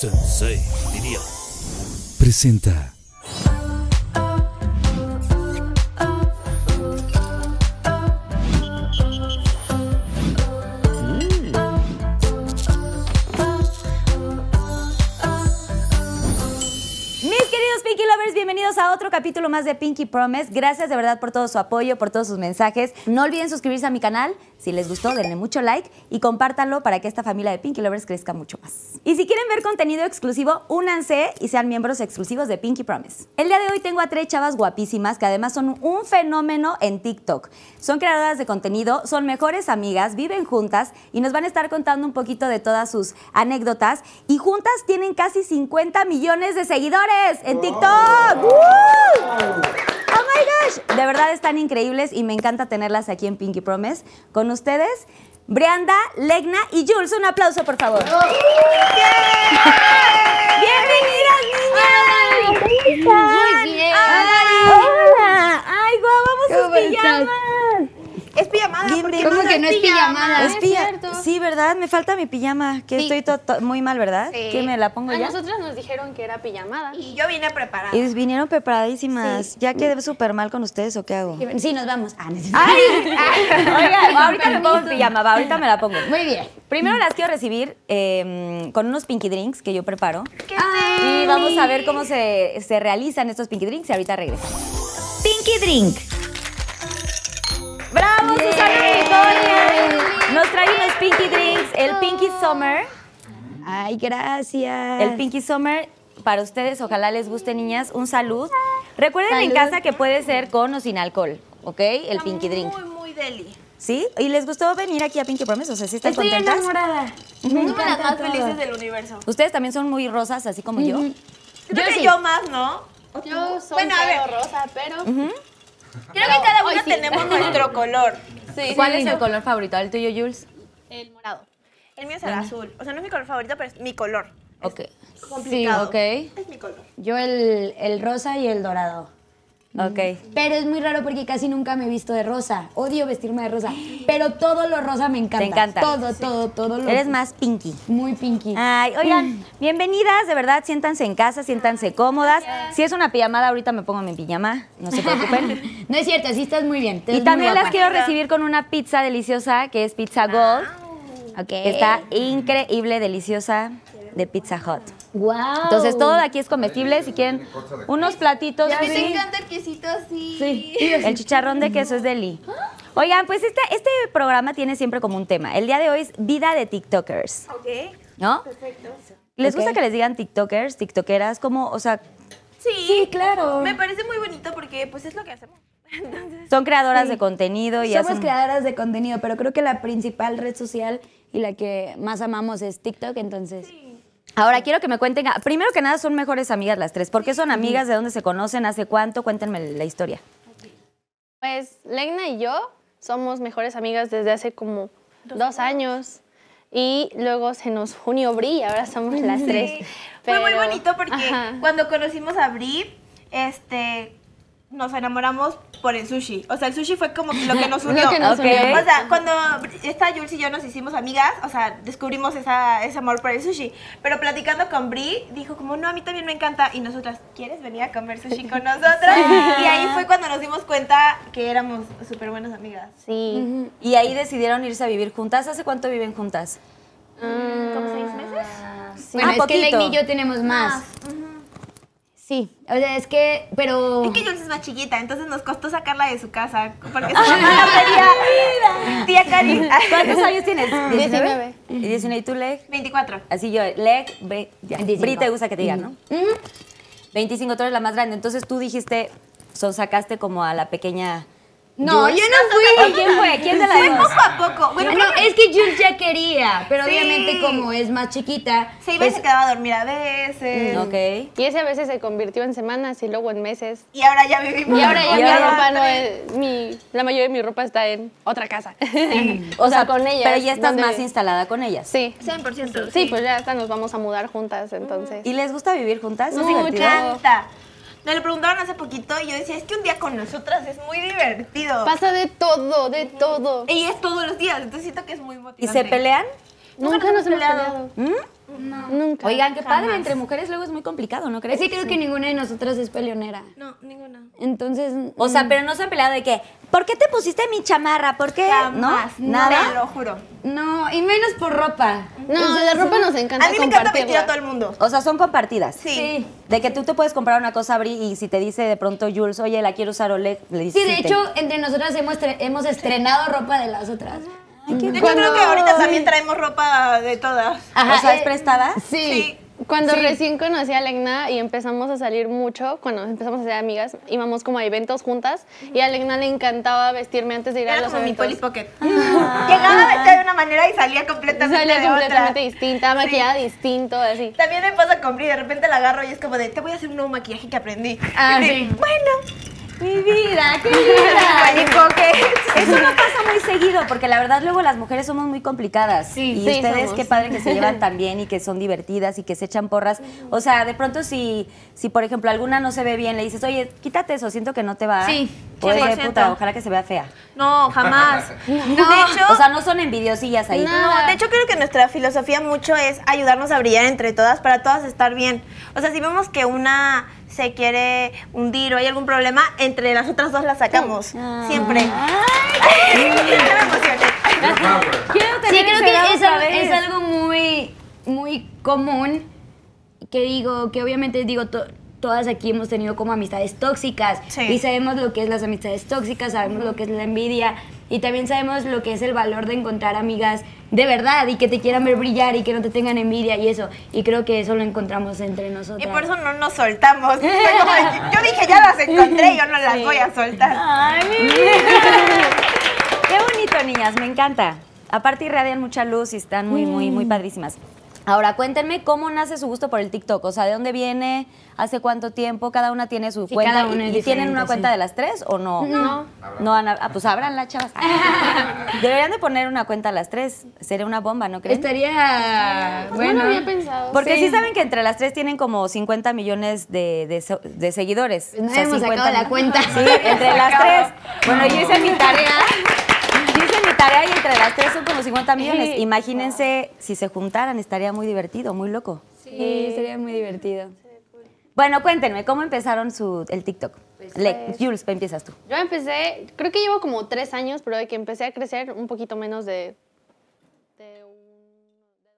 Sensei, diría. presenta Mis queridos Pinky Lovers, bienvenidos a otro capítulo más de Pinky Promise. Gracias de verdad por todo su apoyo, por todos sus mensajes. No olviden suscribirse a mi canal. Si les gustó, denle mucho like y compártanlo para que esta familia de Pinky Lovers crezca mucho más. Y si quieren ver contenido exclusivo, únanse y sean miembros exclusivos de Pinky Promise. El día de hoy tengo a tres chavas guapísimas que además son un fenómeno en TikTok. Son creadoras de contenido, son mejores amigas, viven juntas y nos van a estar contando un poquito de todas sus anécdotas. Y juntas tienen casi 50 millones de seguidores en TikTok. ¡Woo! ¡Oh my gosh! De verdad están increíbles y me encanta tenerlas aquí en Pinky Promise. Con ustedes, Brianda, Legna y Jules. Un aplauso, por favor. ¡Bienvenidas, niñas! Muy bien. ¡Ay, hola! ¡Ay, guau! ¡Vamos sus pijamas! Es pijamada. Porque ¿Cómo que no es pijamada? Es es pija- cierto. Sí, ¿verdad? Me falta mi pijama, que Sí. estoy to- to- muy mal, ¿verdad? Sí. ¿Que me la pongo A ya? nosotras nos dijeron que era pijamada. Y yo vine preparada. Y vinieron preparadísimas. ¿Ya quedé súper mal con ustedes o qué hago? Sí, nos vamos. Ah. ¡Ay! Oiga, ahorita me pongo pijama, va, ahorita me la pongo. Muy bien. Primero las quiero recibir eh, con unos pinky drinks que yo preparo. ¿Qué Y vamos a ver cómo se, se realizan estos pinky drinks y ahorita regresamos. Pinky drink. ¡Bravo, Susana Victoria! Nos trae unos pinky drinks, el Pinky Summer. Ay, gracias. El Pinky Summer, para ustedes, ojalá les guste, niñas. Un salud. Recuerden en Salud. casa que puede ser con o sin alcohol, ¿ok? El Pinky Drink. Muy, muy deli. ¿Sí? ¿Y les gustó venir aquí a Pinky Promise? O sea, ¿sí están Estoy contentas? enamorada. Me Somos las encanta más todo. felices del universo. Ustedes también son muy rosas, así como yo. Creo Yo que sí. yo más, ¿no? Yo soy Bueno, a ver. rosa, pero... Creo que cada uno sí. tenemos nuestro color. Sí, ¿Cuál sí. es el color favorito? ¿El tuyo, Jules? El morado. El mío es el azul. O sea, no es mi color favorito, pero es mi color. Ok. Complicado. Ok. Es mi color. Yo el, el rosa y el dorado. Ok. Pero es muy raro porque casi nunca me he visto de rosa. Odio vestirme de rosa. Pero todo lo rosa me encanta. Te encanta. Todo, todo, todo lo Eres más pinky. Muy pinky. Ay, oigan, bienvenidas, de verdad, siéntanse en casa, siéntanse cómodas. Si es una pijamada, ahorita me pongo mi pijama, no se preocupen. No es cierto, sí estás muy bien. te y también las quiero recibir con una pizza deliciosa, que es Pizza Gold. Ok. que Está increíble, deliciosa, de Pizza Hut. Wow. Entonces, todo de aquí es comestible. Si quieren unos platitos. A mí me sí. encanta el quesito así. Sí. El chicharrón de queso es de Lee. Oigan, pues este, este programa tiene siempre como un tema. El día de hoy es vida de TikTokers, Ok. ¿no? Perfecto. ¿Les gusta que les digan TikTokers, TikTokeras? Como, o sea, Sí. Sí, claro. Me parece muy bonito porque pues es lo que hacemos. Entonces, son creadoras de contenido y Somos hacen... creadoras de contenido, pero creo que la principal red social y la que más amamos es TikTok, entonces. Ahora quiero que me cuenten, ah, primero que nada son mejores amigas las tres. ¿Por qué son amigas? ¿De dónde se conocen? ¿Hace cuánto? Cuéntenme la historia. Pues Legna y yo somos mejores amigas desde hace como dos años. Y luego se nos unió Bri y ahora somos las tres. Fue muy Pero- bonito porque Ajá. cuando conocimos a Bri, este, nos enamoramos por el sushi. O sea, el sushi fue como lo que nos Lo unió. que nos Ok. unió. O sea, cuando esta Jules y yo nos hicimos amigas, o sea, descubrimos esa, ese amor por el sushi. Pero platicando con Bri, dijo como, no, a mí también me encanta. Y nosotras, ¿quieres venir a comer sushi con nosotras? y ahí fue cuando nos dimos cuenta que éramos súper buenas amigas. Sí. Y ahí decidieron irse a vivir juntas. ¿Hace cuánto viven juntas? ¿Como seis meses? Bueno, Ah, es que poquito. Legni y yo tenemos más. Sí, o sea, es que, pero... Es que Jules es más chiquita, entonces nos costó sacarla de su casa. Porque su mamá. Tía Cari. ¿Cuántos años tienes? 19. ¿Y 19 y tú, Leg? 24. Así yo, Leg, Bri, ya. 25. Bri te gusta que te digan, ¿no? 25, tú eres la más grande. Entonces tú dijiste, son, sacaste como a la pequeña... No, yo no fui. ¿O quién fue? ¿Quién de las Fue dos? poco a poco. Bueno, No, creo que es que Jules ya quería, pero Sí. obviamente como es más chiquita, se iba y pues, se quedaba a dormir a veces. Ok. Y ese a veces se convirtió en semanas y luego en meses. Y ahora ya vivimos. Y ahora ya Y mi ahora- ropa no es. Mi, la mayoría de mi ropa está en otra casa. O, sea, con ellas. Pero ya estás donde- más instalada con ellas. Sí. 100%. Sí, pues ya hasta nos vamos a mudar juntas, entonces. ¿Y les gusta vivir juntas? ¿Es Mucho. Me divertido? encanta. Me lo preguntaron hace poquito y yo decía, es que un día con nosotras es muy divertido. Pasa de todo, de todo. Y es todos los días, entonces siento que es muy ¿Y motivante. se pelean? Nunca nos hemos peleado. peleado. Nunca. Oigan, qué padre, entre mujeres luego es muy complicado, ¿no crees? Sí, creo que ninguna de nosotras es peleonera. No, ninguna. Entonces. O sea, pero no se han peleado de que, ¿por qué te pusiste mi chamarra? ¿Por qué? Jamás. ¿No? ¿Nada? Te lo juro. No, y menos por ropa. No, la ropa nos encanta A mí me encanta vestir a todo el mundo. O sea, son compartidas. Sí. De que tú te puedes comprar una cosa, Bri, y si te dice de pronto Jules, oye, la quiero usar Oleg, le dices. Sí, de hecho, entre nosotras hemos, hemos estrenado ropa de las otras. Yo creo que ahorita también traemos ropa de todas. o sea, ¿es eh, prestada? Sí. Sí. Cuando recién conocí a Legna y empezamos a salir mucho, cuando empezamos a ser amigas, íbamos como a eventos juntas y a Legna le encantaba vestirme antes de ir a Era los como mi eventos. Polly Pocket. Llegaba vestida de una manera y salía completamente Salía de completamente otra. distinta, maquillada distinto, así. También me pasa con Bri, de repente la agarro y es como de, te voy a hacer un nuevo maquillaje que aprendí. Ah, Y Bri, sí. Bueno. Mi vida, qué Pocket. Eso no pasa muy seguido, porque la verdad luego las mujeres somos muy complicadas. Sí, y sí, ustedes somos. qué padre que se llevan tan bien y que son divertidas y que se echan porras. O sea, de pronto si, si por ejemplo alguna no se ve bien, le dices, oye, quítate eso, siento que no te va. Sí, O es de 100%. puta, ojalá que se vea fea. No, jamás. De hecho, O sea, no son envidiosillas ahí. No, de hecho creo que nuestra filosofía mucho es ayudarnos a brillar entre todas para todas estar bien. O sea, si vemos que una se quiere hundir o hay algún problema, entre las otras dos la sacamos. Siempre. Ya me emocioné. Quiero Sí, tener creo ese que es, vez. es algo muy, muy común que digo, que obviamente digo, to- todas aquí hemos tenido como amistades tóxicas Sí. y sabemos lo que es las amistades tóxicas, sabemos lo que es la envidia y también sabemos lo que es el valor de encontrar amigas de verdad y que te quieran ver brillar y que no te tengan envidia y eso. Y creo que eso lo encontramos entre nosotras. Y por eso no nos soltamos. Como yo dije, ya las encontré, yo no las voy a soltar. Ay, mi. Qué bonito, niñas, me encanta. Aparte irradian mucha luz y están muy, muy, muy padrísimas. Ahora, cuéntenme cómo nace su gusto por el TikTok. O sea, ¿de dónde viene? ¿Hace cuánto tiempo? Cada una tiene su Sí, cuenta. cada ¿Y- una ¿Y, tienen una cuenta sí. de las tres o no? No. No, ah, pues abranla, chavas. Deberían de poner una cuenta a las tres. Sería una bomba, ¿no creen? Estaría Pues bueno. no lo había pensado. Porque sí. Sí. saben que entre las tres tienen como 50 millones de, de seguidores. No hemos sacado la cuenta. Sí, entre las tres. Bueno, yo hice mi tarea. Tarea y entre las tres son como 50 millones. Sí. Imagínense si se juntaran, estaría muy divertido, muy loco. Sí, sería muy divertido. Bueno, cuéntenme, ¿cómo empezaron su, el TikTok? Pues, Le- Jules, empiezas tú. Yo empecé, creo que llevo como tres años, pero de que empecé a crecer un poquito menos de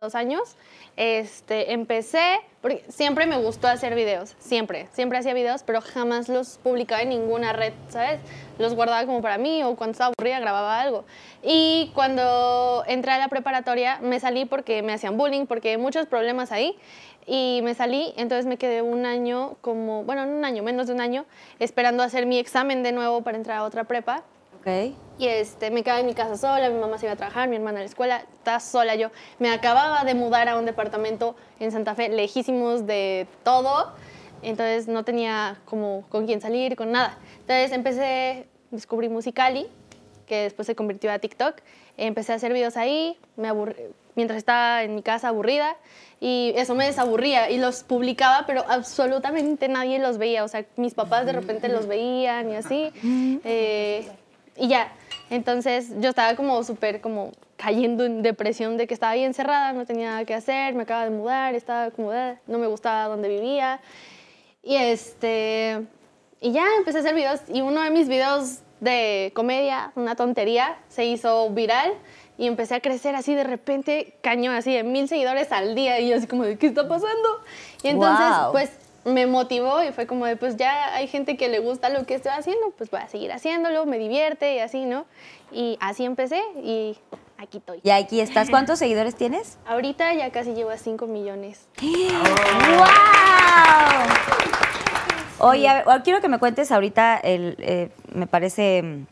dos años, este, empecé, porque siempre me gustó hacer videos, siempre, siempre hacía videos, pero jamás los publicaba en ninguna red, ¿sabes? Los guardaba como para mí o cuando estaba aburrida grababa algo. Y cuando entré a la preparatoria me salí porque me hacían bullying, porque muchos problemas ahí. Y me salí, entonces me quedé un año, como, bueno, no un año, menos de un año, esperando hacer mi examen de nuevo para entrar a otra prepa. Ok. Y este, me quedaba en mi casa sola, mi mamá se iba a trabajar, mi hermana a la escuela, estaba sola yo. Me acababa de mudar a un departamento en Santa Fe, lejísimos de todo, entonces no tenía como con quién salir, con nada. Entonces empecé, descubrí Musicali, que después se convirtió a TikTok. Empecé a hacer videos ahí, me aburr- mientras estaba en mi casa aburrida, y eso me desaburría, y los publicaba, pero absolutamente nadie los veía. O sea, mis papás de repente los veían y así. eh, y ya. Entonces yo estaba como súper como cayendo en depresión de que estaba ahí encerrada, no tenía nada que hacer, me acaba de mudar, estaba como, "Ah", no me gustaba donde vivía. Y este, y ya empecé a hacer videos y uno de mis videos de comedia, una tontería, se hizo viral y empecé a crecer así de repente, cañón, así de mil seguidores al día y yo así como de, ¿qué está pasando? Y entonces, Wow. pues me motivó y fue como de, pues ya hay gente que le gusta lo que estoy haciendo, pues voy a seguir haciéndolo, me divierte y así, ¿no? Y así empecé y aquí estoy. Y aquí estás. ¿Cuántos seguidores tienes? Ahorita ya casi llevo a 5 millones. Oye, a ver, quiero que me cuentes ahorita, el, eh, me parece mm,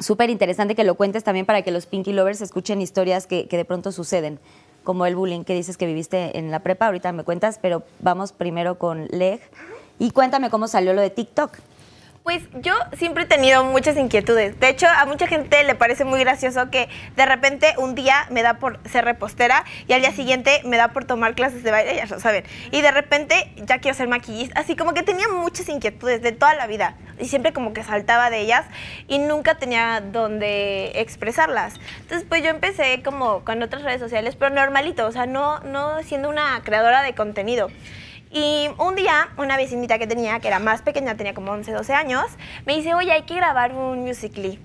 súper interesante que lo cuentes también para que los Pinky Lovers escuchen historias que, que de pronto suceden, como el bullying que dices que viviste en la prepa, ahorita me cuentas, pero vamos primero con Leg. Y cuéntame cómo salió lo de TikTok. Pues yo siempre he tenido muchas inquietudes. De hecho, a mucha gente le parece muy gracioso que de repente un día me da por ser repostera y al día siguiente me da por tomar clases de baile, ya lo saben. Y de repente ya quiero ser maquillista. Así como que tenía muchas inquietudes de toda la vida. Y siempre como que saltaba de ellas y nunca tenía donde expresarlas. Entonces pues yo empecé como con otras redes sociales, pero normalito, o sea, no, no siendo una creadora de contenido. Y un día, una vecinita que tenía, que era más pequeña, tenía como 11, 12 años, me dice, oye, hay que grabar un musical.ly.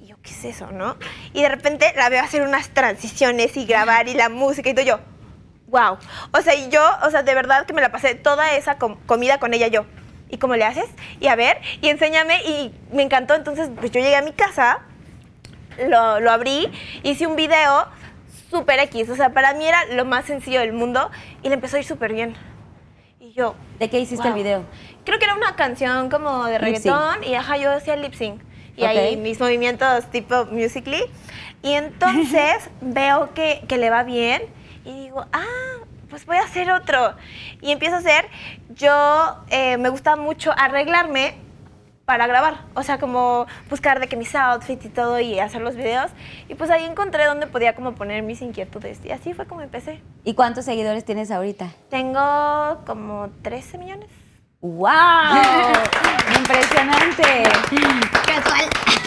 Y yo, ¿qué es eso, no? Y de repente la veo hacer unas transiciones y grabar y la música y todo yo, wow. O sea, y yo, o sea, de verdad que me la pasé toda esa com- comida con ella yo. ¿Y cómo le haces? Y a ver, y enséñame, y me encantó. Entonces, pues yo llegué a mi casa, lo, lo abrí, hice un video súper X. O sea, para mí era lo más sencillo del mundo y le empezó a ir súper bien. Yo, ¿De qué hiciste el video? creo que era una canción como de reggaetón y ajá, yo hacía lip sync. Y ahí Ok. mis movimientos tipo musically. Y entonces veo que, que le va bien y digo, ah, pues voy a hacer otro. Y empiezo a hacer, yo eh, me gusta mucho arreglarme para grabar, o sea, como buscar de que mis outfits y todo y hacer los videos. Y pues ahí encontré donde podía como poner mis inquietudes. Y así fue como empecé. ¿Y cuántos seguidores tienes ahorita? Tengo como 13 millones. ¡Wow! ¡Impresionante! Casual.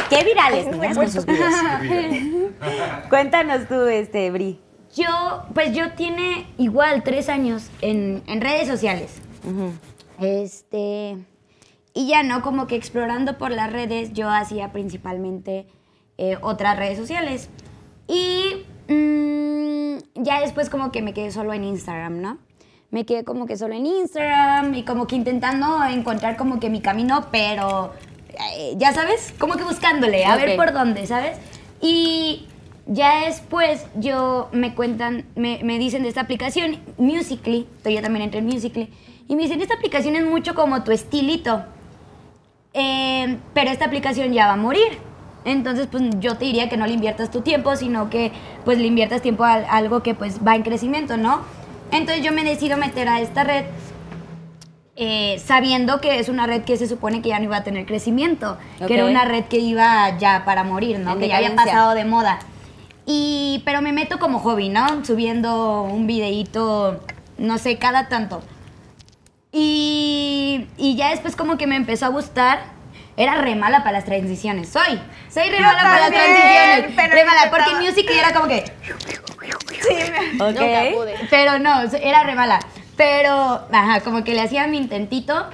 ¡Qué virales, niñas, con sus videos! Cuéntanos tú, este, Bri. Yo, pues yo tiene igual tres años en, en redes sociales. Este. Y ya no, como que explorando por las redes, yo hacía principalmente eh, otras redes sociales. Y mm, ya después, como que me quedé solo en Instagram, ¿no? Me quedé como que solo en Instagram y como que intentando encontrar como que mi camino, pero eh, ya sabes, como que buscándole, a ver Ok. por dónde, ¿sabes? Y ya después yo me cuentan, me, me dicen de esta aplicación, Musically, yo también entré en Musically, y me dicen, esta aplicación es mucho como tu estilito, eh, pero esta aplicación ya va a morir. Entonces, pues yo te diría que no le inviertas tu tiempo, sino que pues le inviertas tiempo a, a algo que pues va en crecimiento, ¿no? Entonces yo me decido meter a esta red eh, sabiendo que es una red que se supone que ya no iba a tener crecimiento, que era una red que iba ya para morir, ¿no? En que ya había pasado de moda. Y, pero me meto como hobby, ¿no? Subiendo un videíto, no sé, cada tanto. Y, y ya después como que me empezó a gustar. Era re mala para las transiciones. Soy. Soy re mala para las transiciones. pero re mala. Porque music era como que... Sí, me- Ok. Nunca pude. Pero no, era re mala. Pero, ajá, como que le hacía mi intentito.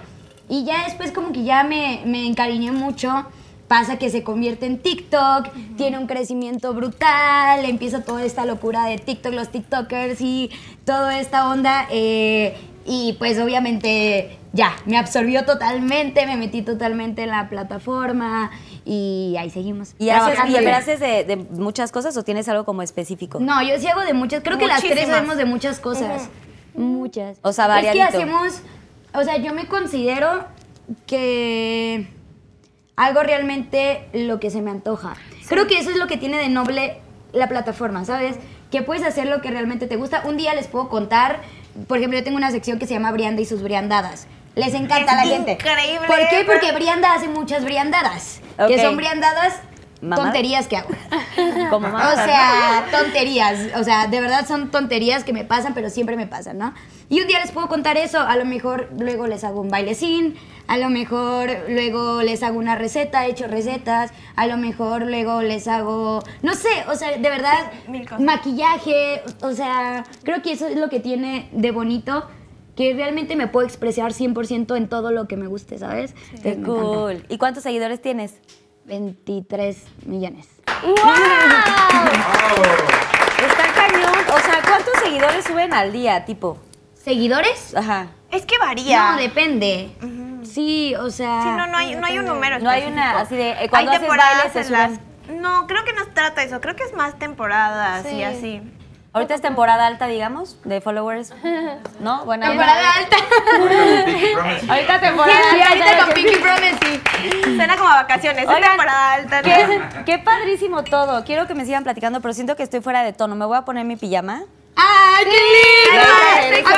Y ya después como que ya me, me encariñé mucho. Pasa que se convierte en TikTok, tiene un crecimiento brutal, empieza toda esta locura de TikTok, los TikTokers y toda esta onda. eh, y pues obviamente ya, me absorbió totalmente, me metí totalmente en la plataforma y ahí seguimos. ¿Y haces, trabajando. y haces de, de muchas cosas o tienes algo como específico? No, yo sí hago de muchas. Creo que las tres sabemos de muchas cosas. Muchas. O sea, Es variadito. que hacemos. O sea, yo me considero que algo realmente lo que se me antoja. Creo que eso es lo que tiene de noble la plataforma, ¿sabes? Que puedes hacer lo que realmente te gusta. Un día les puedo contar. Por ejemplo, yo tengo una sección que se llama Brianda y sus briandadas. Les encanta a la gente. increíble, ¿Por qué? pero- Porque Brianda hace muchas briandadas. Ok. Que son briandadas Mamá. tonterías que hago. Como O mamá, sea, tonterías. O sea, de verdad son tonterías que me pasan, pero siempre me pasan, ¿no? Y un día les puedo contar eso. A lo mejor luego les hago un bailecín. A lo mejor luego les hago una receta, he hecho recetas. A lo mejor luego les hago, no sé, o sea, de verdad, mil cosas. maquillaje. O sea, creo que eso es lo que tiene de bonito. Que realmente me puedo expresar 100% en todo lo que me guste, ¿sabes? Qué cool. ¿Y cuántos seguidores tienes? 23 millones. Está cañón. O sea, ¿cuántos seguidores suben al día, tipo? ¿Seguidores? Ajá. Es que varía. No, depende. Sí, o sea. Sí, no, no hay, no hay un número No hay una, así de, eh, cuando hay haces temporadas en las... No, creo que no se trata eso. Creo que es más temporadas y Sí. así. Ahorita es temporada alta, digamos, de followers. ¿No? Buena onda. Temporada alta. Ahorita temporada Sí, alta. ahorita con Pinky Promise, sí. Suena como a vacaciones. Es Oigan, temporada alta. ¿no? Qué, qué padrísimo todo. Quiero que me sigan platicando, pero siento que estoy fuera de tono. Me voy a poner mi pijama. ¡Ay, qué lindo!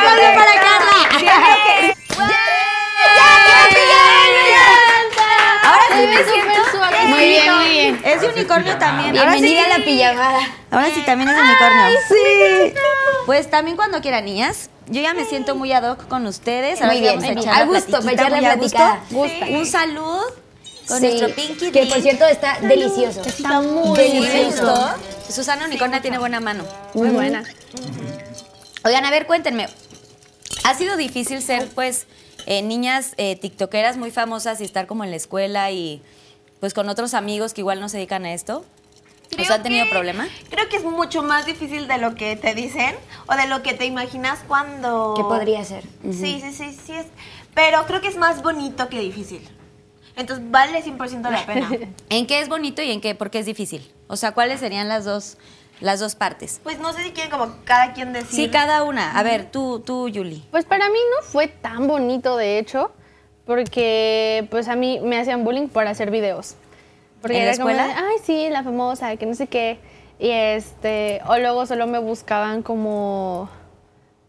Muy bien, muy bien. Es de unicornio también. Bienvenida a la pijamada. Ahora sí también es de unicornio. Ay, sí. Pues también cuando quieran, niñas. Yo ya me siento muy ad hoc con ustedes. Muy bien, vamos a al gusto, echar la pues, platicada. Un saludo con nuestro Pinky Que por cierto está delicioso. Está muy delicioso. Susana Unicornia tiene buena mano. Muy buena. Oigan, a ver, cuéntenme. ¿Ha sido difícil ser, pues, eh, niñas eh, tiktokeras muy famosas y estar como en la escuela y, pues, con otros amigos que igual no se dedican a esto? ¿Os Creo han tenido que- problema? Creo que es mucho más difícil de lo que te dicen o de lo que te imaginas cuando... Que podría ser. Sí, sí, sí, sí es. Pero creo que es más bonito que difícil. Entonces vale 100% la pena. ¿En qué es bonito y en qué, por qué es difícil? O sea, ¿cuáles serían las dos, las dos partes? Pues no sé si quieren como cada quien decir. Sí, cada una. A ver, tú, tú, Yuli. Pues para mí no fue tan bonito, de hecho, porque pues a mí me hacían bullying por hacer videos. Porque ¿En la era como, escuela? de, ay, sí, la famosa, que no sé qué. Y este, o luego solo me buscaban como,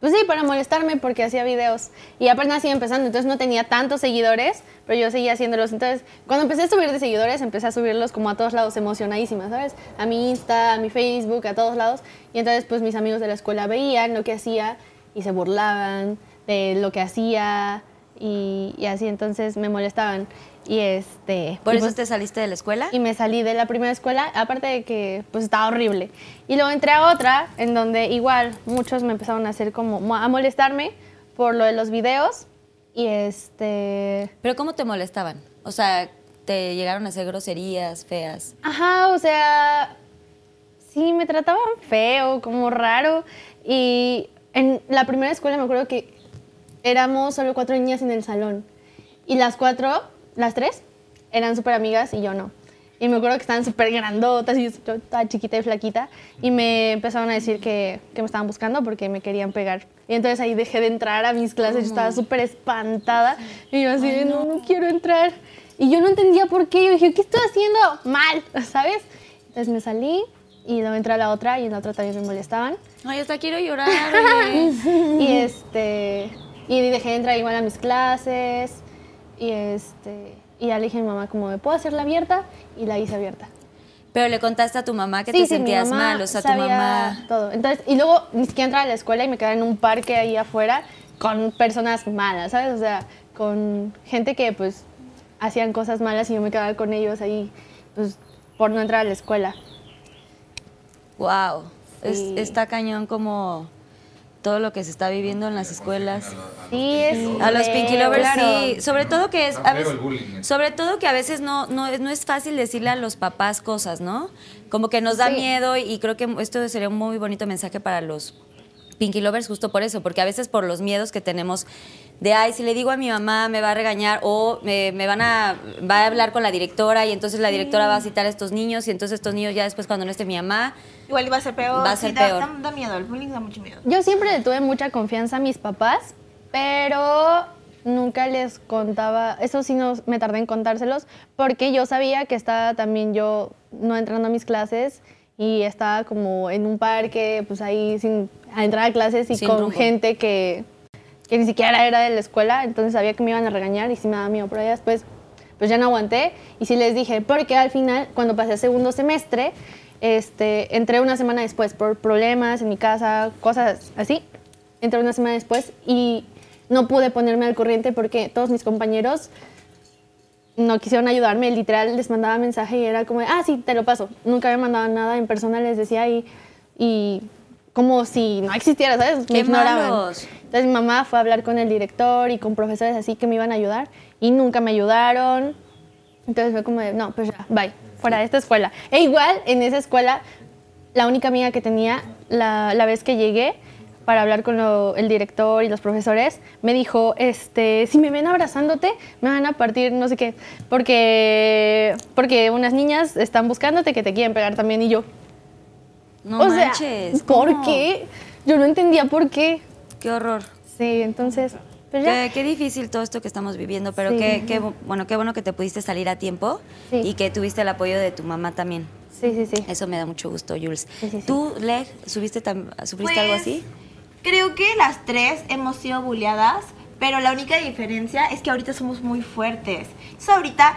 pues sí, para molestarme porque hacía videos. Y apenas iba empezando, entonces no tenía tantos seguidores, pero yo seguía haciéndolos. Entonces, cuando empecé a subir de seguidores, empecé a subirlos como a todos lados, emocionadísima, ¿sabes? A mi Insta, a mi Facebook, a todos lados. Y entonces, pues mis amigos de la escuela veían lo que hacía y se burlaban de lo que hacía y, y así, entonces me molestaban. Y este. ¿Por y eso pues- te saliste de la escuela? y me salí de la primera escuela, aparte de que pues estaba horrible. Y luego entré a otra en donde igual muchos me empezaron a hacer como mo- a molestarme por lo de los videos y este ¿Pero cómo te molestaban? O sea, ¿te llegaron a hacer groserías feas? ajá, o sea, sí me trataban feo, como raro y en la primera escuela me acuerdo que éramos solo cuatro niñas en el salón y las cuatro, las tres eran súper amigas y yo no. Y me acuerdo que estaban súper grandotas y yo estaba chiquita y flaquita. Y me empezaron a decir que, que me estaban buscando porque me querían pegar. Y entonces ahí dejé de entrar a mis clases. Yo estaba súper espantada. Y yo así, de, no, no quiero entrar. Y yo no entendía por qué. Yo dije, ¿qué estoy haciendo mal? ¿Sabes? Entonces me salí y luego entré a la otra y en la otra también me molestaban. Ay, hasta quiero llorar. Y este y dejé de entrar igual a mis clases y este y ya le dije a mi mamá como me puedo hacerla abierta y la hice abierta. Pero le contaste a tu mamá que Sí, te sí, sentías mal, o sea, tu mamá... todo. Entonces, y luego ni siquiera entraba a la escuela y me quedaba en un parque ahí afuera con personas malas, ¿sabes? O sea, con gente que pues hacían cosas malas y yo me quedaba con ellos ahí pues por no entrar a la escuela. Wow. Es- está cañón como todo lo que se está viviendo en las escuelas. Sí, es A los Pinky Lovers claro. sí, sobre todo que es a veces- ¿eh? sobre todo que a veces no, no, es- no es fácil decirle a los papás cosas, ¿no? Como que nos da Sí. miedo y creo que esto sería un muy bonito mensaje para los Pinky Lovers justo por eso, porque a veces por los miedos que tenemos de, ay, si le digo a mi mamá me va a regañar o me, me van a, va a hablar con la directora y entonces la directora va a citar a estos niños y entonces estos niños ya después cuando no esté mi mamá, Igual iba a ser peor. Va a sí, ser da, peor. Da, da miedo, el bullying da mucho miedo. Yo siempre le tuve mucha confianza a mis papás, pero nunca les contaba, eso sí no me tardé en contárselos, porque yo sabía que estaba también yo no entrando a mis clases y estaba como en un parque, pues ahí sin a entrar a clases y Sin con rumbo. gente que, que ni siquiera era de la escuela, entonces sabía que me iban a regañar y sí me daba miedo, pero ya después pues ya no aguanté y sí les dije, porque al final cuando pasé el segundo semestre, este, entré una semana después por problemas en mi casa, cosas así, entré una semana después y no pude ponerme al corriente porque todos mis compañeros no quisieron ayudarme, literal les mandaba mensaje y era como, ah, sí, te lo paso. Nunca me mandaban nada en persona, les decía y, y como si no existiera, ¿sabes? ¡Qué me ignoraban. malos! Entonces mi mamá fue a hablar con el director y con profesores así que me iban a ayudar y nunca me ayudaron. Entonces fue como de, no, pues ya, bye, fuera de esta escuela. E igual en esa escuela, la única amiga que tenía la, la vez que llegué para hablar con lo- el director y los profesores, me dijo, este, si me ven abrazándote, me van a partir no sé qué, porque, porque unas niñas están buscándote que te quieren pegar también y yo. no o sea, manches. ¿por ¿cómo? qué? Yo no entendía por qué. Qué horror. Sí, entonces, pues ya. Qué, qué difícil todo esto que estamos viviendo, pero Sí. qué, qué bu- bueno, qué bueno que te pudiste salir a tiempo Sí. y que tuviste el apoyo de tu mamá también. Sí, sí, sí. Eso me da mucho gusto, Jules. Sí, sí, sí. ¿Tú, Leg, subiste sufriste algo Pues, así? Creo que las tres hemos sido bulleadas, pero la única diferencia es que ahorita somos muy fuertes. Entonces ahorita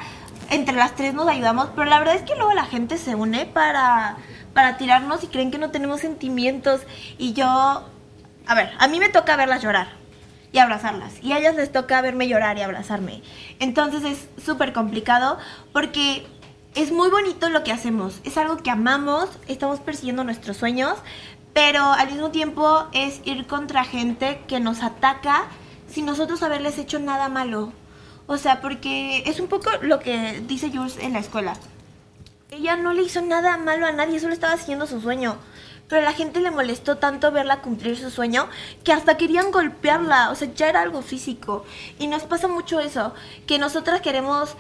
entre las tres nos ayudamos, pero la verdad es que luego la gente se une para, para tirarnos y creen que no tenemos sentimientos. Y yo, a ver, a mí me toca verlas llorar y abrazarlas. Y a ellas les toca verme llorar y abrazarme. Entonces es súper complicado porque es muy bonito lo que hacemos. Es algo que amamos, estamos persiguiendo nuestros sueños, pero al mismo tiempo es ir contra gente que nos ataca sin nosotros haberles hecho nada malo. O sea, porque es un poco lo que dice Jules en la escuela. Ella no le hizo nada malo a nadie, solo estaba siguiendo su sueño. Pero a la gente le molestó tanto verla cumplir su sueño que hasta querían golpearla. O sea, ya era algo físico. Y nos pasa mucho eso, que nosotras queremos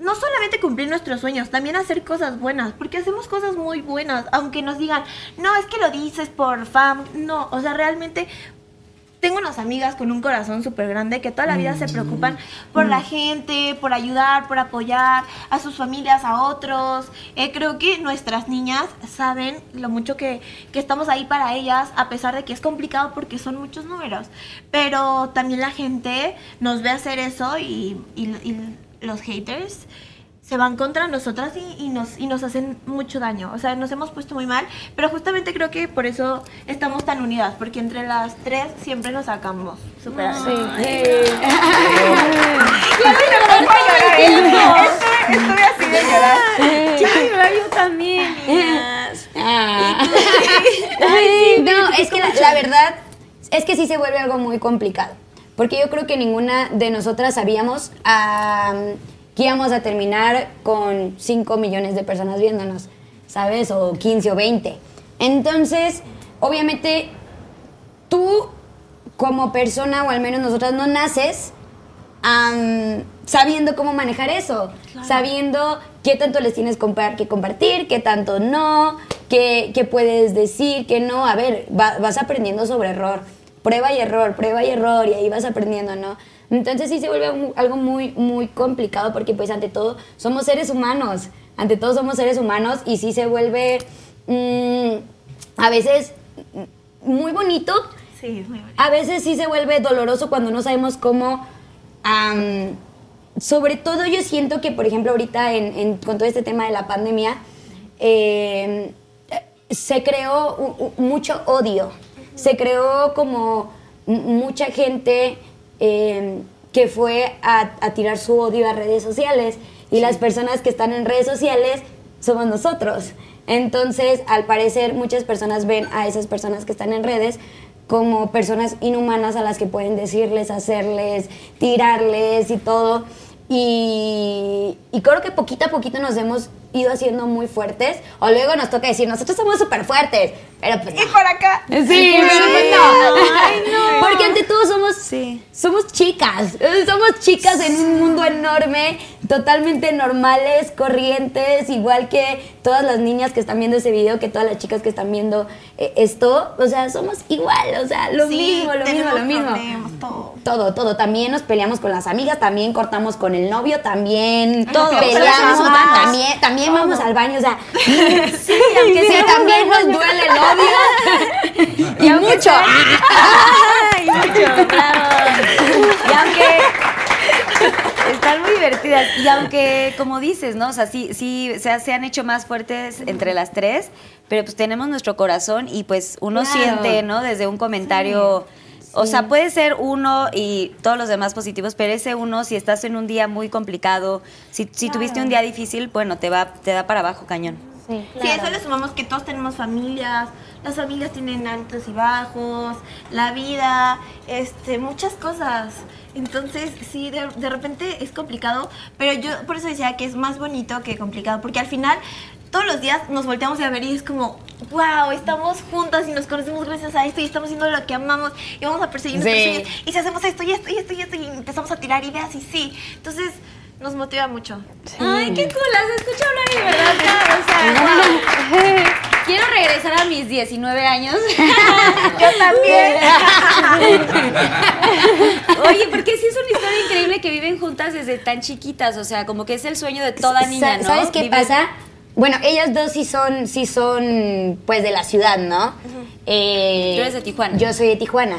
no solamente cumplir nuestros sueños, también hacer cosas buenas, porque hacemos cosas muy buenas, aunque nos digan, no, es que lo dices por fam, no, o sea, realmente tengo unas amigas con un corazón súper grande que toda la vida se preocupan por la gente, por ayudar, por apoyar a sus familias, a otros. Eh, creo que nuestras niñas saben lo mucho que, que estamos ahí para ellas, a pesar de que es complicado porque son muchos números. Pero también la gente nos ve hacer eso y, y- y los haters se van contra nosotras y, y nos, y nos hacen mucho daño. O sea, nos hemos puesto muy mal, pero justamente creo que por eso estamos tan unidas, porque entre las tres siempre nos sacamos súper adelante. Estoy, estoy así de llorar. yo también. Ah. no, es que la, la verdad es que sí se vuelve algo muy complicado. Porque yo creo que ninguna de nosotras sabíamos am, que íbamos a terminar con 5 millones de personas viéndonos, ¿sabes? O 15 o 20. Entonces, obviamente, tú como persona, o al menos nosotras, no naces am, sabiendo cómo manejar eso, sabiendo qué tanto les tienes que compartir, qué tanto no, qué, qué puedes decir, qué no. A ver, va- vas aprendiendo sobre error, prueba y error, prueba y error, y ahí vas aprendiendo, ¿no? Entonces sí se vuelve un- algo muy, muy complicado porque pues ante todo somos seres humanos, ante todo somos seres humanos y sí se vuelve mm, a veces muy bonito, Sí, es muy bonito. a veces sí se vuelve doloroso cuando no sabemos cómo. sobre todo yo siento que, por ejemplo, ahorita en- en- con todo este tema de la pandemia, eh, se creó u- u- mucho odio. Se creó como mucha gente eh, que fue a, a tirar su odio a redes sociales. Y las personas que están en redes sociales somos nosotros. Entonces, al parecer, muchas personas ven a esas personas que están en redes como personas inhumanas a las que pueden decirles, hacerles, tirarles y todo. Y, y creo que poquito a poquito nos hemos ido haciendo muy fuertes. O luego nos toca decir, nosotros somos súper fuertes. Pero pues Y no. por acá. Sí, pero pues no. Porque ante todo somos, Sí. somos chicas. Somos chicas en un mundo enorme, totalmente normales, corrientes, igual que todas las niñas que están viendo ese video, que todas las chicas que están viendo eh, esto. O sea, somos igual, o sea, lo Sí, mismo, lo mismo, lo mismo. problemas, todo. Todo, todo. También nos peleamos con las amigas, también cortamos con el novio, también Todo. Somos peleamos, también, también vamos al baño, o sea, sí, aunque sí, también nos duele el odio. y mucho. Ay, mucho, bravo. Y aunque están muy divertidas y aunque como dices, ¿no? O sea, sí, sí se, ha- se han hecho más fuertes entre las tres, pero pues tenemos nuestro corazón y pues uno Claro. siente, ¿no? Desde un comentario O sea, puede ser uno y todos los demás positivos, pero ese uno, si estás en un día muy complicado, si, si tuviste un día difícil, bueno, te va, te da para abajo cañón. Sí. Sí, a eso le sumamos que todos tenemos familias, las familias tienen altos y bajos, la vida, este, muchas cosas. Entonces, sí, de, de repente es complicado, pero yo por eso decía que es más bonito que complicado, porque al final todos los días nos volteamos a ver y es como, wow, estamos juntas y nos conocemos gracias a esto y estamos haciendo lo que amamos y vamos a perseguir nuestros Sí. sueños y si hacemos esto y esto y esto y esto y empezamos a tirar ideas y sí. Entonces, nos motiva mucho. Ay, qué cool, las escucho hablar y de verdad, o sea, wow. Quiero regresar a mis 19 años. Yo también. Oye, porque sí es una historia increíble que viven juntas desde tan chiquitas, o sea, como que es el sueño de toda niña, ¿no? ¿Sabes qué pasa? Bueno, ellas dos sí son, sí son, pues, de la ciudad, ¿no? Eh, Tú eres de Tijuana. Yo soy de Tijuana.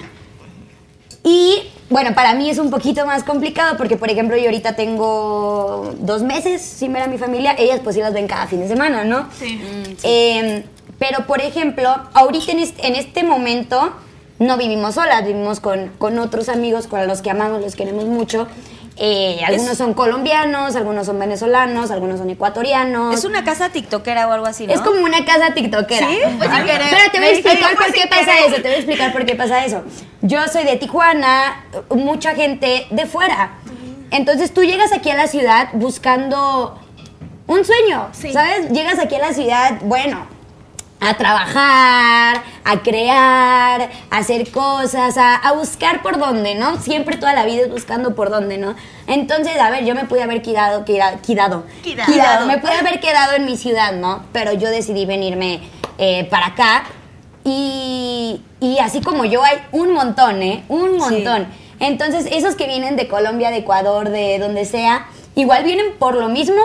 Y bueno, para mí es un poquito más complicado porque, por ejemplo, yo ahorita tengo dos meses sin ver a mi familia. Ellas pues sí las ven cada fin de semana, ¿no? Sí. Eh, pero, por ejemplo, ahorita en este, en este momento no vivimos solas, vivimos con, con otros amigos con los que amamos, los queremos mucho. Eh, algunos son colombianos, algunos son venezolanos, algunos son ecuatorianos. Es una casa tiktokera o algo así, ¿no? Es como una casa tiktokera. ¿Sí? Pues sin querer. Pero te voy a explicar por qué pasa querer. eso. Te voy a explicar por qué pasa eso. Yo soy de Tijuana, mucha gente de fuera. Entonces tú llegas aquí a la ciudad buscando un sueño, Sí. ¿sabes? Llegas aquí a la ciudad, bueno, a trabajar, a crear, a hacer cosas, a, a buscar por dónde, ¿no? Siempre toda la vida es buscando por dónde, ¿no? Entonces, a ver, yo me pude haber quedado, queda- quedado, Quedado. me pude haber quedado en mi ciudad, ¿no? Pero yo decidí venirme eh, para acá y, y así como yo hay un montón, ¿eh? Un montón. Entonces, esos que vienen de Colombia, de Ecuador, de donde sea, igual vienen por lo mismo,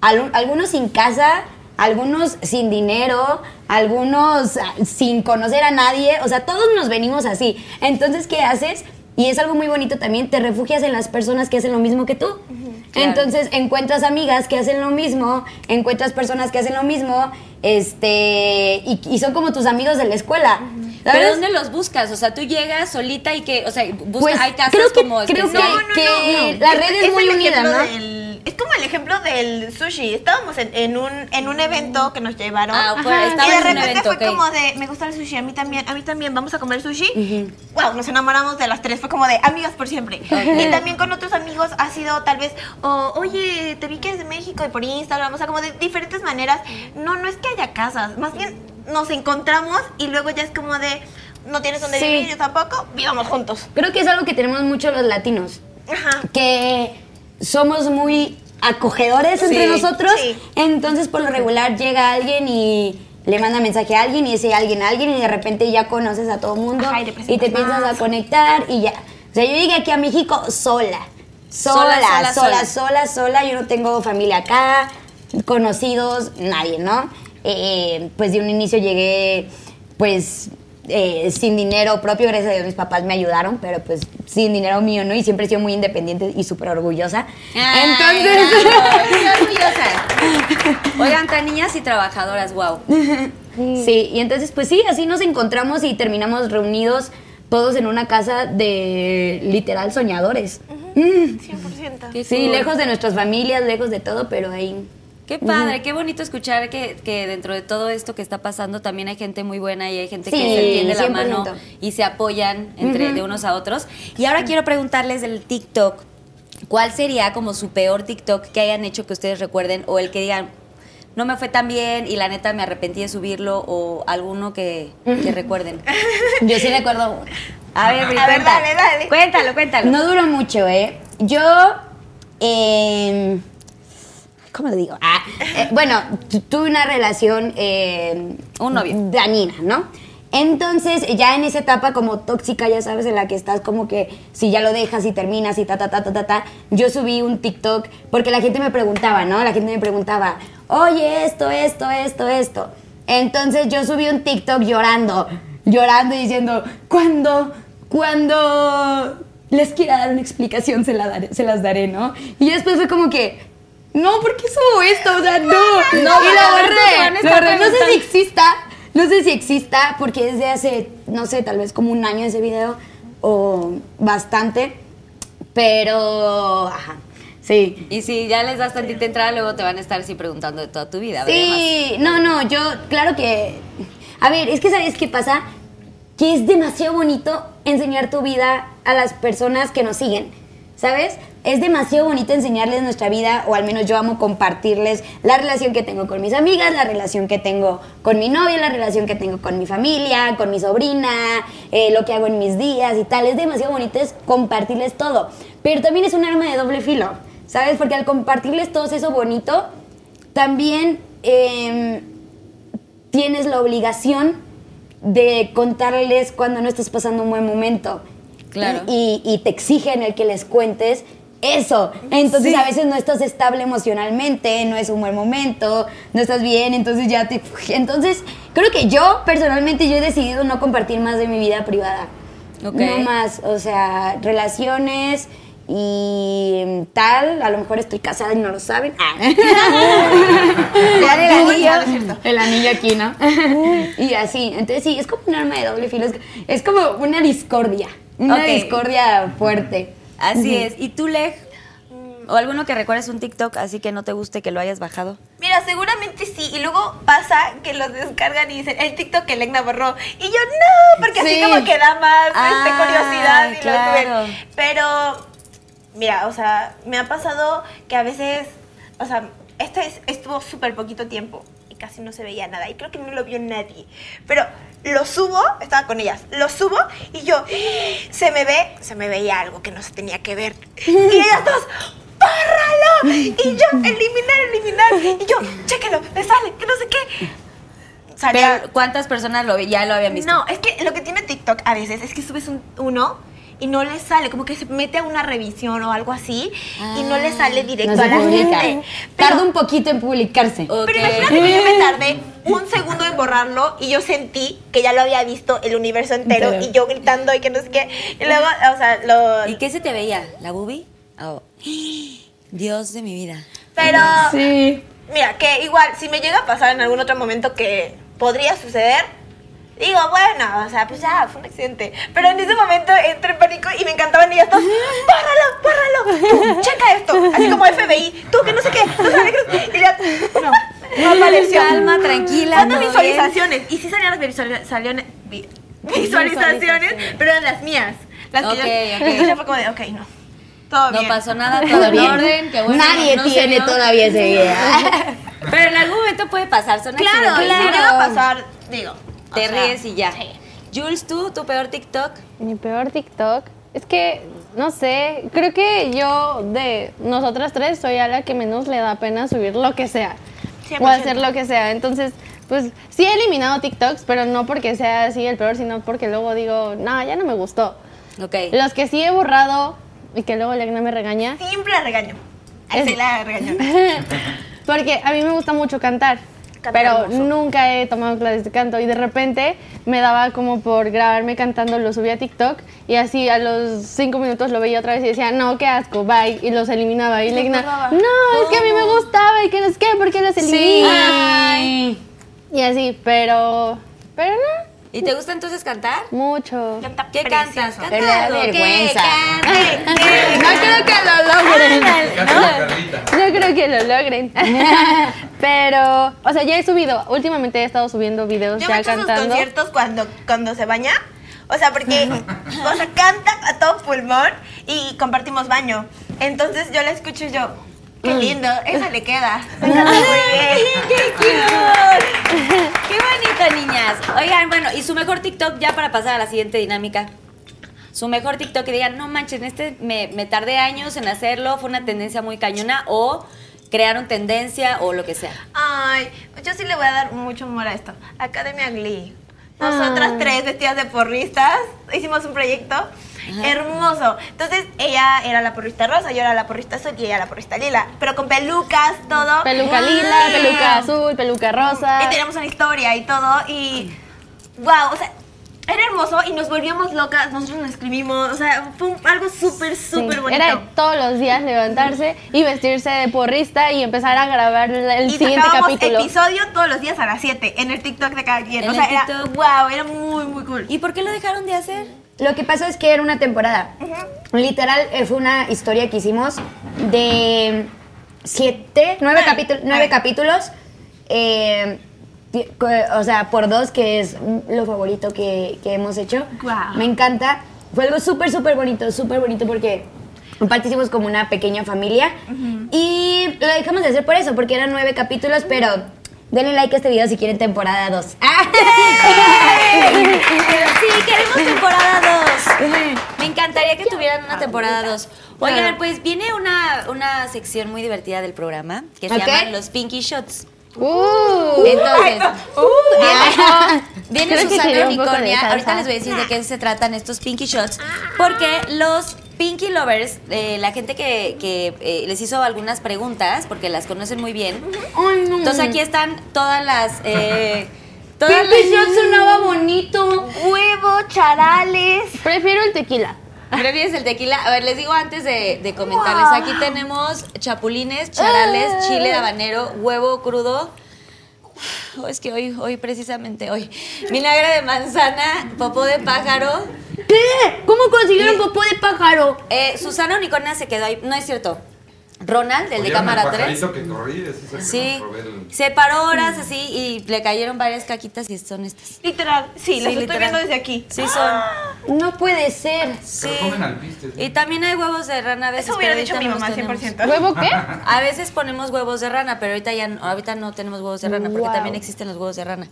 Al- algunos sin casa, algunos sin dinero, algunos sin conocer a nadie, o sea, todos nos venimos así. Entonces, ¿qué haces? Y es algo muy bonito también, te refugias en las personas que hacen lo mismo que tú. Claro. Entonces, encuentras amigas que hacen lo mismo, encuentras personas que hacen lo mismo, este, y, y son como tus amigos de la escuela. ¿Pero ¿sabes? dónde los buscas? O sea, tú llegas solita y que, o sea, buscas, Pues, hay casas creo que- como creo que- la red es muy unida, ¿no? del- es como el ejemplo del sushi. Estábamos en, en un, en un evento que nos llevaron. Ah, estaba y de repente evento, fue como de, me gusta el sushi, a mí también, a mí también, vamos a comer sushi. Wow, nos enamoramos de las tres, fue como de amigas por siempre. Y también con otros amigos ha sido tal vez, o, oye, te vi que eres de México y por Instagram, o sea, como de diferentes maneras. No, no es que haya casas, más bien nos encontramos y luego ya es como de, no tienes donde Sí. vivir, yo tampoco, vivamos juntos. Creo que es algo que tenemos mucho los latinos. Ajá. que somos muy acogedores entre nosotros. sí. Entonces, por lo regular, llega alguien y le manda mensaje a alguien y ese alguien a alguien y de repente ya conoces a todo el mundo Ajá, y te y te empiezas a conectar y ya. O sea, yo llegué aquí a México sola. Sola, Sola, sola, sola, sola. sola, sola, Yo no tengo familia acá, conocidos, nadie, ¿no? Eh, pues de un inicio llegué, pues, eh, sin dinero propio, gracias a Dios mis papás me ayudaron, pero pues sin dinero mío, ¿no? Y siempre he sido muy independiente y súper orgullosa. Ay, Entonces, estoy orgullosa. Oigan, tan niñas y trabajadoras, wow. sí, y entonces pues sí, así nos encontramos y terminamos reunidos todos en una casa de literal soñadores. Mm. 100%. Qué Sí, cool. lejos de nuestras familias, lejos de todo, pero ahí... Qué padre, qué bonito escuchar que, que dentro de todo esto que está pasando también hay gente muy buena y hay gente que se tiende la 100%. mano y se apoyan entre de unos a otros. Y ahora quiero preguntarles del TikTok, ¿cuál sería como su peor TikTok que hayan hecho que ustedes recuerden o el que digan no me fue tan bien y la neta me arrepentí de subirlo o alguno que, que recuerden? Yo sí recuerdo... A ver, Bri, A ver, dale, dale. Cuéntalo, cuéntalo. No duró mucho, ¿eh? Yo... eh, ¿Cómo lo digo? Ah, eh, bueno, tu- tuve una relación... eh, Un novio. Dañina, ¿no? Entonces, ya en esa etapa como tóxica, ya sabes, en la que estás como que si ya lo dejas y terminas y ta, ta, ta, ta, ta, ta, yo subí un TikTok porque la gente me preguntaba, ¿no? La gente me preguntaba, oye, esto, esto, esto, esto. Entonces yo subí un TikTok llorando, llorando y diciendo, cuando, cuando les quiera dar una explicación se, la daré- se las daré, ¿no? Y después fue como que, no, ¿por qué subo esto? O sea, no. No, y porque lo borré. No sé si exista, no sé si exista, porque desde hace, no sé, tal vez como un año ese video, o bastante, pero, ajá, sí. Y si ya les das tantita entrada, luego te van a estar así preguntando de toda tu vida. Sí, no, no, yo, claro que. A ver, es que ¿sabes qué pasa? Que es demasiado bonito enseñar tu vida a las personas que nos siguen, ¿sabes? Es demasiado bonito enseñarles nuestra vida, o al menos yo amo compartirles la relación que tengo con mis amigas, la relación que tengo con mi novia, la relación que tengo con mi familia, con mi sobrina, eh, lo que hago en mis días y tal. Es demasiado bonito es compartirles todo. Pero también es un arma de doble filo, ¿sabes? Porque al compartirles todo eso bonito, también em, tienes la obligación de contarles cuando no estás pasando un buen momento. Claro. Y, y te exigen el que les cuentes eso. Entonces Sí. a veces no estás estable emocionalmente, no es un buen momento, no estás bien, entonces ya te... Entonces creo que yo personalmente yo he decidido no compartir más de mi vida privada. Ok. No más, o sea, relaciones y tal, a lo mejor estoy casada y no lo saben. Ah. El anillo, cierto. el anillo aquí, ¿no? y así, entonces sí, es como un arma de doble filo, es, como una discordia, una discordia fuerte. Así es. ¿Y tú, Leg? ¿O alguno que recuerdes un TikTok así que no te guste que lo hayas bajado? Mira, seguramente sí. Y luego pasa que los descargan y dicen, el TikTok que Legna borró. Y yo, no, porque así Sí. como que da más este, Ah, curiosidad y claro. lo suben. Pero, mira, o sea, me ha pasado que a veces, o sea, esto es- estuvo súper poquito tiempo y casi no se veía nada. Y creo que no lo vio nadie. Pero lo subo, estaba con ellas, lo subo y yo, se me ve, se me veía algo que no se tenía que ver. Y ellas dos, ¡bórralo! Y yo, eliminar, eliminar. Y yo, chéquelo, me sale, que no sé qué. Salía- Pero, ¿cuántas personas lo, ya lo habían visto? no, es que lo que tiene TikTok a veces es que subes un, uno y no le sale, como que se mete a una revisión o algo así y no le sale directo No a la publica. gente. Pero, Tarda un poquito en publicarse. Ok. pero imagínate que yo me tardé un segundo en borrarlo y yo sentí que ya lo había visto el universo entero Entero. y yo gritando y que no sé qué. Y luego, o sea, lo... ¿Y qué se te veía? ¿La boobie? Oh. Dios de mi vida. Pero, Sí. mira, que igual, si me llega a pasar en algún otro momento que podría suceder, digo, bueno, o sea, pues ya, fue un accidente. Pero en ese momento entré en pánico y me encantaban ellas dos, ¡bórralo, bórralo! Tú, checa esto, así como FBI, tú, que no sé qué, no sabes qué. Y ya, no, no apareció. Calma, tranquila. ¿Cuántas todo visualizaciones? Y sí salían las visualizaciones, vi- visualizaciones, pero eran las mías. Las que yo, Ok, ok. Entonces ya fue como de, ok, no. Todo bien. No pasó nada, todo, en bien. orden. qué bueno, Nadie no tiene todavía ese video. Pero en algún momento puede pasar, son Claro, si llega a pasar, digo. O Te sea, ríes y ya. Jules, tú, tu peor TikTok. Mi peor TikTok es que, no sé, creo que yo de nosotras tres soy a la que menos le da pena subir lo que sea. O 100%. hacer lo que sea. Entonces, pues sí he eliminado TikToks, pero no porque sea así el peor, sino porque luego digo, no, ya no me gustó. Ok. Los que sí he borrado y que luego Legna me regaña, Siempre la regaño. Ahí sí la regaño. porque a mí me gusta mucho cantar. Pero hermoso. nunca he tomado clases de canto y de repente me daba como por grabarme cantando, lo subía a TikTok y así a los cinco minutos lo veía otra vez y decía, no, qué asco, bye, y los eliminaba. Y los Legna, borraba. no, es que a mí me gustaba y que no es que, ¿por qué los eliminas? Ay. Y así, pero, pero no, ¿Y te gusta entonces cantar? mucho. Canta ¿Qué precioso. cantas? Canta da vergüenza. No creo que lo logren. No creo que lo logren. Pero, o sea, ya he subido, últimamente he estado subiendo videos Yo ya me cantando. conciertos cuando, cuando se baña. O sea, porque o sea, canta a todo pulmón y compartimos baño. Entonces yo la escucho y yo. Qué lindo, esa le queda. Me canta muy bien. ¡Qué cute! ¡Qué bonito, niñas! Oigan, bueno, y su mejor TikTok ya para pasar a la siguiente dinámica. Su mejor TikTok que digan, no manches, este me, me tardé años en hacerlo, fue una tendencia muy cañona, o crearon tendencia, o lo que sea. Ay, yo sí le voy a dar mucho humor a esto. Academia Glee. Nosotras Ah. tres vestidas de porristas hicimos un proyecto hermoso. Entonces ella era la porrista rosa, yo era la porrista azul y ella la porrista lila. Pero con pelucas, todo. Peluca ¡Wow! lila, peluca azul, peluca rosa. Y teníamos una historia y todo. Y. ¡Wow! O sea. Era hermoso y nos volvíamos locas, nosotros nos escribimos, o sea, fue un- algo súper, Sí, súper bonito. Era de todos los días levantarse y vestirse de porrista y empezar a grabar el, y siguiente capítulo. episodio todos los días a las 7 en el TikTok de cada quien. En o sea, era TikTok. wow, era muy, muy cool. ¿Y por qué lo dejaron de hacer? Lo que pasa es que era una temporada. Literal, eh, fue una historia que hicimos de siete, nueve, Nueve. capítulos, nueve Nueve. capítulos. eh, o sea, por dos, que es lo favorito que, que hemos hecho. Guau. Me encanta. Fue algo súper, súper bonito, súper bonito porque aparte hicimos como una pequeña familia. Y lo dejamos de hacer por eso, porque eran nueve capítulos, pero denle like a este video si quieren temporada 2. Sí, queremos temporada 2. Me encantaría que tuvieran una temporada 2. Oigan, pues viene una, una sección muy divertida del programa que se Ok. llama Los Pinky Shots. Uh, Entonces, viene, viene Creo que Susana Unicornia. Ahorita les voy a decir de qué se tratan estos Pinky Shots. Porque los Pinky Lovers, eh, la gente que, que, eh, les hizo algunas preguntas, porque las conocen muy bien. Entonces aquí están todas las... eh, Todas Pinky las- Shot sonaba bonito. Huevo, charales. Prefiero el tequila. ¿Prefieres el tequila? A ver, les digo antes de, de comentarles. Aquí tenemos chapulines, charales, chile habanero, huevo crudo. Oh, es que hoy, hoy precisamente hoy. Vinagre de manzana, popó de pájaro. ¿Qué? ¿Cómo consiguieron popó de pájaro? Eh, Susana Unicornia se quedó ahí. No es cierto. Ronald, el de ¿Oyeron cámara el 3. pajarito que corrí? Ese es el que Sí, el- se paró horas así y le cayeron varias caquitas y son estas. Literal. Sí, las estoy viendo desde aquí. Sí, son. No puede ser. Sí. Pero comen alpistes. ¿no? Y también hay huevos de rana a veces. Eso hubiera dicho mi mamá, los tenemos. 100%. ¿Huevo qué? A veces ponemos huevos de rana, pero ahorita ya no, ahorita no tenemos huevos de rana porque Wow. también existen los huevos de rana.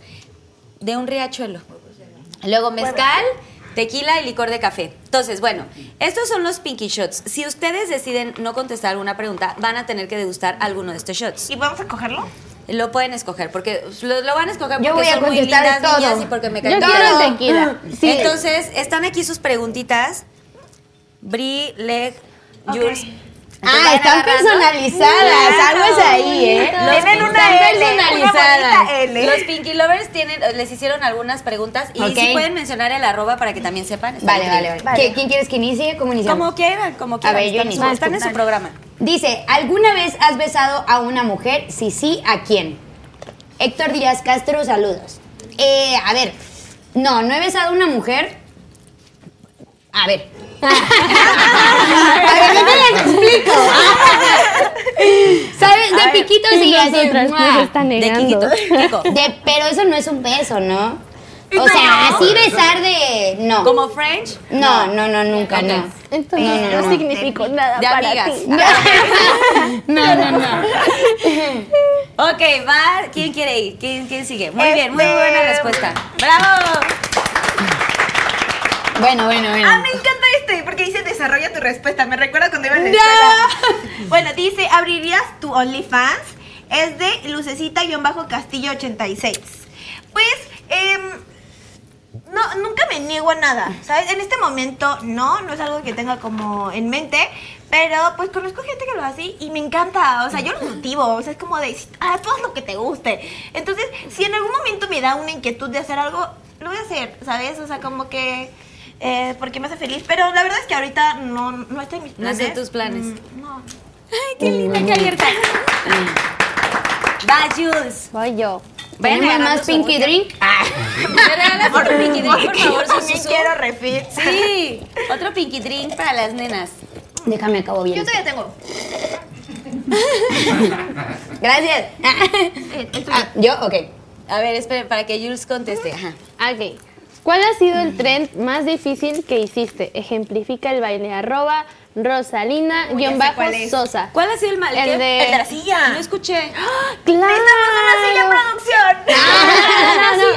De un riachuelo. Luego mezcal, tequila y licor de café. Entonces, bueno, estos son los pinky shots. Si ustedes deciden no contestar alguna pregunta, van a tener que degustar alguno de estos shots. ¿Y vamos a cogerlo? Lo pueden escoger porque lo, lo van a escoger porque Yo voy a son muy contestar lindas todo. niñas y porque me Yo caen quiero bien. el tequila. Sí. Entonces, están aquí sus preguntitas. Bri, Leg, Jules. Ah, están personalizadas. Algo es ahí, ¿eh? Los Tienen una L, personalizadas. una L. Los Pinky Lovers tienen, les hicieron algunas preguntas y Ok. si pueden mencionar el arroba para que también sepan. Vale, vale, vale. ¿Qui- ¿Quién quieres que inicie? ¿Cómo iniciamos? Como quieran, como quieran. ver, yo están, en su- inicio. están en su programa. Dice, ¿alguna vez has besado a una mujer? Si sí, ¿a quién? Héctor Díaz Castro, saludos. Eh, a ver, no, no he besado a una mujer. A ver. A ver, te las explico. ¿Sabes? De piquito sí, así. De. De- pero eso no es un beso, ¿no? O sea, así besar de. No. Como French. No, no, no, nunca, no. Entonces No, no, no, significó nada De para amigas. ti. No, no, no. Ok, va. ¿Quién quiere ir? ¿Quién, quién sigue? Muy bien, muy Este- buena respuesta. ¡Bravo! Bueno, bueno, bueno. Ah, me encanta este, porque dice desarrolla tu respuesta. Me recuerda cuando iba en la escuela. Bueno, dice, ¿abrirías tu OnlyFans? Es de Lucecita-Castillo 86. Pues, em, no, nunca me niego a nada, ¿sabes? En este momento no, no es algo que tenga como en mente, pero pues conozco gente que lo hace y me encanta, o sea, yo lo motivo, o sea, es como de, ah, tú haz lo que te guste. Entonces, si en algún momento me da una inquietud de hacer algo, lo voy a hacer, ¿sabes? O sea, como que... eh, porque me hace feliz, pero la verdad es que ahorita no, no está en mis No planes. está en tus planes. Mm, no. Ay, qué linda, qué abierta. Va, Jules. Voy yo. Vayan ¿Tenemos agarrando más Pinky. Drink? ¿Me regalas otro Pinky Drink, por favor, Yo también quiero refit. Sí, otro Pinky Drink para las nenas. Déjame acabo bien. Yo todavía tengo. Gracias. Ah, ¿Yo? Ok. A ver, esperen, para que Jules conteste. Ajá. Ok. ¿Cuál ha sido el trend más difícil que hiciste? Ejemplifica el baile arroba rosalina Uy, guion bajo cuál sosa. ¿Cuál ha sido el mal? El ¿Qué? de- El de la silla. No escuché. ¡Claro! Necesitamos una silla producción.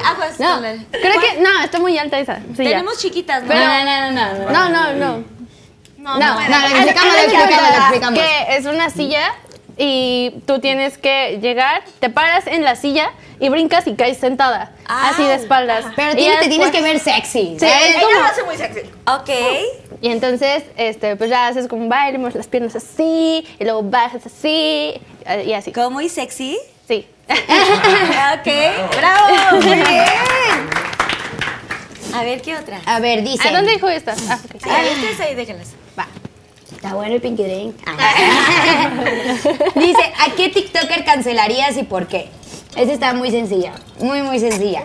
Ah, No, creo que no, está muy alta esa. silla. Tenemos chiquitas, ¿no? No, no, no, no, no. No, no, no. No, No, no. Que es una silla y tú tienes que llegar, te paras en la silla y brincas y caes sentada, Ah. así de espaldas. Pero Y tienes, ya te tienes que ver sexy. Sí, es como- lo hace muy sexy. Ok. Y entonces, este, pues ya haces como un baile, mueves las piernas así, y luego bajas así, eh, y así. ¿Cómo y sexy? Sí. ok, bravo, muy bien. A ver, ¿qué otra? A ver, dice. ¿A dónde dijo esta? Ah, ok. Ah, ustedes ahí, déjenlas. Está bueno el Pinky Drink. dice, ¿a qué TikToker cancelarías y por qué? Esa está muy sencilla. Muy, muy sencilla.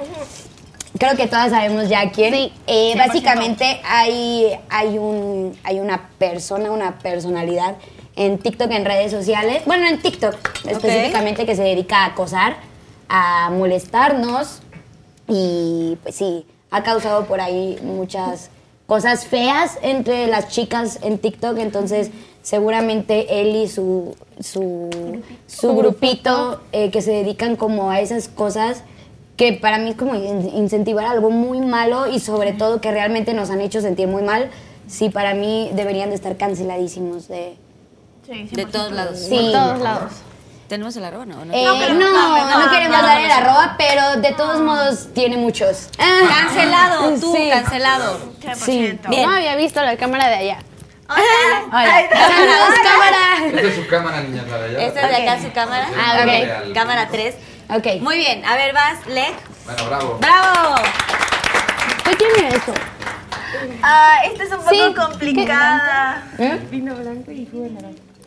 Creo que todas sabemos ya a quién. Sí, Eh, básicamente hay, hay, un, hay una persona, una personalidad en TikTok, en redes sociales. Bueno, en TikTok específicamente que se dedica a acosar, a molestarnos y pues sí, ha causado por ahí muchas cosas feas entre las chicas en TikTok, entonces seguramente él y su, su, su grupito eh, que se dedican como a esas cosas que para mí es como in- incentivar algo muy malo y sobre todo que realmente nos han hecho sentir muy mal, sí para mí deberían de estar canceladísimos de... De todos lados. Sí. Por todos lados. ¿Tenemos el arroba, no? ¿No? Eh, no, no, no, no, queremos no, dar el arroba, pero de todos modos tiene muchos. Cancelado, tú, Sí. cancelado. 100%. Bien. No había visto la cámara de allá. Hola. Hola. Ay, Saludos, cámara. Esta es su cámara, niñas, la de allá. Esta es de acá su cámara. Ah, ok. Real. Cámara 3. Ok. Muy bien, a ver, vas, Leg. Bueno, bravo. ¡Bravo! ¿Qué tiene eso? Ah, esta es un poco Sí. complicada.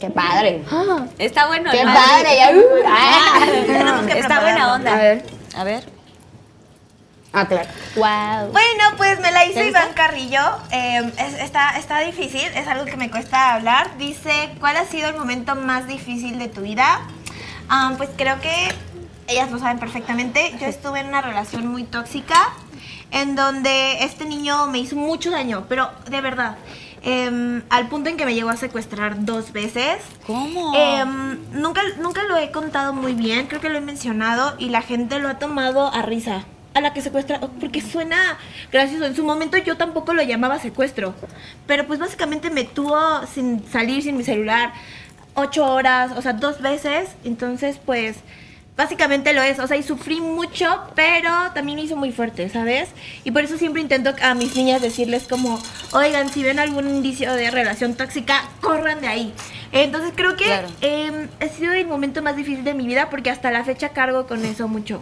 Qué padre. Está bueno. Qué ¿no? padre. ya, uh, ah. Tenemos que Está buena onda. A ver. A ver. Ah, claro. Wow. Bueno, pues me la hizo ¿Te Iván Carrillo. Eh, es- está, está difícil, es algo que me cuesta hablar. Dice, ¿cuál ha sido el momento más difícil de tu vida? Ah, pues creo que ellas lo saben perfectamente. Yo estuve en una relación muy tóxica en donde este niño me hizo mucho daño, pero de verdad. Em, al punto en que me llegó a secuestrar dos veces. ¿Cómo? Em, nunca, nunca lo he contado muy bien, creo que lo he mencionado y la gente lo ha tomado a risa. A la que secuestra, porque suena gracioso. En su momento yo tampoco lo llamaba secuestro, pero pues básicamente me tuvo sin salir sin mi celular ocho horas, o sea, dos veces. Entonces, pues básicamente lo es. O sea, y sufrí mucho, pero también me hizo muy fuerte, ¿sabes? Y por eso siempre intento a mis niñas decirles como, oigan, si ven algún indicio de relación tóxica, corran de ahí. Entonces creo que Claro. em, ha sido el momento más difícil de mi vida porque hasta la fecha cargo con eso mucho.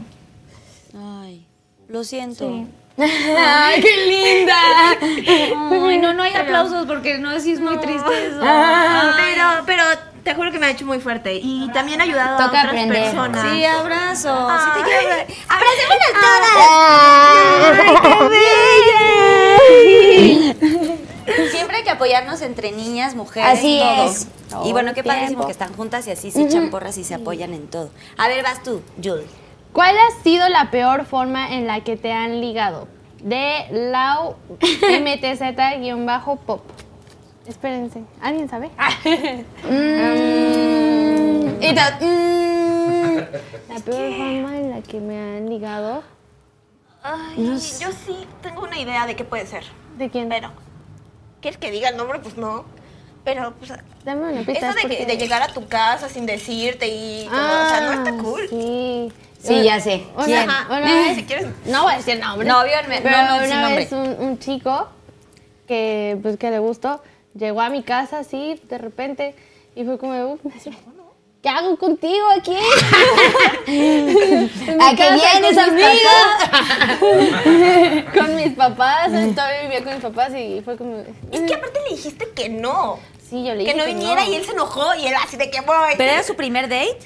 Ay, lo siento. Ay, qué linda. Ay, no, no hay aplausos porque no, sí es muy triste eso. Pero, pero te juro que me ha hecho muy fuerte y también ha ayudado a otras aprender. personas. Sí, abrazo. Sí te Ay. quiero abrazar. Siempre hay que apoyarnos entre niñas, mujeres, Así todo. es. Y bueno, qué el padrísimo tiempo. que están juntas y así se echan porras y se apoyan en todo. A ver, vas tú, Jules. ¿Cuál ha sido la peor forma en la que te han ligado? De Lau MTZ-pop. Espérense, ¿alguien sabe? Y to- mm, La peor forma en la que me han ligado. Ay, yo sí tengo una idea de qué puede ser. ¿De quién? Pero, ¿quieres que diga el nombre? Pues no. Pero, pues, Dame una pista. eso de, que- porque- de llegar a tu casa sin decirte y como, o sea, no está Ah, cool. Sí. Sí, ya sé. Una- ¿Quién? una vez- Si quieres. no voy a decir nombre. No, obviamente, Pero no, no, una vez un, un chico que, pues, que le gustó llegó a mi casa así de repente y fue como, "Uf, ¿qué hago contigo aquí? ¿A mi qué casa vienes, con mis amiga? papás. con mis papás, todavía vivía con mis papás y fue como, Y que aparte le dijiste que no. sí, yo le Que dije no viniera y él se enojó y él así de que voy. ¿Pero era su primer date?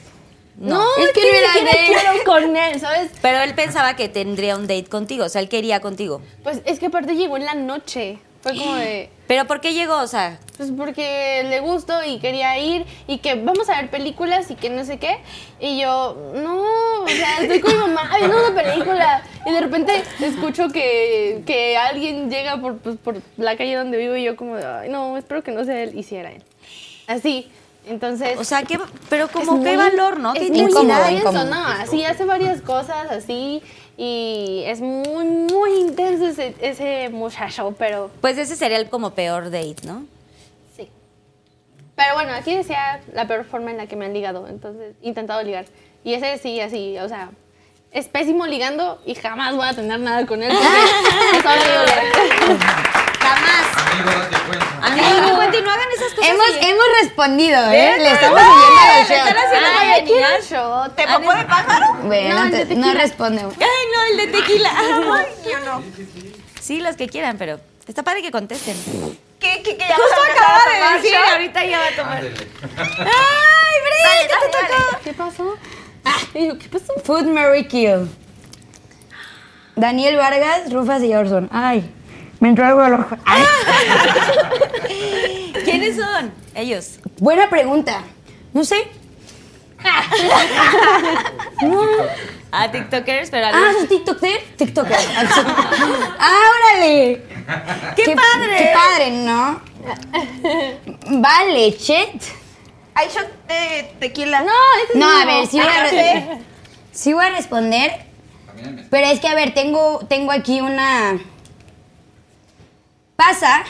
No, Es es que que, no él. quiero con él, ¿sabes? Pero él pensaba que tendría un date contigo, o sea, él quería contigo. Pues es que aparte llegó en la noche. Fue como de, ¿Pero por qué llegó? O sea, pues porque le gustó y quería ir y que vamos a ver películas y que no sé qué. Y yo, no, o sea, estoy con mi mamá viendo una película. Y de repente escucho que, que alguien llega por, pues, por la calle donde vivo y yo como, de, ay, no, espero que no sea él y si era él. Así, entonces... o sea, ¿qué, pero es como qué muy- valor, ¿no? Qué Es muy intensidad. incómodo. no, así hace varias cosas así y es muy, muy intenso ese, ese muchacho, pero Pues ese sería el como peor date, ¿no? sí. Pero bueno, aquí decía la peor forma en la que me han ligado, entonces intentado ligar. Y ese sí, así, o sea, es pésimo ligando y jamás voy a tener nada con él. Porque es horrible. Jamás. Amigo, date cuenta. Amigo, no cuenten, no hagan esas cosas. Hemos, y- hemos respondido, ¿eh? Le estamos le los están shots. haciendo. ¿Te popó de pájaro? Bueno, No, responde. Ay, no, el de tequila. Ay, yo no. Sí, los que quieran, pero está padre que contesten. ¿Qué, qué, qué? Ya Justo acaba de decir, shot? ahorita ya va a tomar. ¡Ay, Bri! ¿Qué te tocó? ¿Qué pasó? Y ¿qué pasó? Food Mary Kill. Daniel Vargas, Rufas y Orson. Ay, me entró algo al ojo. ¿Quiénes son? Ellos. Buena pregunta. No sé. Ah, TikTokers, pero Ah, ¿sos TikToker? TikToker. ¡Ah, órale! ¡Qué padre! ¡Qué padre, ¿no? Vale, chet. Hay shot de tequila. No, ese No, es a ver, sí voy a, re- sí voy a responder. Pero es que, a ver, tengo, tengo aquí una... Pasa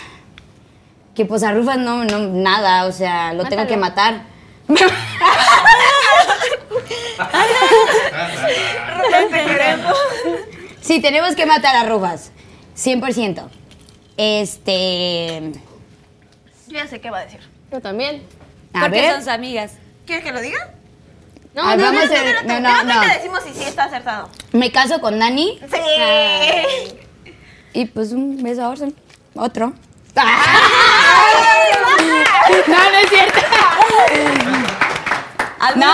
que pues a Rufas no, no, nada, o sea, lo tengo que matar. Sí, tenemos que matar a Rufas, 100%. Este... Yo ya sé qué va a decir. Yo también. A Porque ver, son sus amigas. ¿Quieres que lo diga? No, Ah, no, vamos no, a- no, no, realmente no. decimos si sí está acertado. Me caso con Dani Sí. y pues un beso a Orson. Otro. No, no es cierto. No,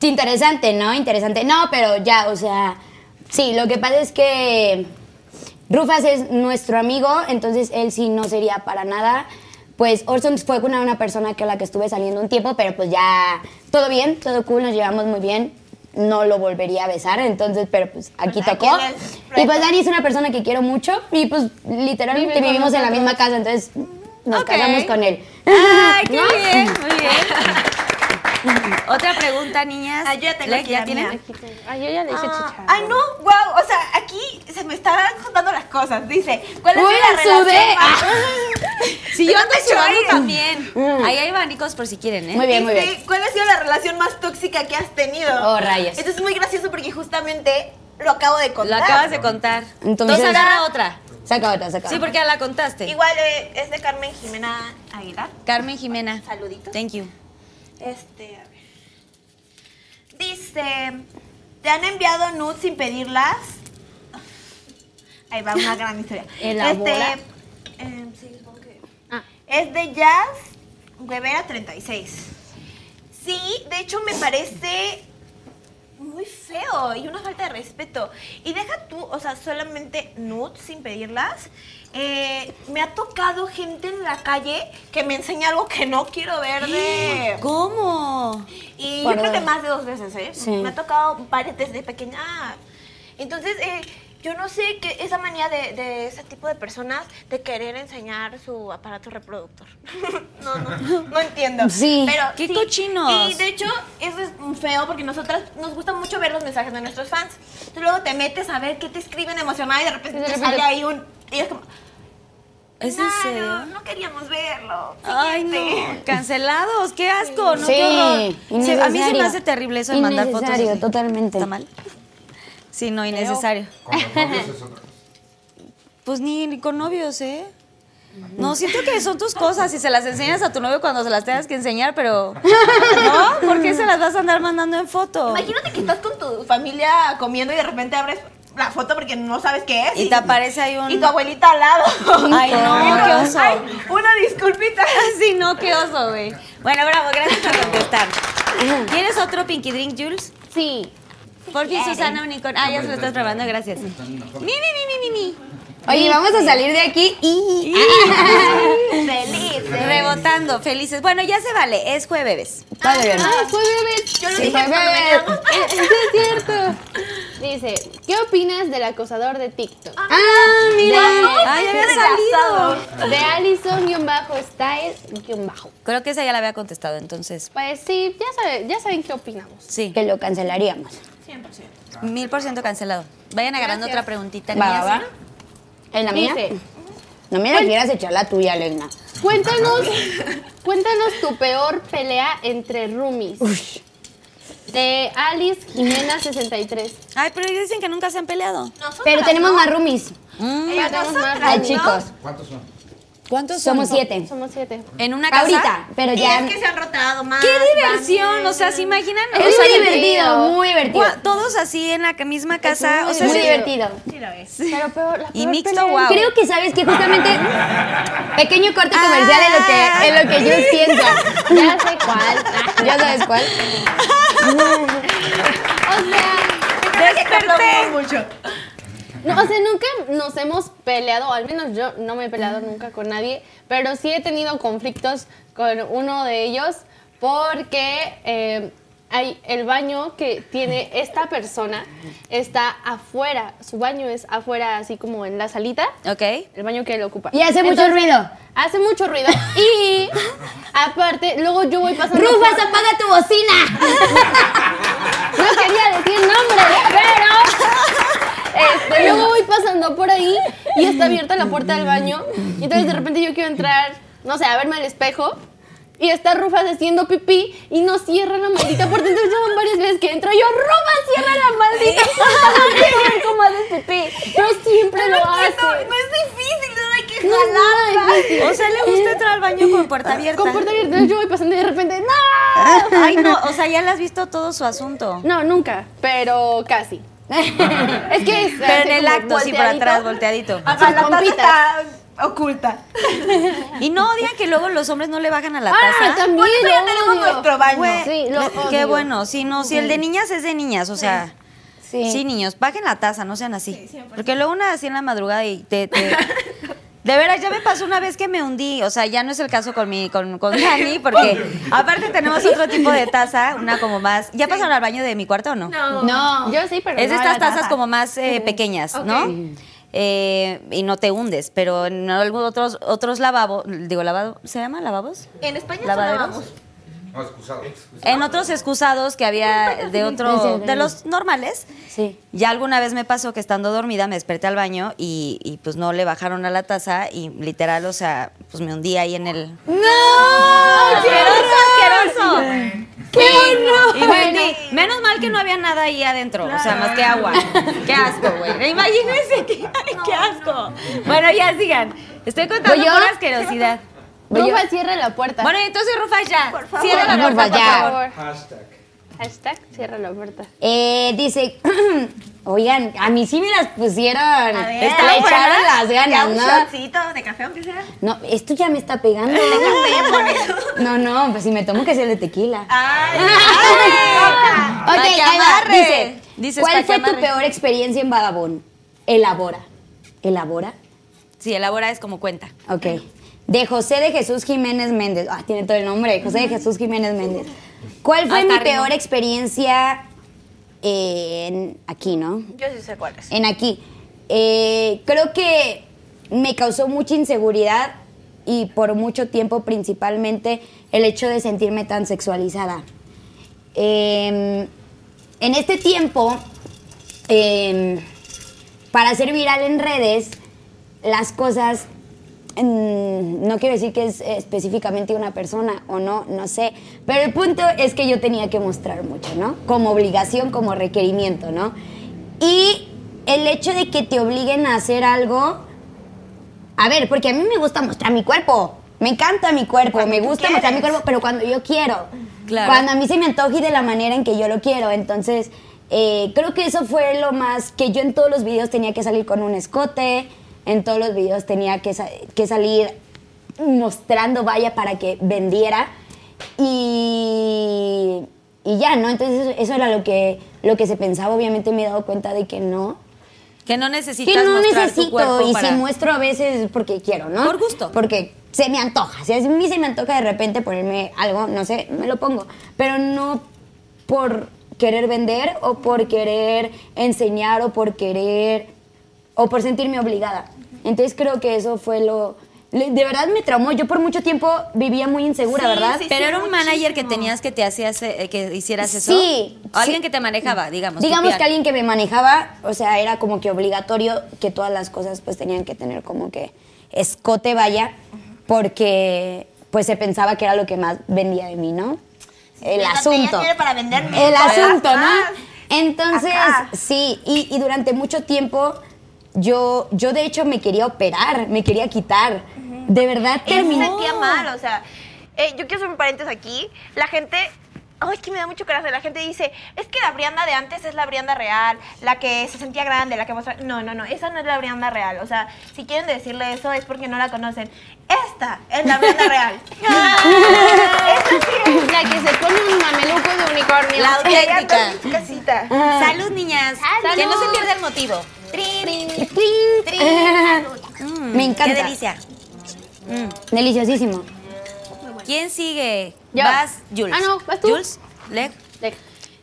interesante, ¿no? Interesante. No, pero ya, o sea, sí, lo que pasa es que Rufas es nuestro amigo, entonces él sí no sería para nada. Pues Orson fue con una persona con la que estuve saliendo un tiempo, pero pues ya todo bien, todo cool, nos llevamos muy bien. No lo volvería a besar, entonces, pero pues aquí Pues tocó. Y pues Dani es una persona que quiero mucho y pues literalmente Vive vivimos en la misma casa, entonces nos casamos con él. Ay, qué bien, muy bien. Otra pregunta, niñas. Ah, yo ya tengo Lec, aquí ¿Ya la. Ay, yo ya le hice Ah, chicharrón. Ay, no, wow, o sea, aquí se me están juntando las cosas. Dice, ¿cuál es Uy, la relación sudé. más- Si yo ando Te sudando también. Ahí hay abanicos por si quieren, ¿eh? Muy bien, muy Dice, bien. ¿cuál ha sido la relación más tóxica que has tenido? Oh, rayos. Esto es muy gracioso porque justamente lo acabo de Lo contar. acabas de contar. Entonces- Entonces agarra otra. Saca otra, saca Sí, porque ya la contaste. Igual eh, es de Carmen Jimena Aguilar. Carmen Jimena. Saluditos. Thank you. Este, a ver. Dice, ¿te han enviado nudes sin pedirlas? Ahí va una gran historia. Elabora. Este, eh, sí, que- Ah. Es de Jazz Guevara 36. Sí, de hecho me parece muy feo y una falta de respeto. Y deja tú, o sea, solamente nudes sin pedirlas. Eh, me ha tocado gente en la calle que me enseña algo que no quiero ver de... ¿Cómo? Y yo creo que más de dos veces, ¿eh? Sí. Me ha tocado varias desde pequeña. Entonces, eh, yo no sé qué esa manía de, de ese tipo de personas de querer enseñar su aparato reproductor. no, no, no entiendo. Sí. Pero ¡Qué sí. cochinos! Y de hecho, eso es feo porque nosotras nos gusta mucho ver los mensajes de nuestros fans. Entonces, luego te metes a ver qué te escriben emocionada y de repente de te repente- sale ahí un. Y es como. ¿Es en "Nah, serio? No, no queríamos verlo. Ay, Siguiente". no. Cancelados. Qué asco, ¿no? Sí, Qué horror. Se- a mí se me hace terrible eso de mandar fotos. Innecesario, totalmente. ¿Está mal? Sí, no, innecesario. Con los novios es otra cosa. Pues ni, ni con novios, ¿eh? No, siento que son tus cosas y se las enseñas a tu novio cuando se las tengas que enseñar, pero... ¿No? ¿Por qué se las vas a andar mandando en foto? Imagínate que estás con tu familia comiendo y de repente abres la foto porque no sabes qué es. Y te aparece ahí un... Y tu abuelita al lado. Ay, no, qué oso. Ay, una disculpita. Sí, no, qué oso, güey. Bueno, bravo, gracias por contestar. ¿Quieres otro Pinky Drink, Jules? Sí. Por fin, Susana Unicorn. Ah, ya se lo estás probando, gracias. Mi, mi, mi, mi, mi, mi. Oye, vamos a salir de aquí y... Feliz. Rebotando, felices. Bueno, ya se vale, es jueves. Bien. Ah, fue bebé. Yo lo Sí, dije cuando veníamos. es cierto. Dice, ¿qué opinas del acosador de TikTok? Ah, mira. Ay, había salido. De Allison-Style-bajo. Creo que esa ya la había contestado, entonces, Pues sí, ya, sabe- ya saben qué opinamos. sí. Que lo cancelaríamos. Mil por ciento cancelado. Vayan agarrando otra preguntita, Va, va. ¿En la mía? Dice, No me la quieras echar la tuya, Lena. cuéntanos, cuéntanos tu peor pelea entre roomies. De Alice Jimena 63. Ay, pero ellos dicen que nunca se han peleado. Nosotras, Pero tenemos ¿no? más roomies. Ellas Tenemos nosotras, más Ay, ¿no? chicos. ¿Cuántos son? ¿Cuántos Somos siete. Somos siete. ¿En una casa? Ahorita, pero Y ya... es que se han rotado más. ¡Qué diversión! O sea, ¿se imaginan? Es O sea, muy divertido, muy divertido. Todos así en la misma casa. muy, o sea, muy divertido. Sí lo es. Pero peor, la Y peor mixto, pelea- wow. Creo que sabes que justamente pequeño corte comercial en lo que en lo que Jules piensa. Ya sé cuál. ¿Ya sabes cuál? O sea, ¡Desperté! mucho. No, o sea, nunca nos hemos peleado, o al menos yo no me he peleado nunca con nadie, pero sí he tenido conflictos con uno de ellos porque eh, hay el baño que tiene esta persona está afuera, su baño es afuera, así como en la salita, Ok. el baño que él ocupa. Y hace mucho ruido. Hace mucho ruido y aparte, luego yo voy pasando... Rufas, por- apaga tu bocina. No quería decir nombre, pero por ahí y está abierta la puerta del baño. Y entonces de repente yo quiero entrar, no sé, a verme al espejo. Y está Rufas haciendo pipí y no cierra la maldita puerta. Entonces ya van varias veces que entro yo, Rufas, cierra la maldita puerta. Cómo haces pipí. Pero siempre lo hace. No, no es difícil, no hay que No es nada jalarla. difícil. O sea, le gusta entrar al baño con puerta abierta. Con puerta abierta, yo voy pasando y de repente, ¡no! Ay, no, o sea, ya le has visto todo su asunto. No, nunca, pero casi. Es que es Pero en el acto, sí, volteadito. atrás, volteadito. Ajá, la taza pompitas. está oculta. Y no odian que luego los hombres no le bajan a la Ah, taza. también eso ya lo tenemos odio. nuestro baño. Sí, lo Qué odio. bueno, sí, no, si el de niñas es de niñas, o sea, sí, Sí. niños, bajen la taza, no sean así. Porque luego una así en la madrugada y te... te- De veras, ya me pasó una vez que me hundí, o sea, ya no es el caso con mi, con, con Dani, porque aparte tenemos otro tipo de taza, una como más... ¿Ya pasaron al baño de mi cuarto o no? No, yo sí, pero Es de no estas tazas taza. como más eh, pequeñas, ¿no? Eh, y no te hundes, pero en algunos otros, otros lavabos, digo, lavabo, ¿se llama lavabos? En España son ¿Lavaderos? No, excusado. En otros excusados que había de otro, de los normales, Sí. ya alguna vez me pasó que estando dormida me desperté al baño y, y, pues no le bajaron a la taza y literal, o sea, pues me hundí ahí en el... ¡No! ¡Asqueroso, asqueroso! ¡Qué horror! Y me hundí. Menos mal que no había nada ahí adentro, o sea, más que agua. ¡Qué asco, güey! Imagínense, qué, asco. Bueno, ya sigan. Estoy contando pura asquerosidad. Rufa, cierra la puerta. Bueno, entonces, Rufa, ya. Cierra la Rufa, puerta, ya. por favor. Hashtag. Hashtag, cierra la puerta. Eh, dice, oigan, a mí sí me las pusieron. A ver, le echaron las ganas, un ¿no? shotcito de café, aunque sea. No, esto ya me está pegando. No, no, pues si me tomo que sea de tequila. Ay, Ok, Pa' que ahí va. Dice, Dices, ¿cuál fue tu peor experiencia en Badabón? Elabora. ¿Elabora? Sí, elabora es como cuenta. Ok. De José de Jesús Jiménez Méndez. Ah, tiene todo el nombre. José de Jesús Jiménez Méndez. ¿Cuál fue Hasta mi peor experiencia en aquí, no? Yo sí sé cuál es. En aquí. Eh, creo que me causó mucha inseguridad y por mucho tiempo principalmente el hecho de sentirme tan sexualizada. Eh, en este tiempo, eh, para ser viral en redes, las cosas, no quiero decir que es específicamente una persona o no, no sé, pero el punto es que yo tenía que mostrar mucho, ¿no? Como obligación, como requerimiento, ¿no? Y el hecho de que te obliguen a hacer algo, a ver, porque a mí me gusta mostrar mi cuerpo. Me encanta mi cuerpo, Cuando me gusta mostrar mi cuerpo, pero cuando yo quiero. Claro. Cuando a mí se me antoja y de la manera en que yo lo quiero. Entonces, eh, creo que eso fue lo más que yo en todos los videos tenía que salir con un escote, en todos los videos tenía que, sa- que salir mostrando vaya para que vendiera. Y, y ya, ¿no? Entonces, eso, eso era lo que, lo que se pensaba. Obviamente me he dado cuenta de que no. Que no necesitas Que no mostrar tu necesito cuerpo y para... si muestro a veces porque quiero, ¿no? Por gusto. Porque se me antoja. Si a mí se me antoja de repente ponerme algo, no sé, me lo pongo. Pero no por querer vender o por querer enseñar o por querer o por sentirme obligada. Entonces creo que eso fue lo... De verdad me traumó. Yo por mucho tiempo vivía muy insegura, Sí, ¿verdad? sí, Pero era un manager que tenías que te hacía hace- que hicieras eso. Sí, O alguien sí. que te manejaba, digamos. Digamos que alguien que me manejaba, o sea, era como que obligatorio que todas las cosas pues tenían que tener como que escote vaya, porque pues se pensaba que era lo que más vendía de mí, ¿no? El asunto. para vender mil El asunto, ¿no? Entonces, Acá. sí, y, y durante mucho tiempo yo, yo de hecho me quería operar, me quería quitar. De verdad Ella se terminó. sentía mal, o sea, eh, yo quiero hacer un paréntesis aquí. La gente, ay, que me da mucho coraje. La gente dice, es que la Brianda de antes es la Brianda real, la que se sentía grande, la que mostraba. No, no, no, esa no es la Brianda real. O sea, si quieren decirle eso es porque no la conocen. Esta es la Brianda real. Esta sí es La que se pone un mameluco de unicornio. La auténtica. casita. Salud, niñas. Salud. Que no se pierda el motivo. Me encanta. Qué delicia. Deliciosísimo. ¿Quién sigue? Yo. Vas, Jules. Ah, no, vas tú. Jules, Leg. De-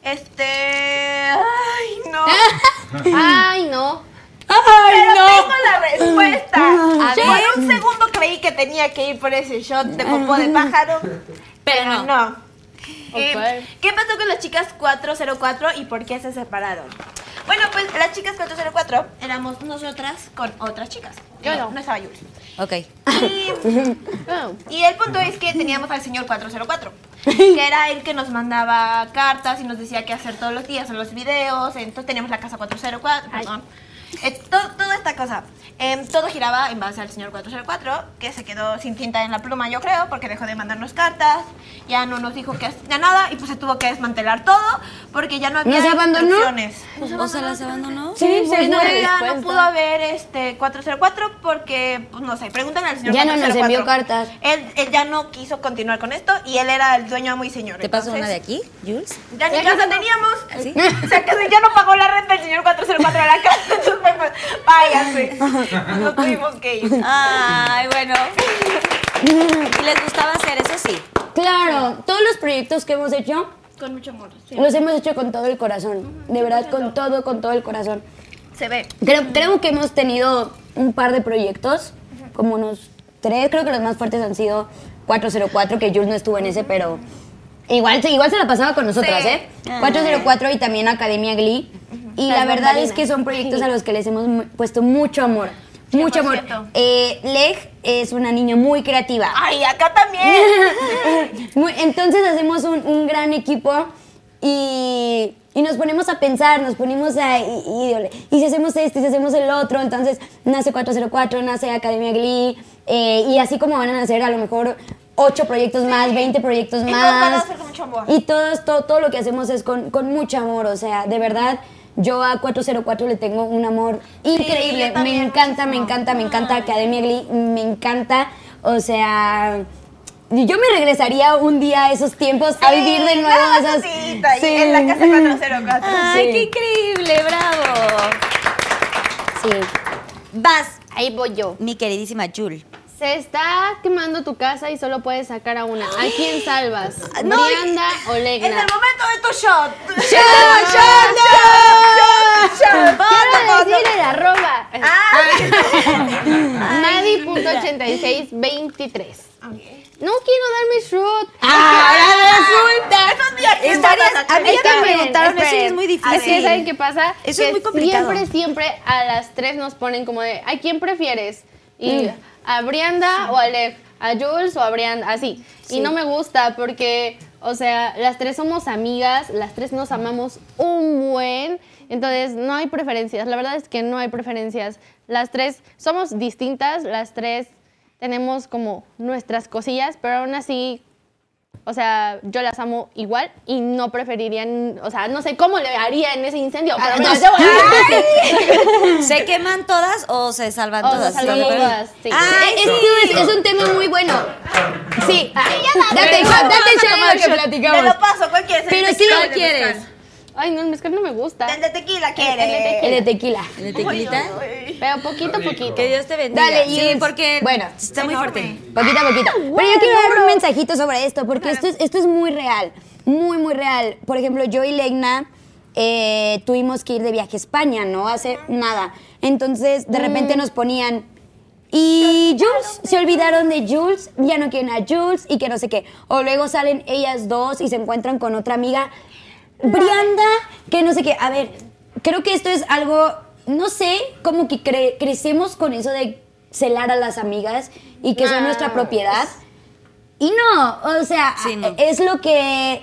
Este. Ay, no. Ay, no. Pero tengo la respuesta. A Por ver. un segundo creí que tenía que ir por ese shot de popó de pájaro. Pero no. Eh, Ok. ¿Qué pasó con las chicas 404 y por qué se separaron? Bueno, pues las chicas 404 éramos nosotras con otras chicas. Yo no. No estaba Jules. Ok. Y, y el punto es que teníamos al señor 404, que era el que nos mandaba cartas y nos decía qué hacer todos los días en los videos. Entonces teníamos la casa 404, perdón. Eh, to- toda esta cosa. em, todo giraba en base al señor 404, que se quedó sin tinta en la pluma, yo creo, porque dejó de mandarnos cartas, ya no nos dijo que ya nada, y pues se tuvo que desmantelar todo, porque ya no había ¿Nos abandonó? instrucciones. ¿O se las abandonó? Sí, Pues no, fue- ya no pudo haber este 404 porque, pues no sé, pregúntale al señor Ya no nos 404. envió cartas. Él, él ya no quiso continuar con esto y él era el dueño amo y señor. ¿Te paso una de aquí, Jules? Ya ni casa teníamos. ¿Sí? O sea, que ya no pagó la renta el señor 404 a la casa. Entonces váyase. Nos tuvimos que ir. Ay, bueno. ¿Y les gustaba hacer eso? Sí. Claro, todos los proyectos que hemos hecho Con mucho amor. sí. los hemos hecho con todo el corazón. De verdad, con todo, con todo el corazón. Se ve. Creo, creo que hemos tenido un par de proyectos, como unos tres, creo que los más fuertes han sido 404, que Jules no estuvo en ese, pero igual, se- igual se la pasaba con nosotras, Sí. ¿eh? 404 y también Academia Glee. Y la verdad es que son proyectos a los que les hemos puesto mucho amor. Mucho amor. 100%. Eh, Leg es una niña muy creativa. Ay, acá también. Entonces hacemos un, un gran equipo y, y nos ponemos a pensar, nos ponemos a... Y, y- y si hacemos este, y si hacemos el otro, entonces nace 404, nace Academia Glee eh, y así como van a nacer a lo mejor 8 proyectos más, 20 proyectos Y más. con mucho amor. Y todo, esto, todo lo que hacemos es con, con mucho amor, o sea, de verdad... Yo a 404 le tengo un amor increíble. también, me encanta, me encanta, me encanta Academia Glee, me encanta. O sea, yo me regresaría un día a esos tiempos a vivir de nuevo esas. y En la casa 404. Ay, Sí. qué increíble, bravo. Sí. Vas, Ahí voy yo. mi queridísima Jul. Se está quemando tu casa y solo puedes sacar a una. ¿A quién salvas? No, ¿Brianda o Es el Legna? momento de tu shot. Quiero decir el arroba. Ah, Madi.8623. No quiero darme shot. Ahora resulta. A mí ya me preguntaron eso es muy difícil. Es que, ¿saben qué pasa? Eso Que es muy complicado. Siempre, siempre a las tres nos ponen como de, ¿a quién prefieres? Y a Brianda o a Leg, a Jules o a Brianda, así. Y no me gusta porque, o sea, las tres somos amigas, las tres nos amamos un buen, entonces no hay preferencias. La verdad es que no hay preferencias. Las tres somos distintas, las tres tenemos como nuestras cosillas, pero aún así o sea, yo las amo igual y no preferirían, o sea, no sé cómo le haría en ese incendio, pero me las debo ¿Se queman todas o se salvan O se todas? salvan todas, sí. Ay, Es, sí. es- es un tema muy bueno. Sí. Date, Vamos date a chance tomar de lo que shot. platicamos. Te lo paso, ¿cuál quieres? ¿El Sí. Ay, no, el mezcal no me gusta. El de tequila quiere. el de tequila. El de tequila. ¿El de tequilita? Pero poquito a poquito. Que Dios te bendiga. Dale, Sí, Jules. porque Bueno, está muy fuerte. Poquito a poquito. Pero yo quiero dar un mensajito sobre esto, porque esto es, esto es muy real, muy, muy real. Por ejemplo, yo y Legna eh, tuvimos que ir de viaje a España, ¿no? Hace nada. Entonces, de repente nos ponían... Y Jules, se olvidaron de Jules, ya no quieren a Jules y que no sé qué. O luego salen ellas dos y se encuentran con otra amiga, Brianda, que no sé qué. A ver, creo que esto es algo, no sé, como que cre- crecemos con eso de celar a las amigas y que son nuestra propiedad. Y no, o sea, Sí, no. es lo que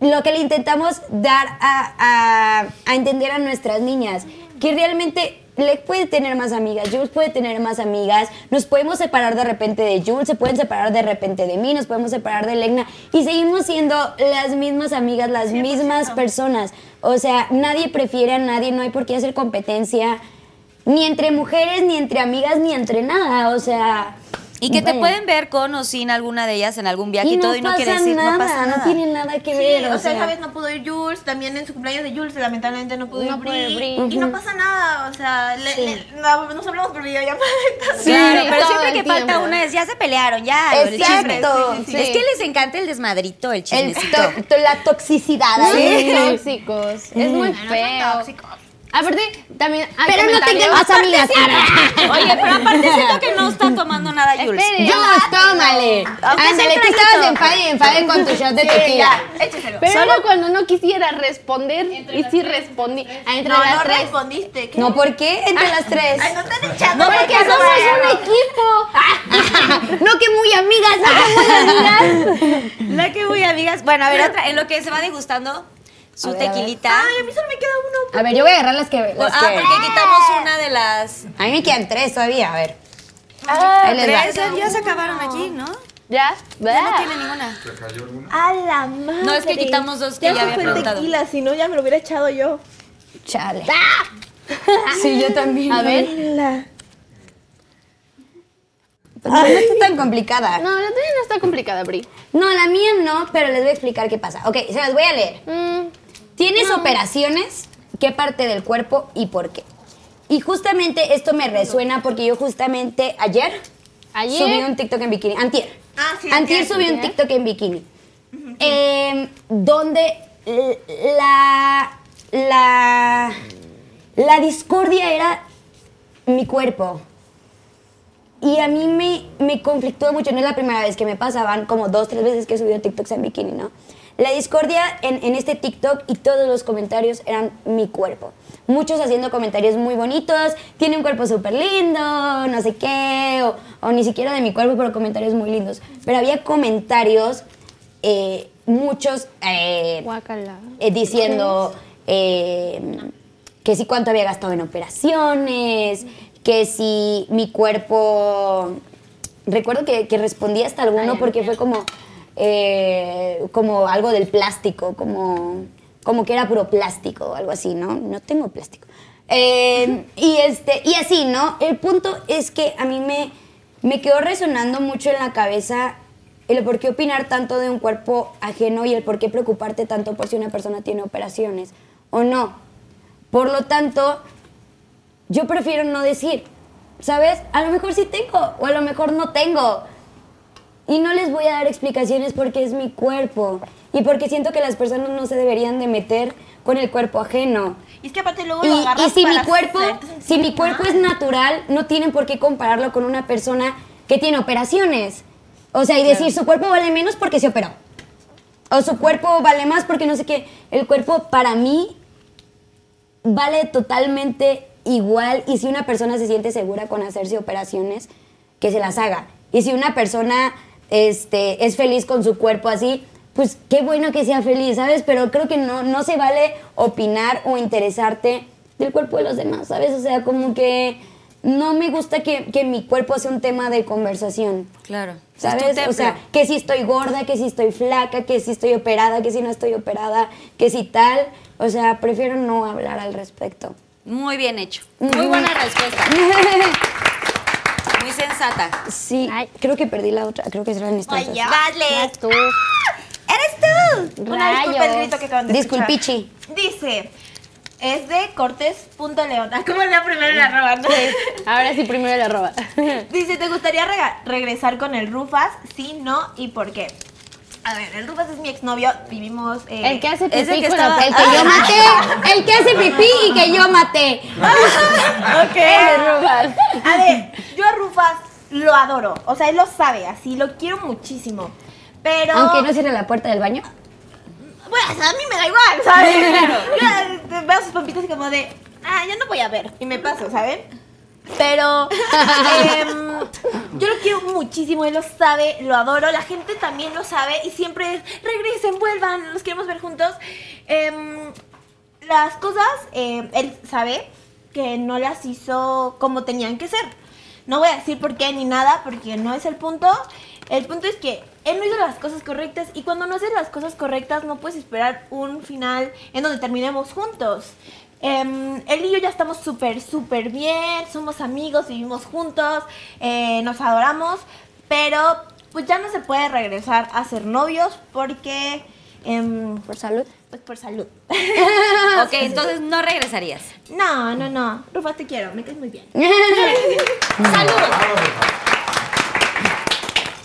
lo que le intentamos dar a, a- a entender a nuestras niñas, que realmente le puede tener más amigas, Jules puede tener más amigas, nos podemos separar de repente de Jules, se pueden separar de repente de mí, nos podemos separar de Legna y seguimos siendo las mismas amigas, las mismas personas. O sea, nadie prefiere a nadie, no hay por qué hacer competencia, ni entre mujeres, ni entre amigas, ni entre nada, o sea... Y que te pueden ver con o sin alguna de ellas en algún viaje y, Y no, todo y no quiere decir, nada, no pasa nada. no tiene nada que Sí, ver, o sea, esa vez no pudo ir Jules, también en su cumpleaños de Jules, lamentablemente no pudo No ir pudo ir Bri, Bri. y no pasa nada, o sea, le- le- no- nos hablamos por videollamada. Claro, Sí, pero todo siempre el que falta tiempo. una es, ya se pelearon, ya. el. Exacto. Sí, sí, sí. Es que les encanta el desmadrito, el El chismecito. to- to- la toxicidad ahí. Son tóxicos. Es muy feo. tóxicos. Aparte, también hay Pero no tengan más amigas. Oye, pero aparte siento que no está tomando nada, Jules. Espere. Yo, tómale. Ándale, tú estabas enfade y enfade con tu shot de tequila. Écheselo. Pero era cuando no quisiera responder y sí respondí. Ah, entre no, las no tres. respondiste. ¿qué? No, ¿por qué? Entre las tres. Ay, no están echando. No, porque somos un equipo. no, que muy amigas, no que muy amigas. La que muy amigas. Bueno, a ver, otra, en lo que se va degustando. Su A ver, a ver. tequilita. Ay, a mí solo me queda uno. A ver, yo voy a agarrar las que. Las ah, que- porque quitamos una de las. A mí me quedan tres todavía, a ver. Ah, tres, ya se acabaron aquí, ¿no? ¿Ya? Ya no tiene ninguna. ¿Te cayó alguna? A la madre. No, es que quitamos dos que ya se había fue el preguntado. tequila, si no ya me lo hubiera echado yo. Chale. Sí, yo también. A ver. La- Pero no está tan complicada. No, la tuya no está complicada, Bri. No, la mía no, pero les voy a explicar qué pasa. Ok, se las voy a leer. Mm, ¿Tienes operaciones? ¿Qué parte del cuerpo y por qué? Y justamente esto me resuena porque yo justamente ayer, ¿Ayer? subí un TikTok en bikini. Antier. Ah, sí, Antier antier. subí un. TikTok en bikini. Em, donde la, la, la discordia era mi cuerpo. Y a mí me, me conflictó mucho, no es la primera vez que me pasaban, como dos, tres veces que he subido TikToks en bikini, ¿no? La discordia en, en este TikTok y todos los comentarios eran mi cuerpo. Muchos haciendo comentarios muy bonitos, tiene un cuerpo súper lindo, no sé qué, o, o ni siquiera de mi cuerpo, pero comentarios muy lindos. Pero había comentarios, eh, muchos, eh, eh, diciendo que si cuánto había gastado en operaciones, que si mi cuerpo... Recuerdo que, que respondí hasta alguno porque fue como, eh, como algo del plástico, como, como que era puro plástico o algo así, ¿no? No tengo plástico. Eh, y, este, y así, ¿no? El punto es que a mí me, me quedó resonando mucho en la cabeza el por qué opinar tanto de un cuerpo ajeno y el por qué preocuparte tanto por si una persona tiene operaciones o no. Por lo tanto, yo prefiero no decir, ¿sabes? A lo mejor sí tengo o a lo mejor no tengo. Y no les voy a dar explicaciones porque es mi cuerpo y porque siento que las personas no se deberían de meter con el cuerpo ajeno. Y es que aparte luego Y, lo agarras y si mi cuerpo, si mi cuerpo es natural, no tienen por qué compararlo con una persona que tiene operaciones. O sea, y decir su cuerpo vale menos porque se operó. O su cuerpo vale más porque no sé qué. El cuerpo para mí vale totalmente igual y si una persona se siente segura con hacerse operaciones, que se las haga. Y si una persona este, es feliz con su cuerpo así, pues qué bueno que sea feliz, ¿sabes? Pero creo que no, no se vale opinar o interesarte del cuerpo de los demás, ¿sabes? O sea, como que no me gusta que, que mi cuerpo sea un tema de conversación. Claro. ¿Sabes? O sea, que si estoy gorda, que si estoy flaca, que si estoy operada, que si no estoy operada, que si tal. O sea, prefiero no hablar al respecto. Muy bien hecho. Muy buena respuesta. Muy sensata. Sí, creo que perdí la otra. Creo que estas Ay, dos. ya. Dale. Tú. ¡Eres tú! Una disculpa el grito que acaban de escuchar. Disculpichi. Dice, es de Cortés.león. Ah, ¿cómo es la primera la roba? no? Ahora sí, primero la roba. Dice, ¿te gustaría regresar con el Rufas? Sí, no y por qué. A ver, el Rufas es mi exnovio, vivimos... eh, El que hace pipí que estaba- El que yo maté, el que hace pipí y que yo maté. Ok. A ver, yo a Rufas lo adoro. O sea, él lo sabe, así, lo quiero muchísimo. Pero... Aunque no cierre la puerta del baño. Bueno, o sea, a mí me da igual, ¿sabes? Yo veo sus pompitas como de, ah, ya no voy a ver. Y me paso, ¿saben? Pero em, yo lo quiero muchísimo, él lo sabe, lo adoro, la gente también lo sabe y siempre es, regresen, vuelvan, los queremos ver juntos. Em, las cosas, eh, él sabe que no las hizo como tenían que ser. No voy a decir por qué ni nada, porque no es el punto. El punto es que él no hizo las cosas correctas y cuando no haces las cosas correctas no puedes esperar un final en donde terminemos juntos. Em, él y yo ya estamos súper, súper bien, somos amigos, vivimos juntos, eh, nos adoramos, pero pues ya no se puede regresar a ser novios porque... em, Por salud. pues por salud. Ok, entonces no regresarías. No, no, no. Rufas, te quiero. Me caes muy bien.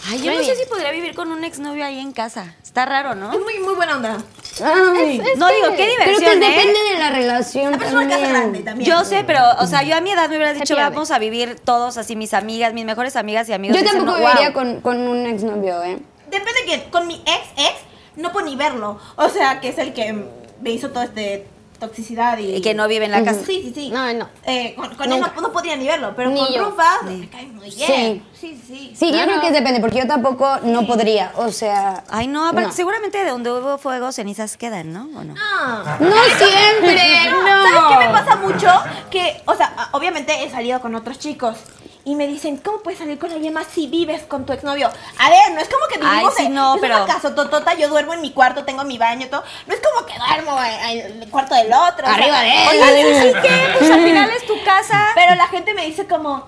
Ay, yo no sé si podría vivir con un exnovio ahí en casa. Está raro, ¿no? Es muy, muy buena onda. Ay, no digo, qué diversión, que ¿eh? depende de la relación Es una casa grande también. también. Yo sé, pero, o sea, yo a mi edad me hubieras dicho, vamos a vivir todos así, mis amigas, mis mejores amigas y amigos. Yo dicen, tampoco "Wow". viviría con, con un exnovio, ¿eh? Depende que con mi ex ex no puedo ni verlo. O sea, que es el que me hizo todo este toxicidad y... Y que no vive en la casa. Sí, sí, sí. No, no. Eh, con con él no, no podría ni verlo, pero Ni con yo. Rufas me cae muy bien. Sí. Sí, sí. Sí, yo Claro. creo que depende, porque yo tampoco no podría, o sea... Ay, no, aparte, No. seguramente de donde hubo fuego, cenizas quedan, ¿no? ¿O no? Ah. No siempre, no. ¿Sabes qué me pasa mucho? Que, o sea, obviamente he salido con otros chicos. Y me dicen, ¿cómo puedes salir con alguien más si vives con tu exnovio? A ver, no es como que Ay, vivimos sí, en no, es pero- una casototota, yo duermo en mi cuarto, tengo mi baño, todo. No es como que duermo en, el cuarto del otro. o sea, Arriba de él. Oye, sí, sí, ¿qué? Pues al final es tu casa. Pero la gente me dice como,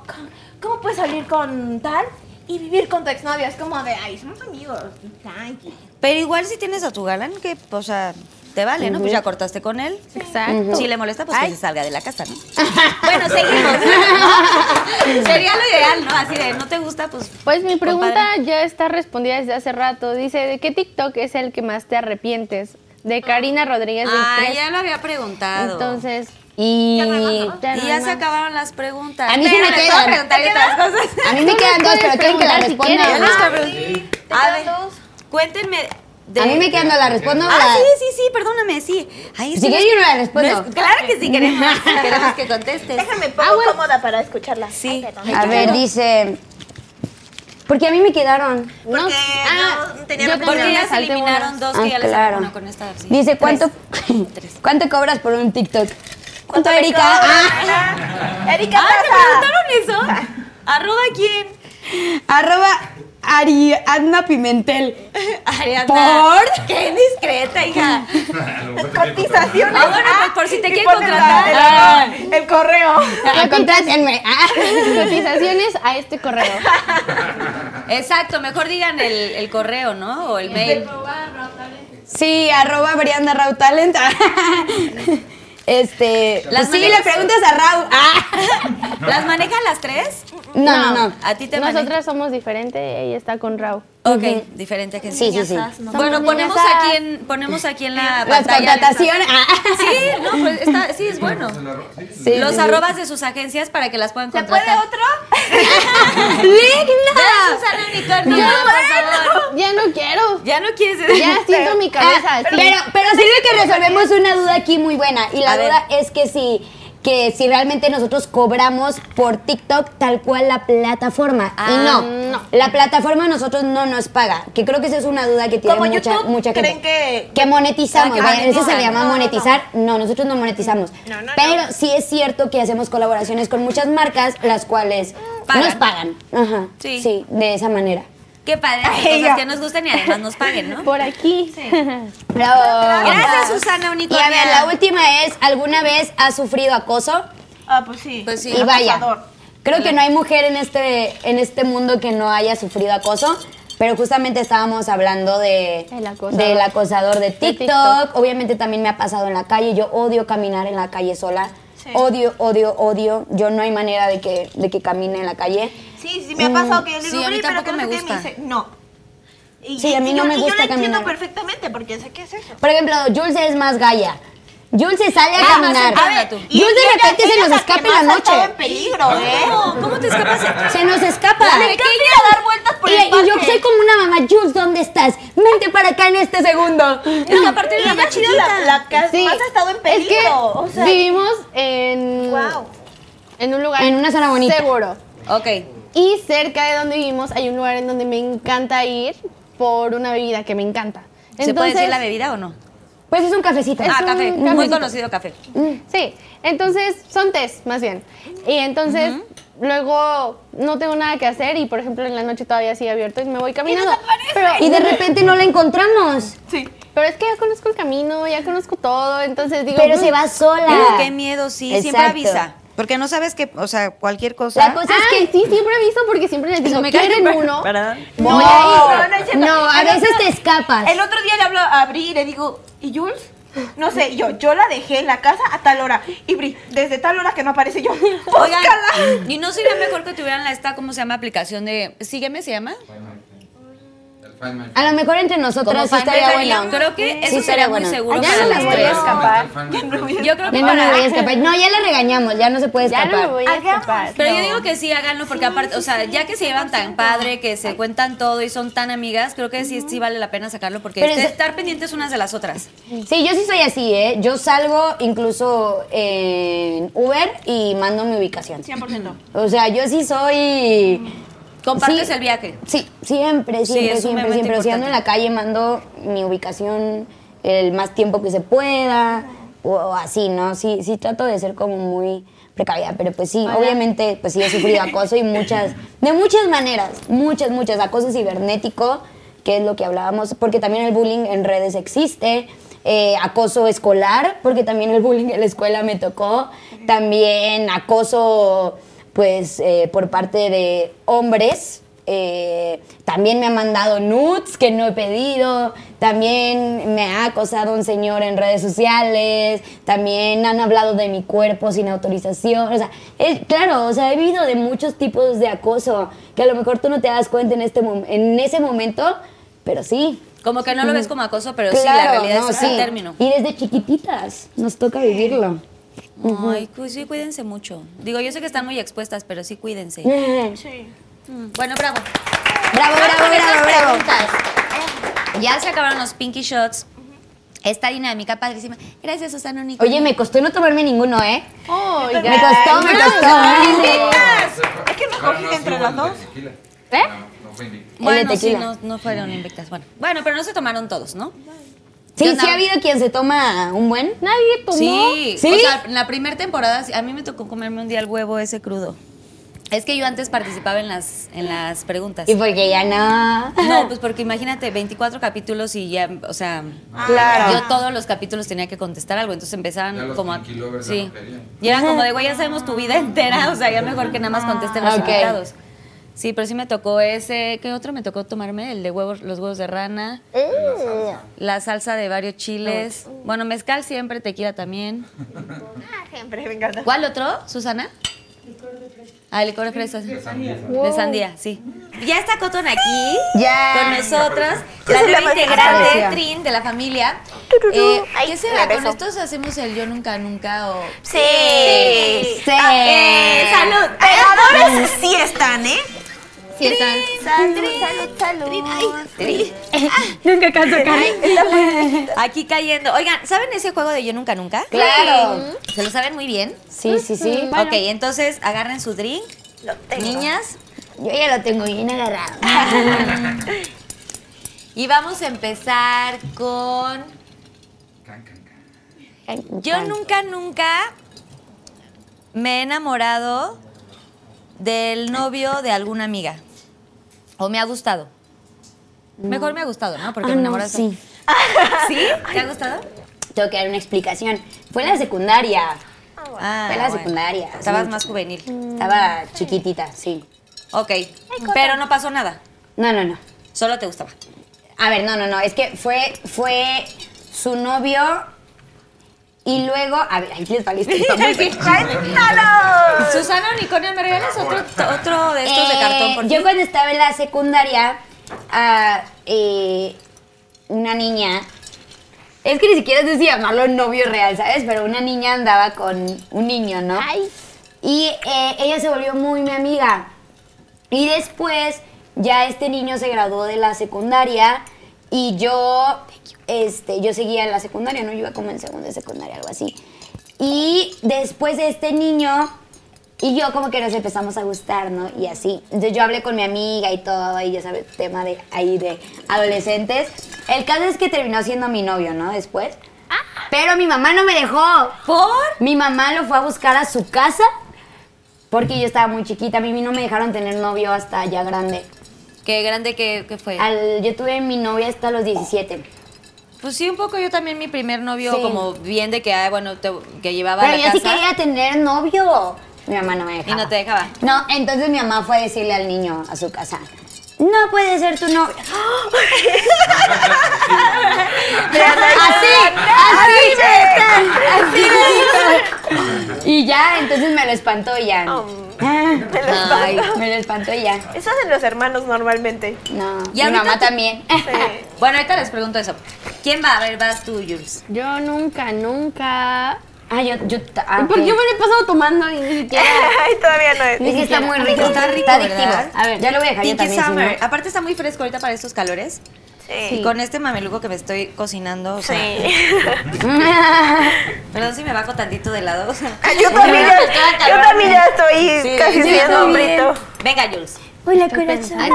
¿cómo puedes salir con tal y vivir con tu exnovio? Es como de, ay, somos amigos, tranqui. Pero igual si tienes a tu galán, que, o sea, te vale, ¿no? Pues ya cortaste con él. Exacto. Si le molesta, pues Ay. que se salga de la casa, ¿no? bueno, seguimos. Sería lo ideal, ¿no? Así de, no te gusta, pues. Pues mi pregunta compadre. ya está respondida desde hace rato. Dice, ¿de qué TikTok es el que más te arrepientes? De Karina Rodríguez Ah, 23. ya lo había preguntado. Entonces, Y... ya no y hay ya más. se acabaron las preguntas. A mí sí Pero me les quedan. puedo preguntar otras cosas. A mí me quedan dos, pero quieren que la preguntar si responda. o no? Ah, Sí, A ver, dos. cuéntenme. De- A mí me quedan la respondo. Ah, la- sí, sí, sí, perdóname, sí. Ay, Si sí, quieres, es- yo no la respondo. no es- claro que sí queremos, queremos que contestes. Déjame pongo cómoda para escucharla. Sí. Ay. A ver, dice... Porque a mí me quedaron. Porque Ah, yo tenía. Porque ya se eliminaron dos Ah, que ya les claro. con esta. sí. Dice, ¿cuánto, Tres. ¿cuánto cobras por un TikTok? ¿Cuánto, Erika? Ah, Erika Ah, ¿te Plaza. preguntaron eso? ¿Arroba quién? arroba Ariadna Pimentel. Ariadna. ¿Por? Qué indiscreta, hija. Cotizaciones. Ah, bueno, pues por si te quieren contratar. la- el, el correo. Ah, Contrátenme. Ah. Cotizaciones a este correo. Exacto, mejor digan el, el correo, ¿no? O el mail. Sí, arroba Brianda Rau Talent. Este. Las pues sí, le preguntas a Rau. Ah. ¿Las manejan las tres? No, no, no. ¿A ti te manejan? Nosotras somos diferentes, ella está con Rau. Ok, diferente que Sí, sí, sí. Bueno, ponemos aquí en, ponemos aquí en la Las pantalla. contrataciones. Ah. Sí, no, pues está, sí, es bueno. Sí, Los sí, sí. arrobas de sus agencias para que las puedan ¿Se puede contratar. otro? ¡Digna! Susana Unicornio, por favor. Ya no quiero. Ya no quieres Ya siento mi cabeza Ah, así. pero, pero sirve que resolvemos una duda aquí muy buena. Y la A ver. duda es que si, que si realmente nosotros cobramos por TikTok tal cual la plataforma. Ah, y no, no. La plataforma a nosotros no nos paga. Que creo que esa es una duda que tiene mucha, YouTube, mucha gente. ¿creen que- Que monetizamos. Ah, que vaya, eso se le llama No, no, no. monetizar. No, nosotros no monetizamos. No, no, no. pero sí es cierto que hacemos colaboraciones con muchas marcas, las cuales Pagan. nos pagan. Ajá. Sí. Sí, de esa manera. Qué padre, Ay, cosas ya. que nos gusten y además nos paguen, ¿no? Por aquí. Bravo. Gracias, Susana Y Unicornia. a ver, la última es, ¿alguna vez has sufrido acoso? Ah, pues sí. Pues sí. Y vaya, Acosador. creo que no hay mujer en este, en este mundo que no haya sufrido acoso, pero justamente estábamos hablando de, El acosador. del acosador de TikTok. TikTok. Obviamente también me ha pasado en la calle, yo odio caminar en la calle sola. Sí. Odio, odio, odio. Yo no hay manera de que, de que camine en la calle. Sí, sí me ha pasado que yo le Sí, digo, a mí "Bri, pero que no me sé qué", y gusta. dice, no. Y, Sí, a mí no yo, me y yo gusta lo entiendo perfectamente porque sé qué es eso. Por ejemplo, Jules es más galla. Jules se sale a Ah, caminar. cercana tú. Jules de repente se nos es escapa en la noche. en peligro, ¿eh? ¿Cómo? ¿Cómo te escapas? Se nos escapa. Le encanta ir a dar vueltas por y, el y yo soy como una mamá, Jules, ¿dónde estás? Vente para acá en este segundo. No, aparte de la más sido la, chiquita. la que Sí. más ha estado en Es peligro. que o sea, vivimos en, wow. en un lugar En una zona bonita. seguro. Ok. Y cerca de donde vivimos hay un lugar en donde me encanta ir por una bebida que me encanta. ¿Se puede decir Entonces- la bebida o no? Pues es un cafecito. ah, café. Muy cafecito. conocido café. Sí, entonces son test más bien. Y entonces luego no tengo nada que hacer y por ejemplo en la noche todavía sigue abierto y me voy caminando. Pero, Y de repente no la encontramos. Sí. pero es que ya conozco el camino, ya conozco todo, entonces digo... Pero "Mm". se va sola. Pero qué miedo, sí. Siempre Exacto. avisa. Porque no sabes que, o sea, cualquier cosa. La cosa es que. sí, siempre aviso porque siempre les digo, me cae ¿quieren uno? ¿Verdad? No, No, a veces otro- te escapas. El otro día le hablo a Bri y le digo, ¿y Jules? No sé, yo, yo la dejé en la casa a tal hora. Y Bri, desde tal hora que no aparece yo. Oigan. ¿y no sería mejor que tuvieran la esta, cómo se llama, aplicación de... Sígueme, se llama? Feynman. A lo mejor entre nosotras sí estaría bueno. Creo que Sí, eso estaría sería muy bueno. seguro Ya no las voy a tres. escapar. Yo creo que Ya no me voy a escapar. No, ya la regañamos, ya no se puede Ya escapar. no me voy a escapar. Pero yo digo que sí, háganlo, porque aparte, o sea, ya que se llevan tan padre, que se cuentan todo y son tan amigas, creo que sí, sí vale la pena sacarlo, porque este- es- estar pendientes unas de las otras. Sí, yo sí soy así, ¿eh? Yo salgo incluso en Uber y mando mi ubicación. 100%. O sea, yo sí soy... Compartes Sí. el viaje. Sí, siempre, siempre, siempre, siempre. Si ando en la calle, mando mi ubicación el más tiempo que se pueda, o, o así, ¿no? Sí, sí trato de ser como muy precavida, pero pues sí, obviamente, pues sí he sufrido acoso y muchas, de muchas maneras, muchas, muchas, acoso cibernético, que es lo que hablábamos, porque también el bullying en redes existe, eh, acoso escolar, porque también el bullying en la escuela me tocó, también acoso pues eh, por parte de hombres. eh, también me han mandado nudes que no he pedido, también me ha acosado un señor en redes sociales, también han hablado de mi cuerpo sin autorización, o sea, es- claro, o sea, he vivido de muchos tipos de acoso que a lo mejor tú no te das cuenta en, este en ese momento, pero sí. Como que no lo ves como acoso, pero sí, la realidad no, es sí. término. Y desde chiquititas nos toca vivirlo. Ay, pues sí, cuídense mucho. Digo, yo sé que están muy expuestas, pero sí cuídense. Sí. Bueno, bravo. Bravo, bravo, bravo, bravo. preguntas. Ya se acabaron los Pinky Shots. Esta dinámica padrísima. Gracias, Susana Unico. Oye, me costó no tomarme ninguno, ¿eh? Me costó, me costó. Es que no cogí entre las dos. ¿Eh? No, no fue. Bueno, sí, no, no fueron invictas. Bueno. bueno, pero no se tomaron todos, ¿no? Sí, sí ha habido quien se toma un buen. Nadie tomó. Sí, ¿Sí? o sea, en la primera temporada sí, a mí me tocó comerme un día el huevo ese crudo. Es que yo antes participaba en las, en las preguntas. y porque ya no. No, pues porque imagínate, 24 capítulos y ya, o sea, Claro. yo todos los capítulos tenía que contestar algo, entonces Ya empezaban los como a... Ya Sí. Y era como de, güey, ya sabemos tu vida entera, o sea, ya mejor que nada más contesten los Ok. invitados. Sí, pero sí me tocó ese, ¿qué otro me tocó tomarme? El de huevos, los huevos de rana, la salsa de varios chiles, bueno, mezcal siempre, tequila también. Siempre me encanta. ¿Cuál otro, Susana? Ah, el licor de fresas. De sandía. De sandía, sí. Ya está Cotton aquí Ya. con nosotras, ¿Qué la se nueva integrante? Trin de la familia. Eh, ¿Qué será? ¿Con regreso. estos hacemos el yo nunca nunca o...? Sí. Sí. Ah, eh, salud. Pegadores sí están, ¿eh? Están. Salud, salud, salud. Nunca canso, Aquí cayendo. Oigan, ¿saben ese juego de yo nunca nunca? Claro. ¿Se lo saben muy bien? Sí, sí, sí. Ok, entonces agarren su drink. Lo tengo. Niñas, Yo ya lo tengo bien agarrado. y vamos a empezar con... Yo nunca, nunca me he enamorado del novio de alguna amiga. O me ha gustado. Mejor me ha gustado, ¿no? Porque Ah, me no, enamoras. sí. ¿Sí? ¿Te ha gustado? Tengo que dar una explicación. Fue en la secundaria. Ah, Fue en la secundaria. Estabas mucho. más juvenil. Estaba chiquitita, sí. Ok. Pero no pasó nada. No, no, no. Solo te gustaba. A ver, no, no, no. Es que fue, fue su novio y luego. A ver, ahí les va la historia. muy buena. Susana Unicornio, ¿me regalas otro, otro de estos de Eh, cartón, por Yo favor? cuando estaba en la secundaria, eh, una niña. Es que ni siquiera sé si llamarlo novio real, ¿sabes? Pero una niña andaba con un niño, ¿no? Y eh, ella se volvió muy mi amiga. Y después ya este niño se graduó de la secundaria y yo, este, yo seguía en la secundaria, ¿no? Yo iba como en segundo de secundaria, algo así. Y después de este niño y yo como que nos empezamos a gustar, ¿no? Y así. Entonces yo hablé con mi amiga y todo, y ya sabes, tema de ahí de adolescentes. El caso es que terminó siendo mi novio, ¿no? Después. Pero mi mamá no me dejó. ¿Por? Mi mamá lo fue a buscar a su casa porque yo estaba muy chiquita. A mí no me dejaron tener novio hasta ya grande. Qué grande que, que fue. Al- yo tuve mi novia hasta los 17. Pues sí, un poco yo también mi primer novio, Sí. como bien de que, ah, bueno, te- que llevaba Pero a yo la sí casa. quería tener novio. Mi mamá no me dejaba. Y no te dejaba. No, entonces mi mamá fue a decirle al niño a su casa, no puede ser tu novio. así, así, así. Y ya, entonces me lo espantó y ya. Oh, me lo Ay, espantó. me lo espantó y ya. Eso hacen los hermanos normalmente. No, Y mi mamá tú- también. Sí. Bueno, ahorita les pregunto eso. ¿Quién va? A ver, vas tú, Jules. Yo nunca, nunca. Ah, yo, yo, ah, ¿Por ok. qué me lo he pasado tomando y ni siquiera? Ay, todavía no es. Es que está muy rico. Está rico, Está adictivo. ¿verdad? A ver, ya lo voy a dejar yo Pinky también. si no. Summer. Aparte está muy fresco ahorita para estos calores. Sí. Y con este mameluco que me estoy cocinando, o sea, Sí. perdón si me bajo tantito de lado. Yo también ya, yo también ya estoy Sí, casi siendo hombrito. Venga, Jules. Hola, corazón. Ay.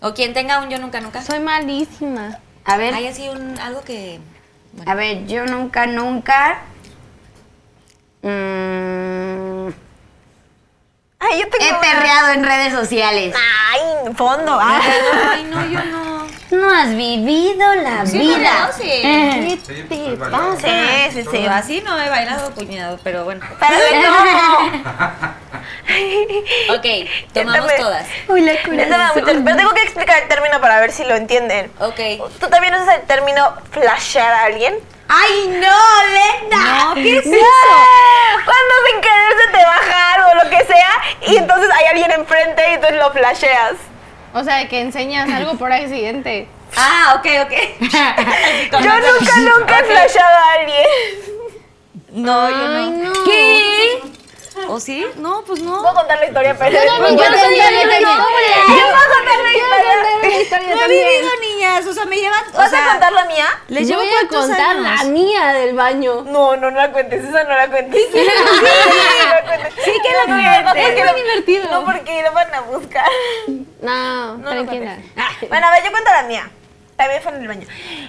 O quien tenga un yo nunca nunca. Soy malísima. A ver, Hay así un algo que. A ver, yo nunca, nunca. mm, Ay, yo tengo he una. perreado en redes sociales. Ay, fondo. Ah. Ay, no, yo no. No has vivido la vida. Sí, Eh, Sí, pues, soy bailado. Sí, sí, sí. Así no he bailado, puñado, pero bueno. Pero no. Ok, tomamos todas. Hola, Pero tengo que explicar el término para ver si lo entienden. Ok. ¿Tú también usas el término flashear a alguien? ¡Ay, no, Lena! No, ¿qué es eso? Cuando sin querer se te baja algo, lo que sea, y entonces hay alguien enfrente y entonces lo flasheas. O sea, que enseñas algo por accidente. Ah, ok, ok. Yo nunca, nunca he flasheado a alguien. No, yo Ay, no. no. ¿Qué? ¿O sí? No, pues no. Puedo contar la historia, pero. Yo también, yo Yo también, yo también. Yo puedo contar la historia. la historia No he vivido, niñas. O sea, me llevan. ¿Vas a contar la mía? Les Yo llevo voy a contar la mía del baño. No, no, no la cuentes, esa no la cuentes. Sí, no. Sí, que la cuentes. Es muy divertido. No, porque lo van a buscar. No, No tranquila. Bueno, a ver, yo cuento la mía. También fue en el baño.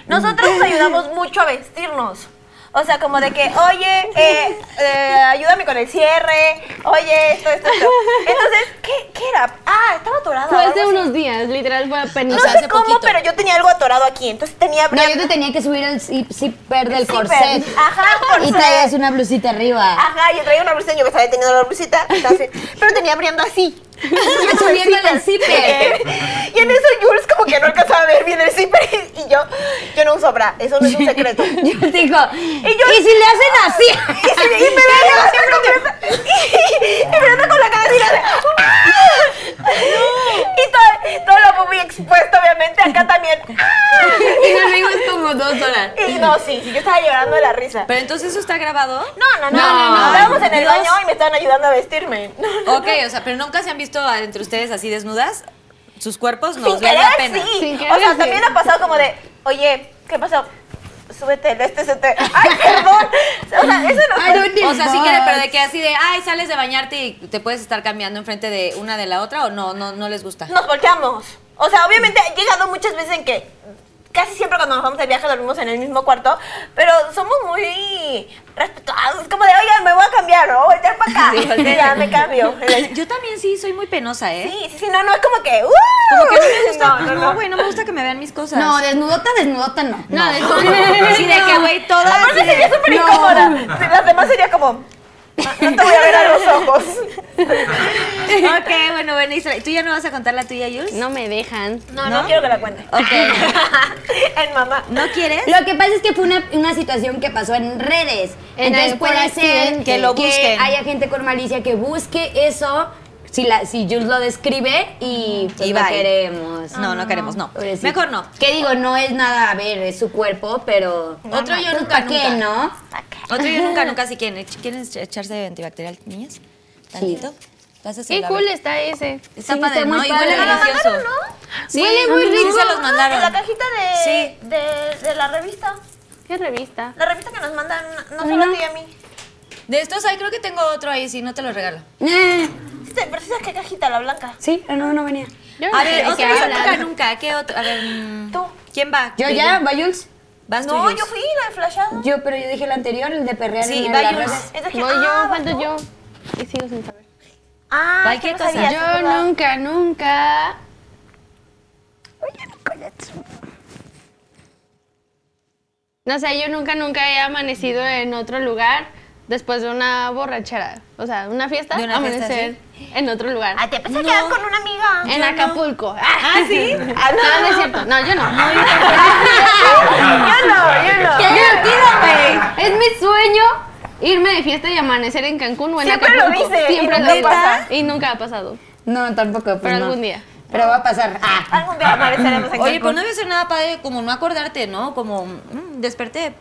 Nosotros nos ayudamos mucho a vestirnos. O sea, como de que, oye, eh, eh, ayúdame con el cierre, oye, esto, esto, esto. Entonces, ¿qué, qué era? Ah, estaba atorada. Fue hace así. unos días, literal fue apenas. No sé hace cómo, poquito. pero yo tenía algo atorado aquí, entonces tenía... No, yo te tenía que subir el zip- zipper del Zipper. corset. Ajá, Y corset. traías una blusita arriba. Ajá, yo traía una blusita, yo me estaba teniendo la blusita, entonces, pero tenía abriendo así. Subiéndole el zipper. Y en eso Jules como que no alcanzaba a ver bien el zipper y, y yo, yo no uso bra, eso no es un secreto. Y, Yo te digo, yo- ¿y si le hacen así? se- y me veía así completa, y, y me anda con la cara así, de- y todo, todo lo muy expuesto obviamente, acá también. Y nos reímos como dos horas. Y no, sí, sí, yo estaba llorando de la risa. Pero entonces eso está grabado. No, no, no, No, no, no, estábamos en el Dios. baño y me estaban ayudando a vestirme. No, Ok, o sea, pero nunca se han visto entre ustedes así desnudas. Sus cuerpos Sin nos les querer, pena. sí. Sin o sea, sí. también ha pasado como de, oye, ¿qué pasó? Súbete el este se te. ¡Ay, perdón! O sea, eso no. O sea, sí quiere, pero de que así de, ay, sales de bañarte y te puedes estar cambiando enfrente de una de la otra o no, no, no les gusta. Nos volteamos. O sea, obviamente he llegado muchas veces en que casi siempre cuando nos vamos de viaje dormimos en el mismo cuarto, pero somos muy respetuosos. Como de, oigan, me voy a cambiar, ¿no? Voltear para acá. Sí, ya me cambio. Yo también sí soy muy penosa, ¿eh? Sí, sí, sí, no, no, es como que. ¡uh! Como que no me gusta, No, pues no, no, no. güey, no me gusta que me vean mis cosas. No, desnudota, desnudota no. No, de Sí, de que, güey, todas. Aparte sería súper incómoda. Las demás sería como. "Ah, No te voy a ver a los ojos. Ok, bueno, bueno, Isra, ¿tú ya no vas a contar la tuya, Jules? No me dejan. No, no, quiero que la cuente. Ok. en mamá. ¿No quieres? Lo que pasa es que fue una, una situación que pasó en redes. En Entonces puede por ser. Que lo busquen. haya gente con malicia que busque eso. Si, la, si Jules lo describe y, pues, Y no queremos. No, no queremos, no. Pobrecito. Mejor no. Que digo, no es nada, a ver, es su cuerpo, pero... Otro yo Pues, nunca, ¿pa' qué, nunca. no? Otro yo nunca, nunca, si quieren. ¿Quieren echarse antibacterial, niñas? ¿Tantito? Pásaselo, Qué cool está ese. Está Sí, padre, está muy ¿no? Y padre. huele ¿Me lo delicioso. Sí, Huele muy sí rico. se los mandaron. En la cajita de, Sí. de, de la revista. ¿Qué revista? La revista que nos mandan, no solo a no. ti y a mí. De estos hay, creo que tengo otro ahí, si no te lo regalo. Eh, Sí, te- sabes qué cajita, la blanca. sí, no, no venía. A ver, yo hablan. nunca, nunca. ¿Qué otro? A ver, mm, Tú. ¿quién va? ¿Yo ya? ¿Va Jules? ¿Vas tú, No, Jules? yo fui la de flashado. Yo, pero yo dije el anterior, el de perrear Sí, en va las redes. Voy yo, ah, falto yo. Y sigo sin saber. Ah, ¿qué no cosa? sabías, Yo ¿verdad? nunca, nunca. No sé, yo nunca, nunca he amanecido en otro lugar después de una borrachera. O sea, una fiesta, ¿De una fiesta, amanecer en otro lugar. Ah, te pensé que quedar con una amiga. en Acapulco. Ah, sí? Ah, no, no es cierto. No, yo no. Yo no, yo no. ¡Qué divertido, güey! Es mi sueño irme de fiesta y amanecer en Cancún o en Siempre lo Acapulco. dice, y Siempre lo nunca dice. pasa. Y nunca ha pasado. No, tampoco. pues Pero no. algún día. Pero va a pasar. Ah. Algún día apareceremos en Oye, pues no debe ser nada padre como no acordarte, ¿no? Como mm, desperté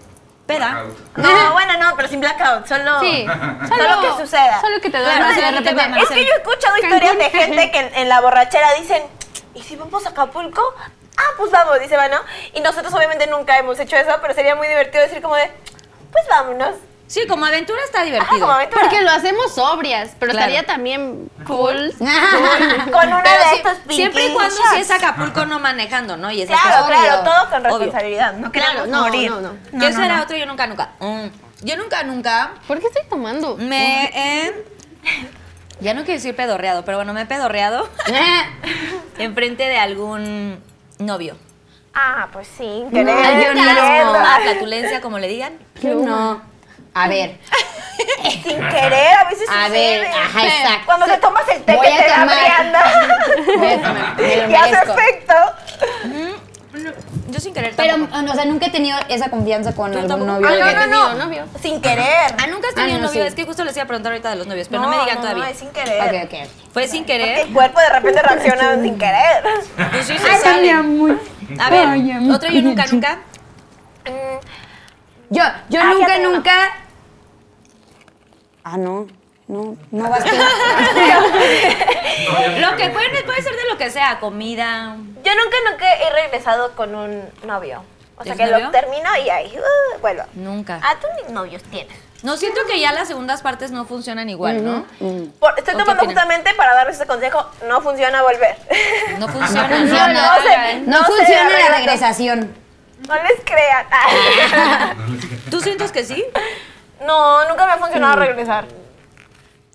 peda. No, bueno, no, pero sin blackout, solo, Sí. solo que suceda. Solo que te duermas de repente. Es que yo he escuchado historias de gente que en, en la borrachera dicen, ¿y si vamos a Acapulco? Ah, pues vamos, dice, bueno. Y nosotros obviamente nunca hemos hecho eso, pero sería muy divertido decir como de, pues vámonos. Sí, como aventura está Ajá, divertido. como aventura. Porque lo hacemos sobrias, pero Claro. estaría también cool. Con una Pero de sí, estos siempre y cuando si es Acapulco no manejando, ¿no? Y esas Claro, claro, todo con Obvio. responsabilidad. No Claro, no, morir. no, no. Que eso era otro yo nunca, nunca. Mm, Yo nunca, nunca ¿Por qué estoy tomando? me he... Ya no quiero decir pedorreado, pero bueno, me he pedorreado enfrente de algún novio. Ah, pues sí, yo no. queriendo. Como la flatulencia, como le digan. Yo no. A ver. Sin querer, a veces A sucede. ver, ajá, exacto. Cuando te tomas el té Voy que a te da tomar. brianda Voy a tomar, me lo y hace efecto. Yo sin querer Pero, tampoco. o sea, nunca he tenido esa confianza con algún tampoco? novio. Ah, no, no, no. Novio. Sin querer. Ah, nunca has tenido Ah, no, novio. sí. Es que justo les iba a preguntar ahorita de los novios, pero no, no, me digan no, todavía. No, es sin querer. Ok, ok. Fue sin Porque querer. el cuerpo de repente reacciona sin querer. Pues sí, se sale. A ver, otro yo nunca, nunca. Yo, yo Ah, ya nunca, tengo. nunca. Ah, no. No, no vas tú. Lo que puede, puede ser de lo que sea, comida. Yo nunca, nunca he regresado con un novio. O sea, que lo termino y ahí uh, vuelvo. Nunca. Ah, tú ni novios tienes. No siento que ya las segundas partes no funcionan igual, ¿no? Por- estoy ¿O qué tomando justamente para darles ese consejo. No funciona volver. No funciona. No funciona. No sé, No, no sé funciona la regresación. No les crean. ¿Tú sientes que sí? No, nunca me ha funcionado regresar.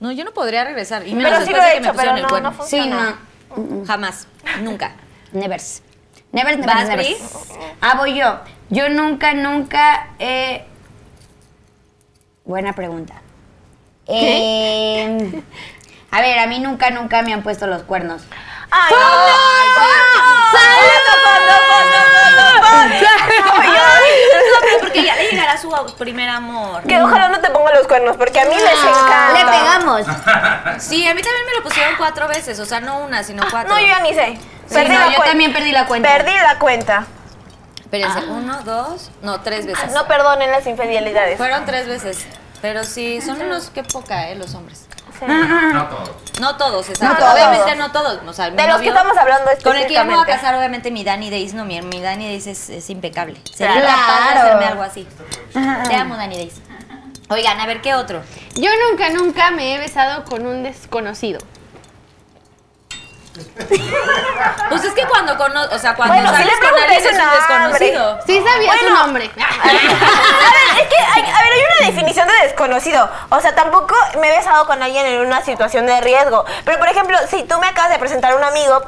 No, yo no podría regresar. Y menos Pero sí después lo de he que me hecho, pero pusieron el no, cuerno. no Sí, funciona. no. Jamás. Nunca. Never. Never, never, ¿Vas. Bri? Ah, voy yo. Yo nunca, nunca he... Buena pregunta. Eh, a ver, a mí nunca, nunca me han puesto los cuernos. ¡Ay, Porque ya le llegará su primer amor. Que ojalá no te ponga los cuernos, porque a mí les encanta. Le pegamos. Sí, a mí también me lo pusieron cuatro veces. O sea, no una, sino cuatro. No, yo ya ni sé. Sí, Perdí no, la yo cuen- también perdí la cuenta. Perdí la cuenta. Espérense, uno, dos, no, tres veces. No perdonen las infidelidades. Fueron tres veces. Pero sí, son unos que poca, ¿eh? Los hombres. No todos. No todos, exacto. No todos. Obviamente no todos. O sea, mi De los que estamos hablando Con el que yo me voy a casar, obviamente, mi Dani Days, no, mi, mi Dani Days es, es impecable. Sería Claro. capaz de hacerme algo así. Te amo, Dani Days. Oigan, a ver, ¿qué otro? Yo nunca, nunca me he besado con un desconocido. Pues es que cuando cono o sea, cuando Bueno, sales le con alguien es su un desconocido. Sí sabía su Bueno. nombre. A ver, es que, hay, a ver, hay una definición de desconocido. O sea, tampoco me he besado con alguien en una situación de riesgo. Pero, por ejemplo, si tú me acabas de presentar a un amigo,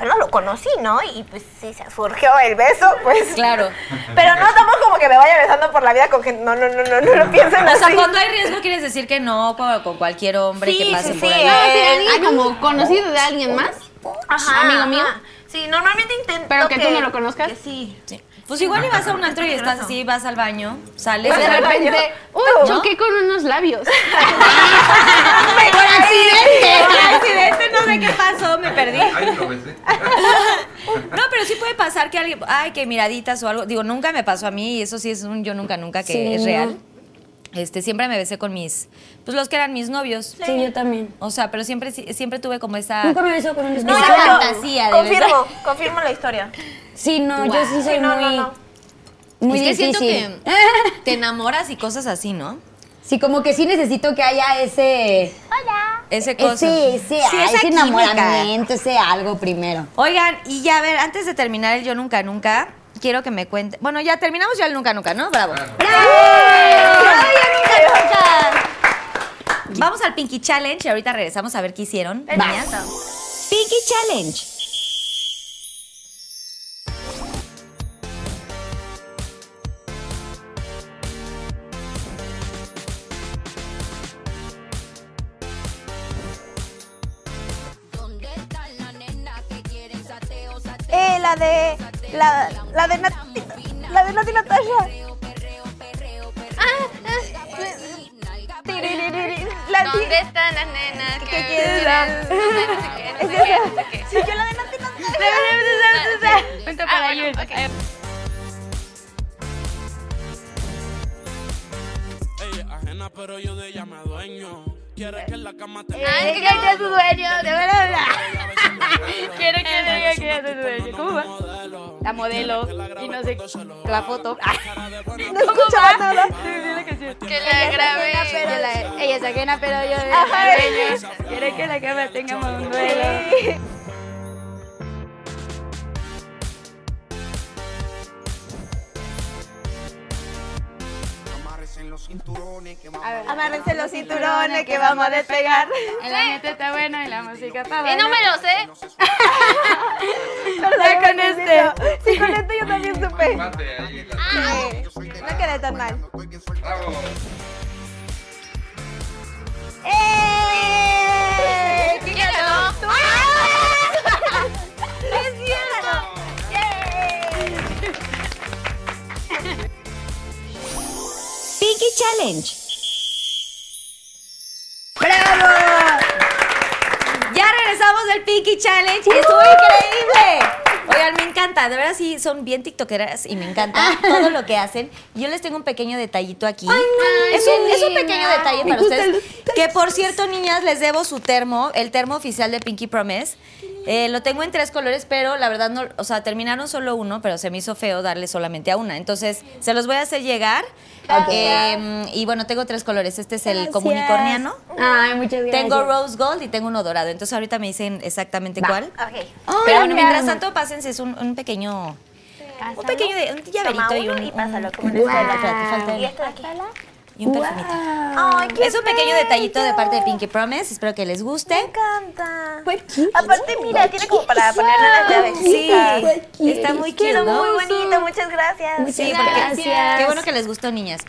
apenas lo conocí, ¿no? Y pues sí, se surgió el beso, pues. Claro. Pero no tampoco como que me vaya besando por la vida con gente. No, no, no, no, no lo piensen O sea, así. cuando hay riesgo quieres decir que no con, con cualquier hombre Sí, que pase sí, por sí, ahí. No, sí, Eh, alguien como conocido de alguien más. Ajá, amigo mío. Sí, normalmente intento Pero que tú no lo conozcas. que sí. Sí. Pues igual ibas a un antro y estás así, vas al baño, sales De Vas al repente, uy, ¿No? choqué con unos labios. ¡Por accidente! Por accidente, no sé qué pasó, me perdí. Ay, lo besé. No, pero sí puede pasar que alguien, ay, que miraditas o algo. Digo, nunca me pasó a mí y eso sí es un yo nunca, nunca que Sí, es no. Este, siempre me besé con mis, pues los que eran mis novios. Sí, yo también. O sea, pero siempre, siempre tuve como esa... Nunca me besó con un No. Esa fantasía de Confirmo, confirmo la historia. Sí, no, yo sí soy Sí, no, muy, no, no. muy es que difícil. siento que te enamoras y cosas así, ¿no? Sí, como que sí necesito que haya ese... Ese cosa. Ese, ese, Sí, ah, esa ese química. enamoramiento, ese algo primero. Oigan, y ya a ver, antes de terminar el yo nunca, nunca, quiero que me cuente. Bueno, ya terminamos ya el nunca, nunca, ¿no? Bravo. Vamos al Pinky Challenge y ahorita regresamos a ver qué hicieron. niñas. Pinky Challenge. Eh, la de. La, la de Nati. La de Nati Natasha. Ah, ah, Sí, están las nenas que ¿Qué? No sé, no sé qué, no sé qué, no sé qué. Si yo la de Nati no Punto Ah, para Jules. ok. Ella es ajena, pero yo de ella me dueño. Quiere que en la cama te Ah, es que es su dueño, de verdad. Quiere que diga que es su dueño. ¿Cómo va? La modelo y no sé la foto. No escuchaba nada. Que la grabé. ella es ajena, pero yo. Quiere que la cama tengamos un duelo. Cinturones que vamos Amárrense los cinturones que vamos a despegar. El ambiente está bueno y la música está Y no me lo sé. Pero con este. Sí, con este yo también supe. La- Sí, No quedé tan mal. ¡Eh! ¿Quién ganó? Challenge. Ya regresamos del Pinky Challenge y estuvo increíble. Oigan, me encanta, de verdad sí son bien tiktokeras y me encanta todo lo que hacen. Yo les tengo un pequeño detallito aquí. es, un, es un pequeño detalle para ustedes. Que por cierto, niñas, les debo su termo, el termo oficial de Pinky Promise. Eh, lo tengo en tres colores, pero la verdad no, o sea, terminaron solo uno, pero se me hizo feo darle solamente a una. Entonces, se los voy a hacer llegar. Eh, y bueno, tengo tres colores. Este es el comunicorniano. Ay, muchas gracias. Tengo rose gold y tengo uno dorado. Entonces ahorita me dicen exactamente cuál. Pero bueno, mientras tanto, pásense es un, un pequeño. Un pequeño un llaverito y un. y pásalo como en un- la escuela. espérate, falta Y de aquí. Y un perfumito. Ay, qué Es un pequeño bello. detallito de parte de Pinky Promise. Espero que les guste. Me encanta. Aparte, mira, tiene como para ponerle las llaves. Sí, está muy cute, Quedó ¿no? muy bonito, muchas gracias. Sí, porque Gracias. qué bueno que les gustó, niñas.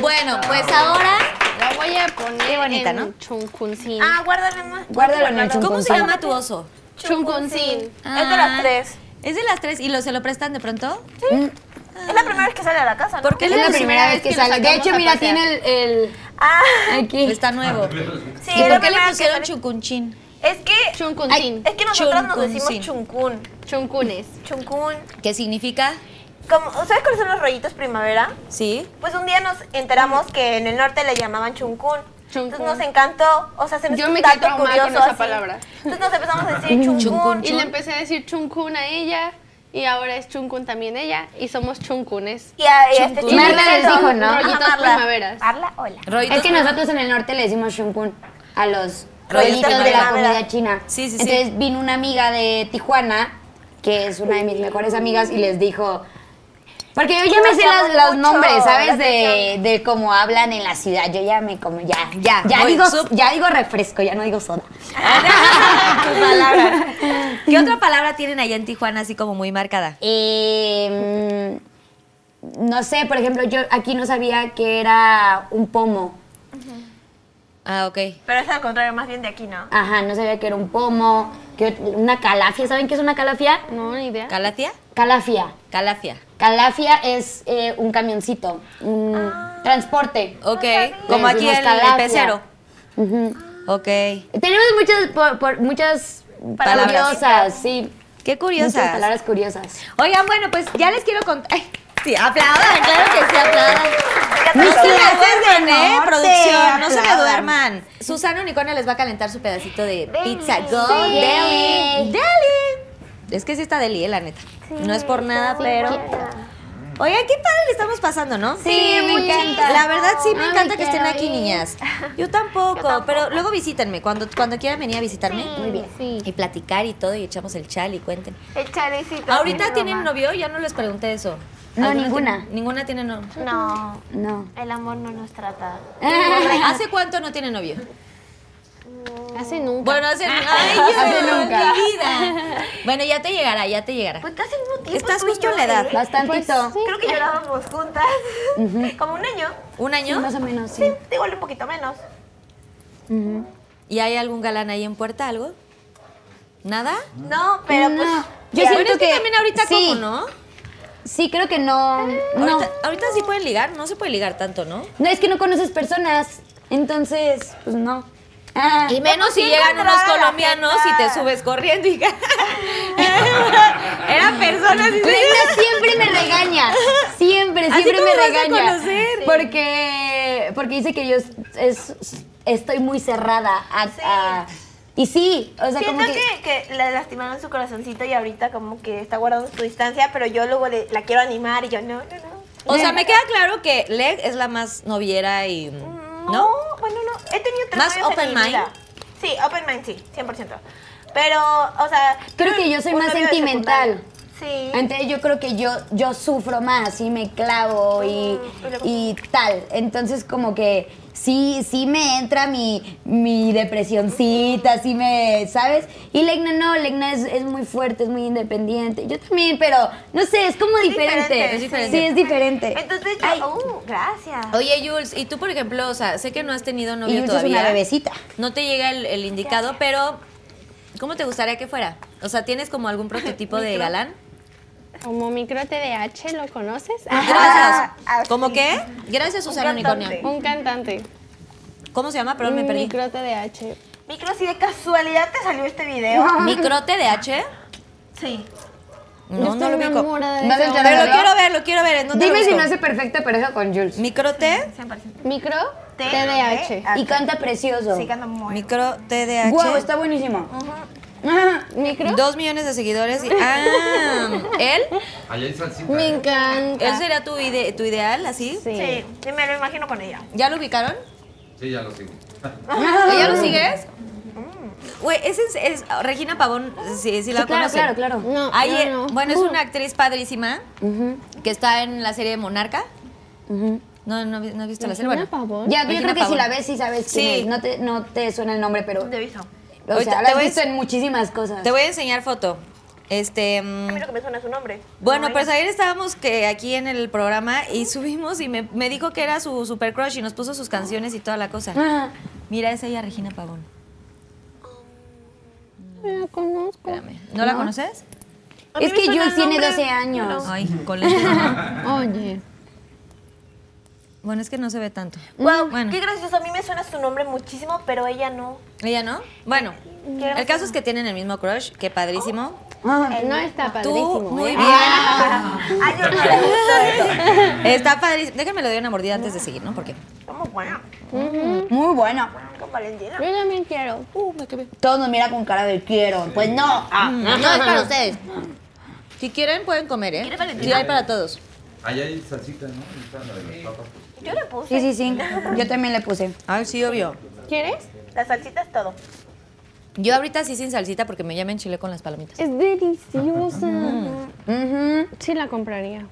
Bueno, pues ahora, La voy a poner Qué bonita, en ¿no? Chuncuncin. Ah, guárdale más. Guárdalo en el ¿cómo se llama tu oso? Chuncuncin. Es de las tres. ¿Es de las tres y lo se lo prestan de pronto? Es la primera vez que sale a la casa, ¿no? ¿Por qué Es la primera vez que sale. De hecho, a mira, tiene el, el- Ah, aquí. Está nuevo. sí, ¿Y por qué le pusieron sale. chucunchin? Es que, Chuncuncin. es que nosotros nos decimos chuncún. Chuncunes. Chuncún. ¿Qué significa? Como, ¿Sabes cuáles son los rollitos primavera? Sí. Pues un día nos enteramos que en el norte le llamaban chuncún. Chuncún. Entonces nos encantó, o sea, se nos Yo hizo me quedé curioso con esa así. palabra. Entonces nos empezamos a decir chuncún. Chuncún. Y le empecé a decir chuncun a ella. Y ahora es chuncun también ella. Y somos chuncunes. Y a, y este Marla les dijo, ¿no? Ajá, Rollitos Marla. primaveras. Marla, hola. Rollitos Es que nosotros en el norte le decimos shunkun a los Rollitos rollitos de la comida china. Sí, sí, sí. Entonces vino una amiga de Tijuana, que es una de mis mejores amigas, y les dijo... Porque yo ya me sé los mucho nombres, ¿sabes? De, de cómo hablan en la ciudad. Yo ya me como, ya, Ya, ya, voy, digo, ya digo refresco, ya no digo soda. ¿Qué otra palabra tienen allá en Tijuana así como muy marcada? Eh, mm, no sé, por ejemplo, yo aquí no sabía que era un pomo. Ah, ok. Pero es al contrario, más bien de aquí, ¿no? Ajá, no sabía que era un pomo, que una calafia. ¿Saben qué es una calafia? No, ni idea. ¿Calacia? Calafia. Calafia. Calafia es eh, un camioncito, un transporte. Ok. Como aquí el, el calafia. pecero. Ujú. Ok. Tenemos muchas, por- por- muchas Palabras. curiosas, sí. Qué Muchas curiosas. palabras curiosas. Oigan, bueno, pues ya les quiero contar. Sí, aplaudan, claro que sí, aplaudan. Me No se me duermen, ¿eh? Producción, no se me duerman. Susana Unicornio les va a calentar su pedacito de pizza Go. Deli. Deli. Es que sí está deli, eh, la neta. no es por nada, pero... Oigan, qué padre le estamos pasando, ¿no? Sí, me encanta. La verdad sí me Ay, encanta que estén aquí, ir. niñas. Yo tampoco, pero luego visítenme. Cuando, cuando quieran venir a visitarme. Muy bien. Sí. Y platicar y todo, y echamos el chal y cuenten. El chalecito. ¿Ahorita tienen novio? Ya no les pregunté eso. No, ¿Alguna ninguna. tiene- ninguna tiene novio. No, No. el amor no nos trata. ¿Hace cuánto no tiene novio? Hace nunca. Bueno, hace, ay, yo, Hace nunca. mi vida. Bueno, ya te llegará, ya te llegará. Pues casi mismo tiempo. Estás justo yo, en la edad. Bastantito. Creo que llorábamos juntas. Como un año. ¿Un año? Más o menos, sí. Sí, igual un poquito menos. ¿Y hay algún galán ahí en puerta, algo? ¿Nada? No, pero pues. No. Yo Bueno, siento es que, que también ahorita sí. como, ¿no? Sí, creo que no. No. Ahorita, ahorita sí pueden ligar, no se puede ligar tanto, ¿no? No, es que no conoces personas. Entonces, pues no. Ah, Y menos si llegan unos colombianos y te subes corriendo y eran personas y Reina siempre me regaña. Siempre, ¿Así siempre me vas a regaña. conocer? Porque, porque dice que yo es- es- estoy muy cerrada a, a- y sí, o sea, Siento como que, que, que le lastimaron su corazoncito y ahorita como que está guardando su distancia, pero yo luego le- la quiero animar y yo no, no, no. O sea, me queda claro que Leg es la más noviera y. ¿No? bueno, no. He tenido tres ¿Más novios en open mi mind? vida. Sí, open mind, sí, 100%. Pero, o sea... Creo que yo soy más sentimental. Sí. Entonces yo creo que yo, yo sufro más y me clavo y, y tal. Entonces como que sí, sí me entra mi, mi depresioncita, sí me, ¿sabes? Y Legna no, Legna es, es muy fuerte, es muy independiente. Yo también, pero no sé, es como diferente. diferente, es diferente. Sí, es diferente. Entonces yo... Ay, uh, gracias. Oye, Jules, y tú, por ejemplo, o sea, sé que no has tenido y novio Dulce es todavía. una bebecita. No te llega el, el indicado, pero ¿cómo te gustaría que fuera? O sea, ¿tienes como algún prototipo de galán? Como micro TDH, ¿lo conoces? Gracias. así. ¿Cómo qué? Gracias, Susana cantante. Unicornio. Un cantante. ¿Cómo se llama? Perdón, me Un perdí. micro TDH. Micro, si de casualidad te salió este video. ¿Micro TDH? Sí. No, no lo Estoy ubico. enamorada de ¿Vas a ese entrar Pero lo verlo? quiero ver, lo quiero ver. ¿en dónde lo Dime si no hace perfecta pareja con Jules. ¿Micro T? 100%. hombre. Micro T- TDH. Ah, Y canta precioso. Sí, canta muy Micro TDH. Guau, está buenísimo. Micro. Dos millones de seguidores. y- Ah, ¿él? Me ¿eh? encanta. ¿Él sería tu, ide- tu ideal, así? Sí. Sí, sí, me lo imagino con ella. ¿Ya lo ubicaron? Sí, ya lo sigo. ¿Ya lo sigues? Güey, es, es, es- Regina Pavón, sí, sí la Sí, claro, claro, claro. No, no, no. Bueno, es Uh. una actriz padrísima que está en la serie Monarca. No, no, no has visto la serie. Regina Bueno, Pavón. Ya, yo Regina creo que si Pavón. la ves, sí sabes quién Sí. es. No te, no te suena el nombre, pero. Te aviso. O sea, te la has visto en muchísimas cosas. Te voy a enseñar foto. Este. mm, A mí lo que me suena es su nombre. Bueno, No, pues ayer estábamos que aquí en el programa y subimos y me, me dijo que era su super crush y nos puso sus canciones y toda la cosa. Ah, Mira, es ella, Regina Pavón. La conozco. Espérame. ¿No, la conoces? Es que Jules tiene nombre, 12 años. Ay, con. Oye. Bueno, es que no se ve tanto. Wow, Bueno. qué gracioso. A mí me suena su nombre muchísimo, pero ella no. ¿Ella no? Bueno, el caso es que tienen el mismo crush, que padrísimo. Ah, No está Tú, padrísimo. muy ¿eh? bien. Ay, yo no le gusto eso. Está padrísimo. Déjenme le doy una mordida antes de seguir, ¿no? Porque. Como buena. Muy bueno. Con Valentina. Yo también quiero. Todos nos miran con cara de quiero. Pues no. No, es para ustedes. Si quieren, pueden comer, ¿eh? ¿Quiere Valentina? Sí, hay para todos. Allá hay salsita, ¿no? Está la de las papas. Yo le puse. Sí, sí, sí. Yo también le puse. Ay, sí, obvio. ¿Quieres? La salsita es todo. Yo ahorita sí sin salsita porque me llaman chile con las palomitas. Es deliciosa. Ujú, Sí la compraría.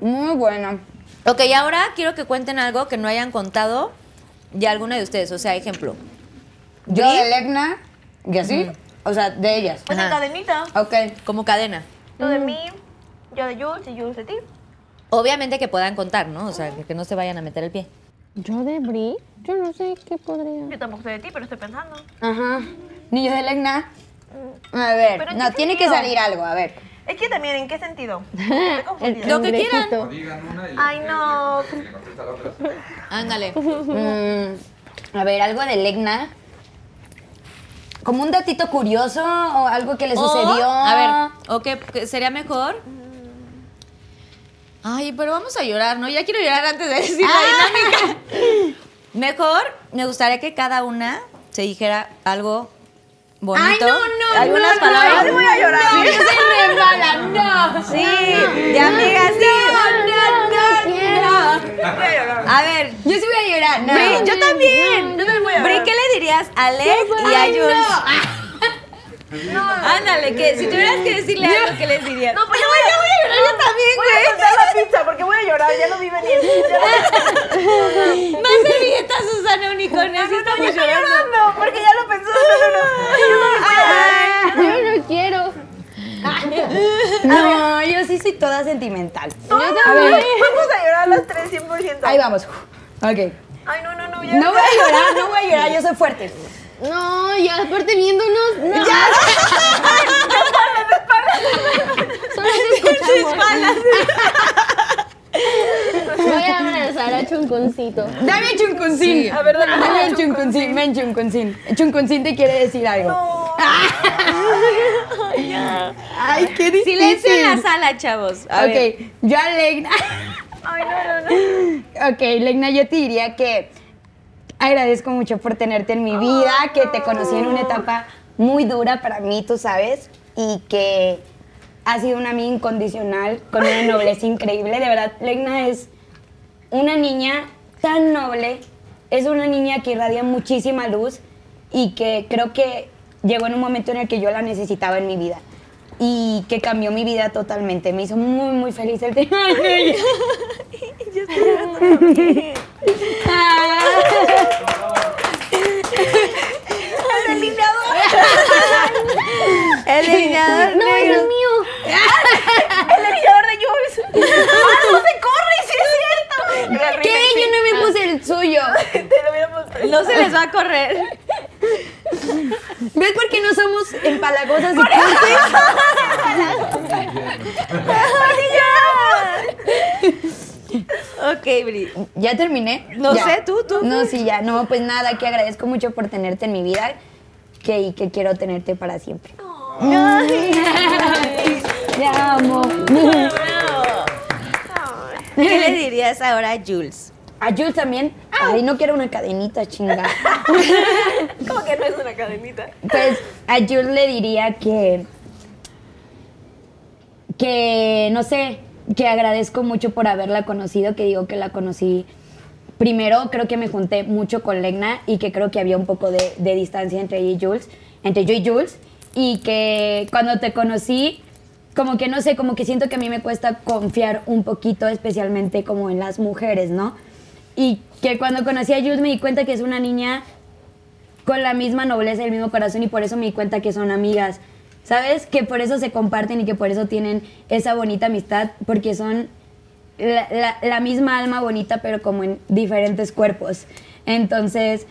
Muy bueno. Ok, y ahora quiero que cuenten algo que no hayan contado de alguna de ustedes. O sea, ejemplo. Yo de Legna, y así. O sea, de ellas. Pues en Ajá. cadenita. Ok. Como cadena. Tú de mí, yo de Jules y Jules de ti. Obviamente que puedan contar, ¿no? O sea, que, que no se vayan a meter el pie. ¿Yo de Brie? Yo no sé qué podría. Yo tampoco sé de ti, pero estoy pensando. Ajá. Ni yo de Legna. A ver, ¿Pero en no, tiene que salir algo, a ver. Es que también, ¿en qué sentido? Estoy. Lo que quieran. Ay, no. Ándale. Mm, a ver, algo de Legna. Como un datito curioso o algo que le O, sucedió. a ver, o que, que sería mejor. Ay, pero vamos a llorar, ¿no? Ya quiero llorar antes de decir la dinámica. Mejor, me gustaría que cada una se dijera algo bonito. Ay, no, no, Algunas no, palabras. no, voy a llorar. No, no. Sí, de amigas, sí. No, no, quiero. Voy a ver, Yo sí voy a llorar, no. Bri, yo también. Yo también voy a Bri, llorar. ¿qué le dirías a Alex y a Jules? Ándale, que si tuvieras que decirle algo, ¿qué les dirías? No, pues yo voy a, voy a llorar yo también, güey. Voy a contar la pizza porque voy a llorar, ya lo vi venir. Más servilleta, Susana Unicornio, así Yo estamos estoy llorando. llorando porque ya lo pensó. No, no, no. Yo no quiero. No, yo sí soy toda sentimental. Yo también. Vamos a llorar las tres 100%. Ahí vamos. Ok. Ay, no, no, no. Ya No voy a llorar, no voy a llorar, yo soy fuerte. No, y aparte viéndonos. No. ¡Ya! Solo te escuchamos. Voy a abrazar a chunconcito. Dame chuncuncín. A ver, dame chuncuncín. Ven, chuncuncín. Chuncuncín te quiere decir algo. Ay, qué difícil. Silencio en la sala, chavos. A ver. ok, yo a Legna. Ay, no, no, no. Ok, Legna, yo te diría que agradezco mucho por tenerte en mi vida, que te conocí en una etapa muy dura para mí, tú sabes, y que has sido una amiga incondicional, con una nobleza increíble. De verdad, Legna es una niña tan noble, es una niña que irradia muchísima luz y que creo que llegó en un momento en el que yo la necesitaba en mi vida. Y que cambió mi vida totalmente. Me hizo muy, muy feliz el tema. El leñador No, es negro. el mío. El anillador de Jules. ¡Ah, no se corre! ¡Sí es cierto! El ¿Qué? Yo no me puse el suyo. Te lo hubiéramos No se les va a correr. ¿Ves por qué no somos empalagosas y Ok, Bri. ¿Ya terminé? No Ya. sé, tú, tú, No, sí, ya. No, pues nada, que agradezco mucho por tenerte en mi vida que, y que quiero tenerte para siempre. Te amo. ¿Qué le dirías ahora a Jules? A Jules también. Ay, no quiero una cadenita, chinga. ¿Cómo que no es una cadenita? Pues a Jules le diría que. Que, no sé, que agradezco mucho por haberla conocido, que digo que la conocí. Primero, creo que me junté mucho con Legna y que creo que había un poco de, de distancia entre ella y Jules, entre yo y Jules. Y que cuando te conocí, como que no sé, como que siento que a mí me cuesta confiar un poquito, especialmente como en las mujeres, ¿no? Y que cuando conocí a Jules me di cuenta que es una niña con la misma nobleza y el mismo corazón y por eso me di cuenta que son amigas. ¿Sabes? Que por eso se comparten y que por eso tienen esa bonita amistad, porque son la, la- la misma alma bonita, pero como en diferentes cuerpos. Entonces,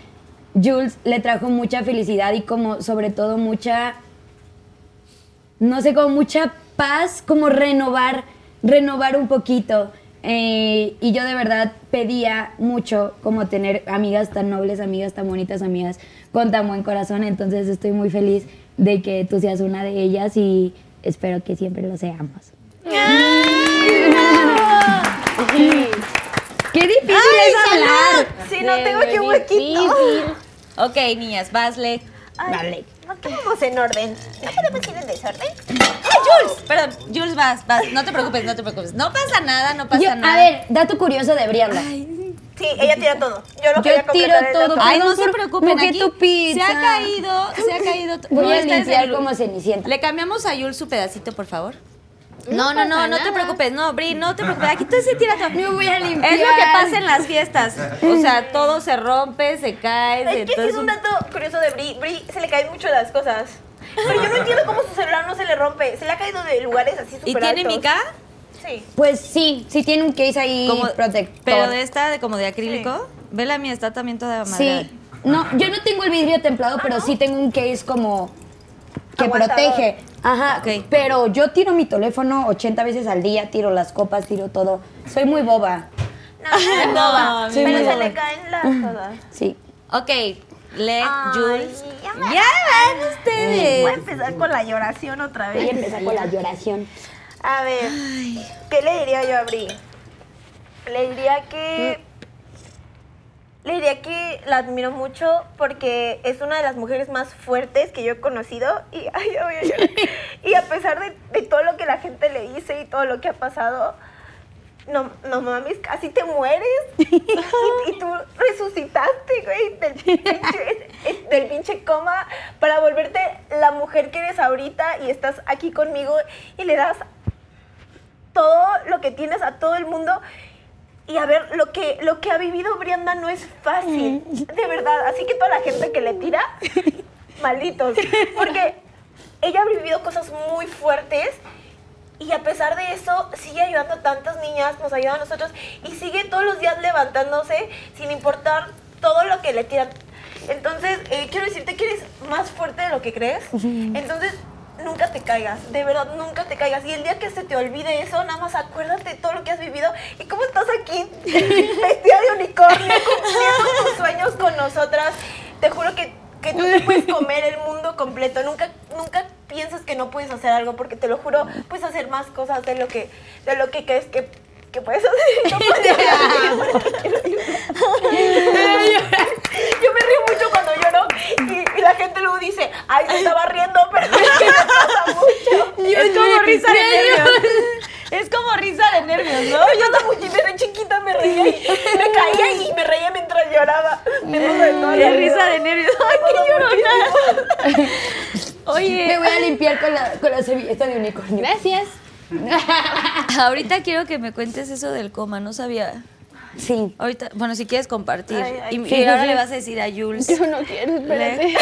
Jules le trajo mucha felicidad y como sobre todo mucha, no sé, como mucha paz, como renovar, renovar un poquito. Eh, y yo de verdad pedía mucho como tener amigas tan nobles, amigas tan bonitas, amigas con tan buen corazón. Entonces estoy muy feliz de que tú seas una de ellas y espero que siempre lo seamos. ¡Qué difícil es hablar! Sí, no tengo aquí un huequito. Ok, niñas, vasle. Vale. No quedamos en orden. ¿No podemos ir en desorden? Jules! Perdón, Jules, vas, vas. No te preocupes, no te preocupes. No pasa nada, no pasa Yo- nada. a ver, dato curioso de Brianda. Sí, ella tira todo. Yo lo Yo tiro todo. Ay, no se por preocupen, aquí tu pizza. se ha caído, se ha caído. Voy No, a limpiar como cenicienta. Le cambiamos a Jules su pedacito, por favor. No, no, no, no te preocupes, no, Bri, no te preocupes. Aquí todo se tira todo. Yo voy a limpiar. Es lo que pasa en las fiestas. O sea, todo se rompe, se cae. Es que sí es un dato curioso de Bri. Bri se le caen mucho las cosas. Pero yo no entiendo cómo su celular no se le rompe. Se le ha caído de lugares así súper ¿Y tiene altos. mica? Sí. Pues sí, sí tiene un case ahí Como, protector. pero de esta, de como de acrílico. Ve la mía, está también toda madre. Sí. No, yo no tengo el vidrio templado, pero sí tengo un case como que Aguantador. protege. Ajá. Ok. Pero yo tiro mi teléfono 80 veces al día, tiro las copas, tiro todo. Soy muy boba. No, no, No, boba. Pero se le caen las cosas. Sí. Ok, let Ay, Jules. ya me- Ya van ustedes. Voy a empezar con la lloración otra Voy a vez. empezar con la lloración. A ver, ¿qué le diría yo a Bri? Le diría que. Le diría que la admiro mucho porque es una de las mujeres más fuertes que yo he conocido y, ay, a llorar. y a pesar de, de todo lo que la gente le dice y todo lo que ha pasado, no, no mames, casi te mueres y tú resucitaste, güey, del pinche, del pinche coma para volverte la mujer que eres ahorita y estás aquí conmigo y le das todo lo que tienes a todo el mundo. Y a ver, lo que, lo que ha vivido Brianda no es fácil, de verdad. Así que toda la gente que le tira, malditos. Porque ella ha vivido cosas muy fuertes y a pesar de eso sigue ayudando a tantas niñas, nos ayuda a nosotros y sigue todos los días levantándose sin importar todo lo que le tiran. Entonces, eh, quiero decirte que eres más fuerte de lo que crees. Entonces, nunca te caigas, de verdad, nunca te caigas. Y el día que se te olvide eso, nada más acuérdate de todo lo que has vivido y cómo estás aquí, vestida de unicornio, cumpliendo tus sueños con nosotras. Te juro que, que tú te puedes comer el mundo completo. Nunca, nunca piensas que no puedes hacer algo, porque te lo juro, puedes hacer más cosas de lo que, de lo que crees que, que puedes hacer. No puedes hacer yo me río mucho cuando lloro y, y la gente luego dice, ay, se estaba riendo, pero es que me pasa mucho. es como risa de nervios. Es como risa de nervios, ¿no? Yo también mucho, desde chiquita me reía y me caía y me reía mientras lloraba. Me de todo. Risa de nervios. Ay, qué llorona. Oye, Me voy a limpiar con la, con la servilleta de unicornio. Gracias. ahorita quiero que me cuentes eso del coma, no sabía. Sí. Ahorita, bueno, si quieres compartir. Ay, ay, y, sí, y ahora sí, le vas a decir a Jules. Yo no quiero, espérate.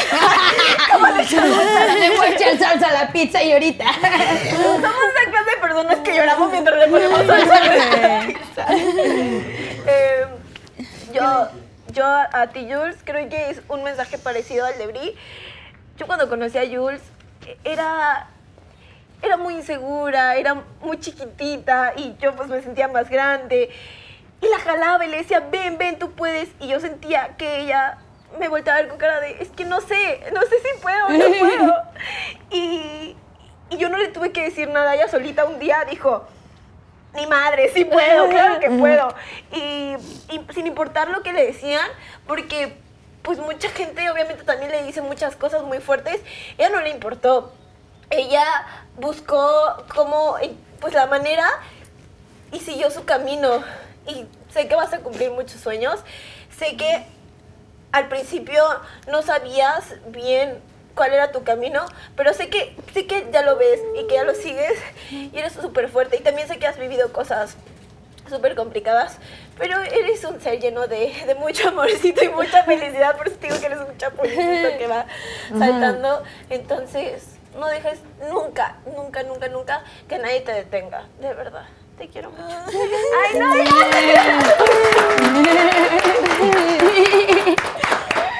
Le voy a echar salsa a la pizza y ahorita. Somos esa clase de personas que lloramos mientras le ponemos salsa a la pizza. Eh, yo, yo a ti, Jules, creo que es un mensaje parecido al de Bri. Yo cuando conocí a Jules, era, era muy insegura, era muy chiquitita y yo pues me sentía más grande. Y la jalaba y le decía, ven, ven, tú puedes. Y yo sentía que ella me volteaba a ver con cara de, es que no sé, no sé si puedo, no puedo. Y, y yo no le tuve que decir nada, ella solita un día dijo, ni madre, sí puedo, claro que puedo. Y, y sin importar lo que le decían, porque pues mucha gente obviamente también le dice muchas cosas muy fuertes, ella no le importó. Ella buscó como, eh, pues la manera y siguió su camino. Y sé que vas a cumplir muchos sueños. Sé que al principio no sabías bien cuál era tu camino, pero sé que, sé que ya lo ves y que ya lo sigues y eres súper fuerte. Y también sé que has vivido cosas súper complicadas, pero eres un ser lleno de, de mucho amorcito y mucha felicidad, por eso te digo que eres un chapulcito que va saltando. Entonces, no dejes nunca, nunca, nunca, nunca que nadie te detenga, de verdad. Te quiero mucho. Ay, no,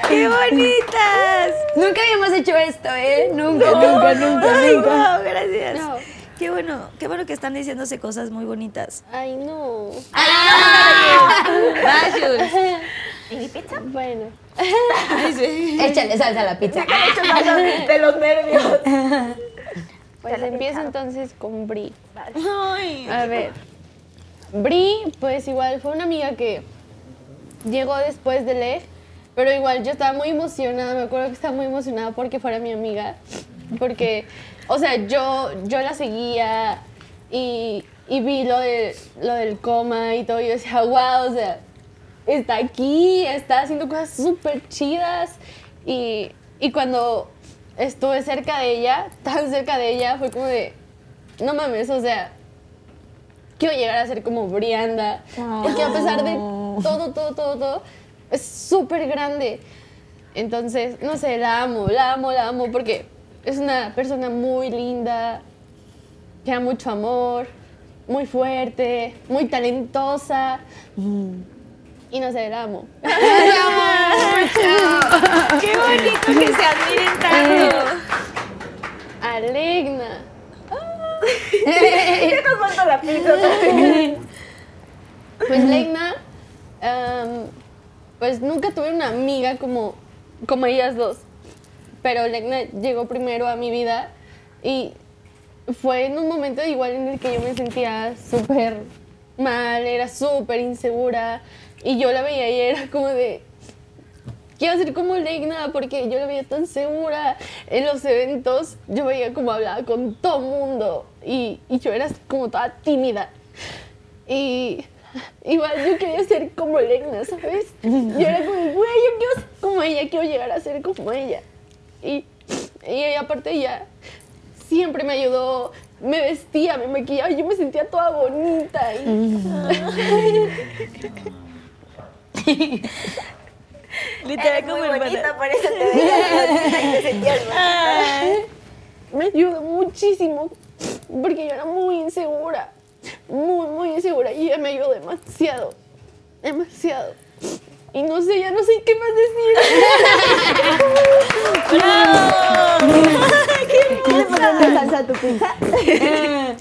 ¡Qué bonitas! Nunca habíamos hecho esto, ¿eh? Nunca, nunca, nunca, Ay, nunca. wow, gracias. No. Qué bueno, qué bueno que están diciéndose cosas muy bonitas. Ay, no. Va, Jules. ¿Y mi pizza? Bueno. Ay, sí. Échale salsa a la pizza. de los nervios. Pues empiezo entonces con Bri. Ay. A ver. Bri, pues igual fue una amiga que llegó después de Leg, pero igual yo estaba muy emocionada, me acuerdo que estaba muy emocionada porque fuera mi amiga, porque, o sea, yo, yo la seguía y, y vi lo, de, lo del coma y todo, y yo decía, wow, o sea, está aquí, está haciendo cosas súper chidas, y, y cuando estuve cerca de ella, tan cerca de ella, fue como de, no mames, o sea, quiero llegar a ser como Brianda. Porque a pesar de todo, todo, todo, todo, es súper grande. Entonces, no sé, la amo, la amo, la amo, porque es una persona muy linda, que da mucho amor, muy fuerte, muy talentosa. Y no sé, la amo. Qué bonito que se admiren tanto. Alegna. ¿Qué nos falta la pizza? Pues Legna, am, pues nunca tuve una amiga como, como ellas dos. Pero Legna llegó primero a mi vida y fue en un momento igual en el que yo me sentía súper mal, era súper insegura. Y yo la veía y era como de, quiero ser como Legna porque yo la veía tan segura en los eventos. Yo veía como hablaba con todo mundo y, yo era como toda tímida. Y igual yo quería ser como Legna, ¿sabes? Yo era como, güey, yo quiero ser como ella, quiero llegar a ser como ella. Y, y aparte ella siempre me ayudó, me vestía, me maquillaba, yo me sentía toda bonita. Y, Literal como muy el bonita, por eso te veía y te sentías mal. me ayudó muchísimo porque yo era muy insegura, muy, muy insegura y ella me ayudó demasiado, demasiado. Y no sé, ya no sé qué más decir. ¿Quieres ponerle salsa a tu pizza?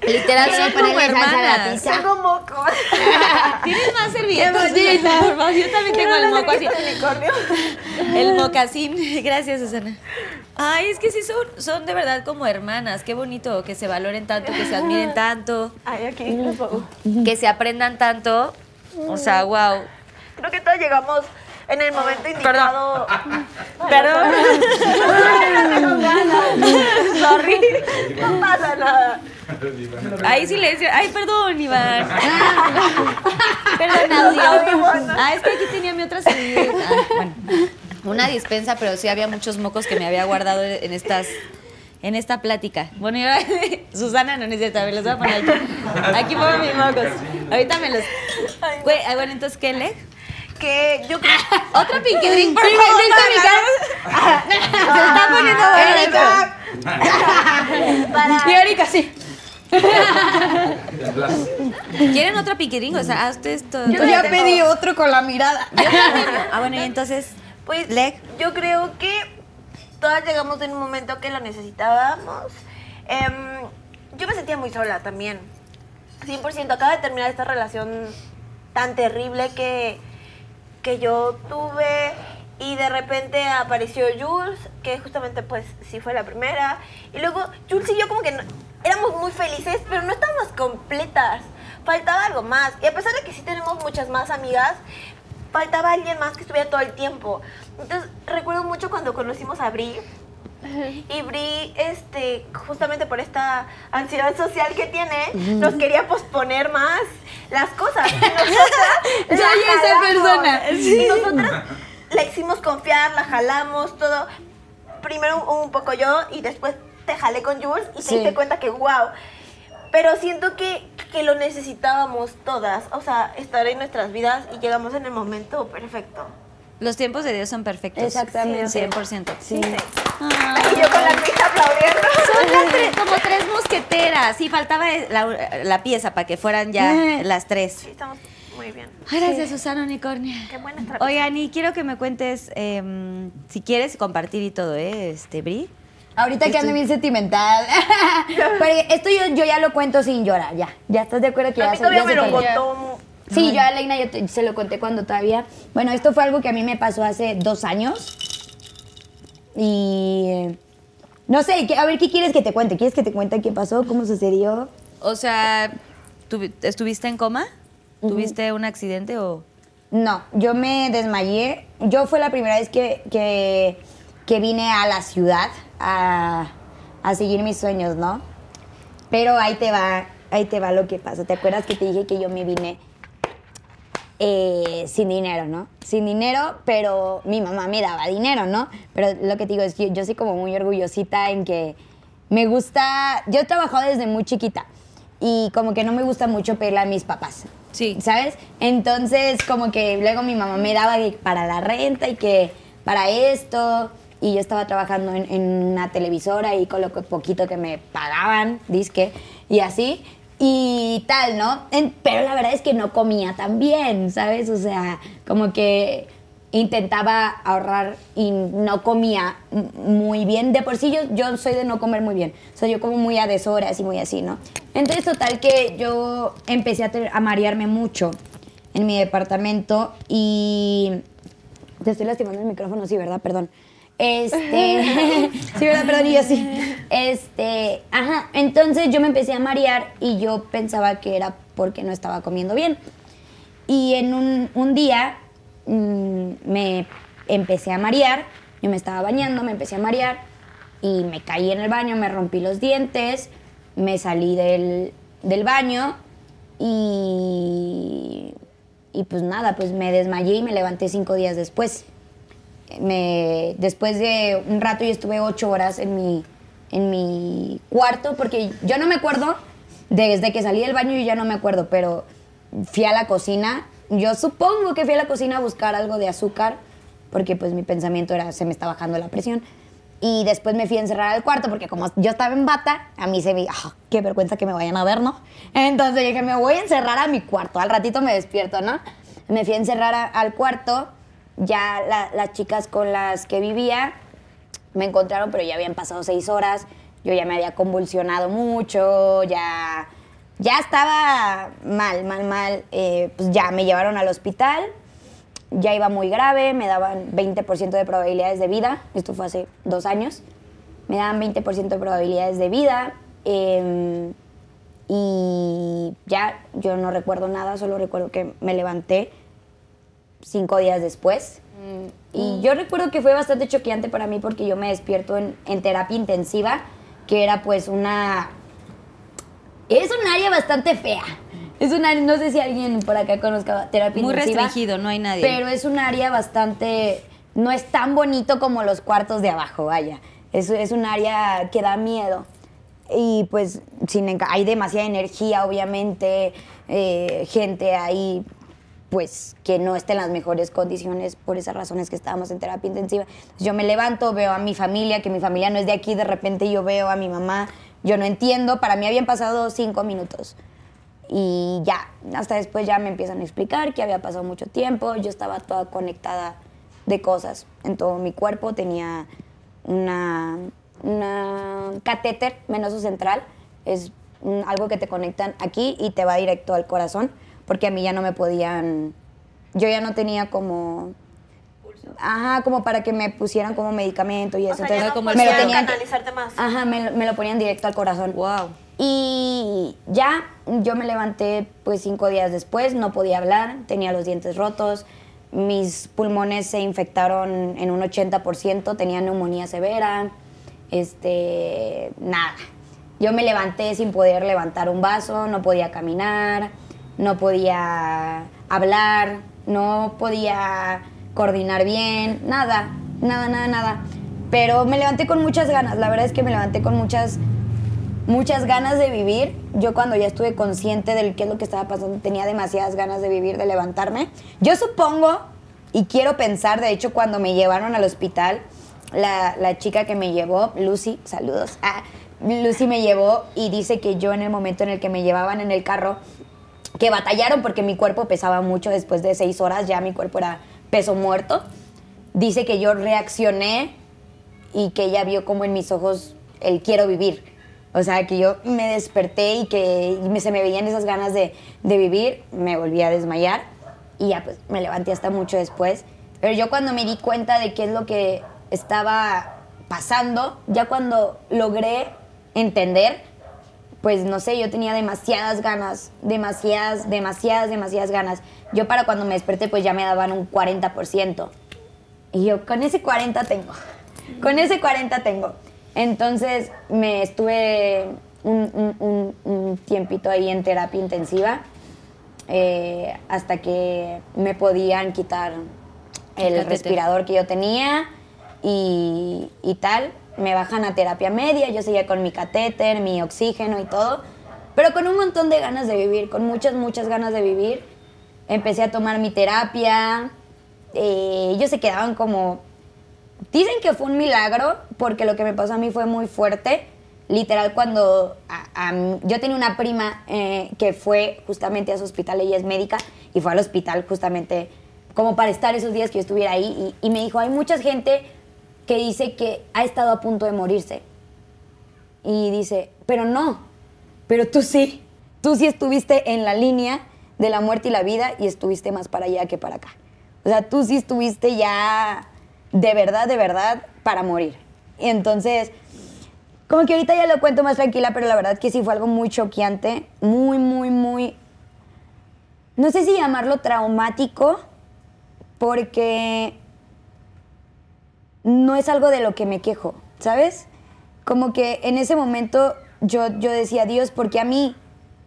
Literal, como ponerle salsa a la hermanas. pizza. Tengo moco. Tienes más favor, yo también tengo el moco así. El mocasín. Gracias, Susana. Ay, es que sí son, son de verdad como hermanas. Qué bonito que se valoren tanto, que se admiren tanto, Ay, aquí, que se aprendan tanto. O sea, wow. Creo que todos llegamos en el momento indicado. Perdón. Sorry. No pasa nada. Ay, silencio. Ay, perdón, Iván. perdón, audio. Ah, es que aquí tenía mi otra servilleta. Ah, bueno, una dispensa, pero sí había muchos mocos que me había guardado en estas. En esta plática. Bueno, y ahora, Susana no necesita, me los voy a poner aquí. Aquí pongo mis mocos. Ahorita me los. Güey, ah, bueno, entonces, ¿qué le? Que yo creo. Otro pinky drink, por favor. Se está poniendo bonito. Para. Y Erika sí. ¿Quieren otro drink? O sea, a ustedes todo. Yo ya pedí otro con la mirada. Ah, bueno, y entonces. Pues Leg. yo creo que todas llegamos en un momento que lo necesitábamos. Em, yo me sentía muy sola también. 100%. Acaba de terminar esta relación tan terrible que, que yo tuve y de repente apareció Jules, que justamente pues sí fue la primera. Y luego Jules y yo como que no- éramos muy felices, pero no estábamos completas. Faltaba algo más. Y a pesar de que sí tenemos muchas más amigas, faltaba alguien más que estuviera todo el tiempo. Entonces, recuerdo mucho cuando conocimos a Bri. Y Bri, este, justamente por esta ansiedad social que tiene, nos quería posponer más las cosas. Y nosotras Soy la esa persona. Y nosotras la hicimos confiar, la jalamos, todo. Primero un, un poco yo y después te jalé con Jules y te Sí. diste cuenta que wow. Pero siento que, que lo necesitábamos todas, o sea, estar en nuestras vidas y llegamos en el momento perfecto. Los tiempos de Dios son perfectos. Exactamente. 100%. Sí. Y yo con la pista aplaudiendo. Son las tres- como tres mosqueteras. Sí, faltaba la, la pieza para que fueran ya las tres. Sí, estamos muy bien. Gracias, Susana Unicornia. Qué buena estrategia. Oigan, y quiero que me cuentes, em, si quieres compartir y todo, ¿eh? Este, Bri. Ahorita que ando bien sentimental. Pero esto yo, yo ya lo cuento sin llorar, ya. ¿Ya estás de acuerdo que a ya mí se- todavía ya me se lo contó. Sí, yo a Leina yo te- se lo conté cuando todavía. Bueno, esto fue algo que a mí me pasó hace dos años. Y. eh, No sé, ¿qué- a ver, ¿qué quieres que te cuente? ¿Quieres que te cuente qué pasó? ¿Cómo sucedió? O sea, ¿tuvi- ¿estuviste en coma? ¿Tuviste un accidente o...? No, yo me desmayé. Yo fue la primera vez que, que, que vine a la ciudad a, a seguir mis sueños, ¿no? Pero ahí te va, ahí te va lo que pasa. ¿Te acuerdas que te dije que yo me vine eh, sin dinero, ¿no? Sin dinero, pero mi mamá me daba dinero, ¿no? Pero lo que te digo es que yo soy como muy orgullosita en que me gusta, yo he trabajado desde muy chiquita y como que no me gusta mucho pedirle a mis papás. Sí. ¿Sabes? Entonces, como que luego mi mamá me daba para la renta y que para esto. Y yo estaba trabajando en, en una televisora y con lo poquito que me pagaban, disque, y así. Y tal, ¿no? Pero la verdad es que no comía tan bien, ¿sabes? O sea, como que intentaba ahorrar y no comía muy bien. De por sí yo, yo soy de no comer muy bien. O sea, yo como muy a deshoras y muy así, ¿no? Entonces, total que yo empecé a, a marearme mucho en mi departamento y... Te estoy lastimando el micrófono, sí, ¿verdad? Perdón. Este... sí, ¿verdad? Perdón, y yo sí. Este... Ajá. Entonces yo me empecé a marear y yo pensaba que era porque no estaba comiendo bien. Y en un, un día mm, me empecé a marear, yo me estaba bañando, me empecé a marear y me caí en el baño, me rompí los dientes, me salí del, del baño y, y pues nada, pues me desmayé y me levanté cinco días después. Me, después de un rato yo estuve ocho horas en mi, en mi cuarto porque yo no me acuerdo, desde que salí del baño yo ya no me acuerdo, pero fui a la cocina, yo supongo que fui a la cocina a buscar algo de azúcar porque pues mi pensamiento era se me está bajando la presión. Y después me fui a encerrar al cuarto porque como yo estaba en bata, a mí se me... ah, qué vergüenza que me vayan a ver, ¿no? Entonces dije, me voy a encerrar a mi cuarto. Al ratito me despierto, ¿no? Me fui a encerrar al cuarto. Ya la- las chicas con las que vivía me encontraron, pero ya habían pasado seis horas. Yo ya me había convulsionado mucho, ya ya estaba mal, mal, mal. Eh, pues ya me llevaron al hospital, ya iba muy grave, me daban 20% de probabilidades de vida, esto fue hace dos años, me daban 20% de probabilidades de vida. eh, y ya yo no recuerdo nada, solo recuerdo que me levanté cinco días después. Y yo recuerdo que fue bastante choqueante para mí porque yo me despierto en, en terapia intensiva, que era pues una... Es un área bastante fea. Es un área, no sé si alguien por acá conozca terapia Muy intensiva. restringido, no hay nadie. Pero es un área bastante... No es tan bonito como los cuartos de abajo, vaya. Es, es un área que da miedo. Y pues sin, hay demasiada energía, obviamente, eh, gente ahí pues que no esté en las mejores condiciones por esas razones que estábamos en terapia intensiva. Yo me levanto, veo a mi familia, que mi familia no es de aquí, de repente yo veo a mi mamá, yo no entiendo, para mí habían pasado cinco minutos. Y ya, hasta después ya me empiezan a explicar que había pasado mucho tiempo, yo estaba toda conectada de cosas en todo mi cuerpo, tenía una, una catéter venoso central, es algo que te conectan aquí y te va directo al corazón, porque a mí ya no me podían, yo ya no tenía como... Ajá, como para que me pusieran como medicamento y O eso. sea, ya Entonces, no como me lo tenían canalizarte más. Ajá, me, lo- me lo ponían directo al corazón. Wow. Y ya, yo me levanté pues cinco días después, no podía hablar, tenía los dientes rotos, mis pulmones se infectaron en un 80%, tenía neumonía severa, este, nada. Yo me levanté sin poder levantar un vaso, no podía caminar, no podía hablar, no podía coordinar bien, nada, nada, nada, nada. Pero me levanté con muchas ganas, la verdad es que me levanté con muchas muchas ganas de vivir. Yo cuando ya estuve consciente de qué es lo que estaba pasando, tenía demasiadas ganas de vivir, de levantarme. Yo supongo, y quiero pensar, de hecho, cuando me llevaron al hospital, la, la chica que me llevó, Lucy, saludos, ah, Lucy me llevó y dice que yo en el momento en el que me llevaban en el carro, que batallaron porque mi cuerpo pesaba mucho después de seis horas, ya mi cuerpo era peso muerto. Dice que yo reaccioné y que ella vio como en mis ojos el quiero vivir. O sea, que yo me desperté y que se me veían esas ganas de, de vivir, me volví a desmayar y ya pues me levanté hasta mucho después. Pero yo cuando me di cuenta de qué es lo que estaba pasando, ya cuando logré entender, pues no sé, yo tenía demasiadas ganas, demasiadas, demasiadas, demasiadas ganas. Yo para cuando me desperté pues ya me daban un 40%. Y yo, con ese 40 tengo. Con ese 40 tengo. Entonces me estuve un, un- un- un tiempito ahí en terapia intensiva eh, hasta que me podían quitar el respirador que yo tenía y, y tal. Me bajan a terapia media, yo seguía con mi catéter, mi oxígeno y todo, pero con un montón de ganas de vivir, con muchas, muchas ganas de vivir. Empecé a tomar mi terapia, eh, ellos se quedaban como Dicen que fue un milagro porque lo que me pasó a mí fue muy fuerte. Literal, cuando yo tenía una prima eh, que fue justamente a su hospital, ella es médica, y fue al hospital justamente como para estar esos días que yo estuviera ahí. Y, y me dijo, hay mucha gente que dice que ha estado a punto de morirse. Y dice, pero no, pero tú sí, tú sí estuviste en la línea de la muerte y la vida y estuviste más para allá que para acá. O sea, tú sí estuviste ya de verdad, de verdad, para morir. Y entonces, como que ahorita ya lo cuento más tranquila, pero la verdad que sí fue algo muy choqueante, muy, muy, muy, no sé si llamarlo traumático, porque no es algo de lo que me quejo, ¿sabes? Como que en ese momento yo, yo decía, Dios, ¿por qué a mí?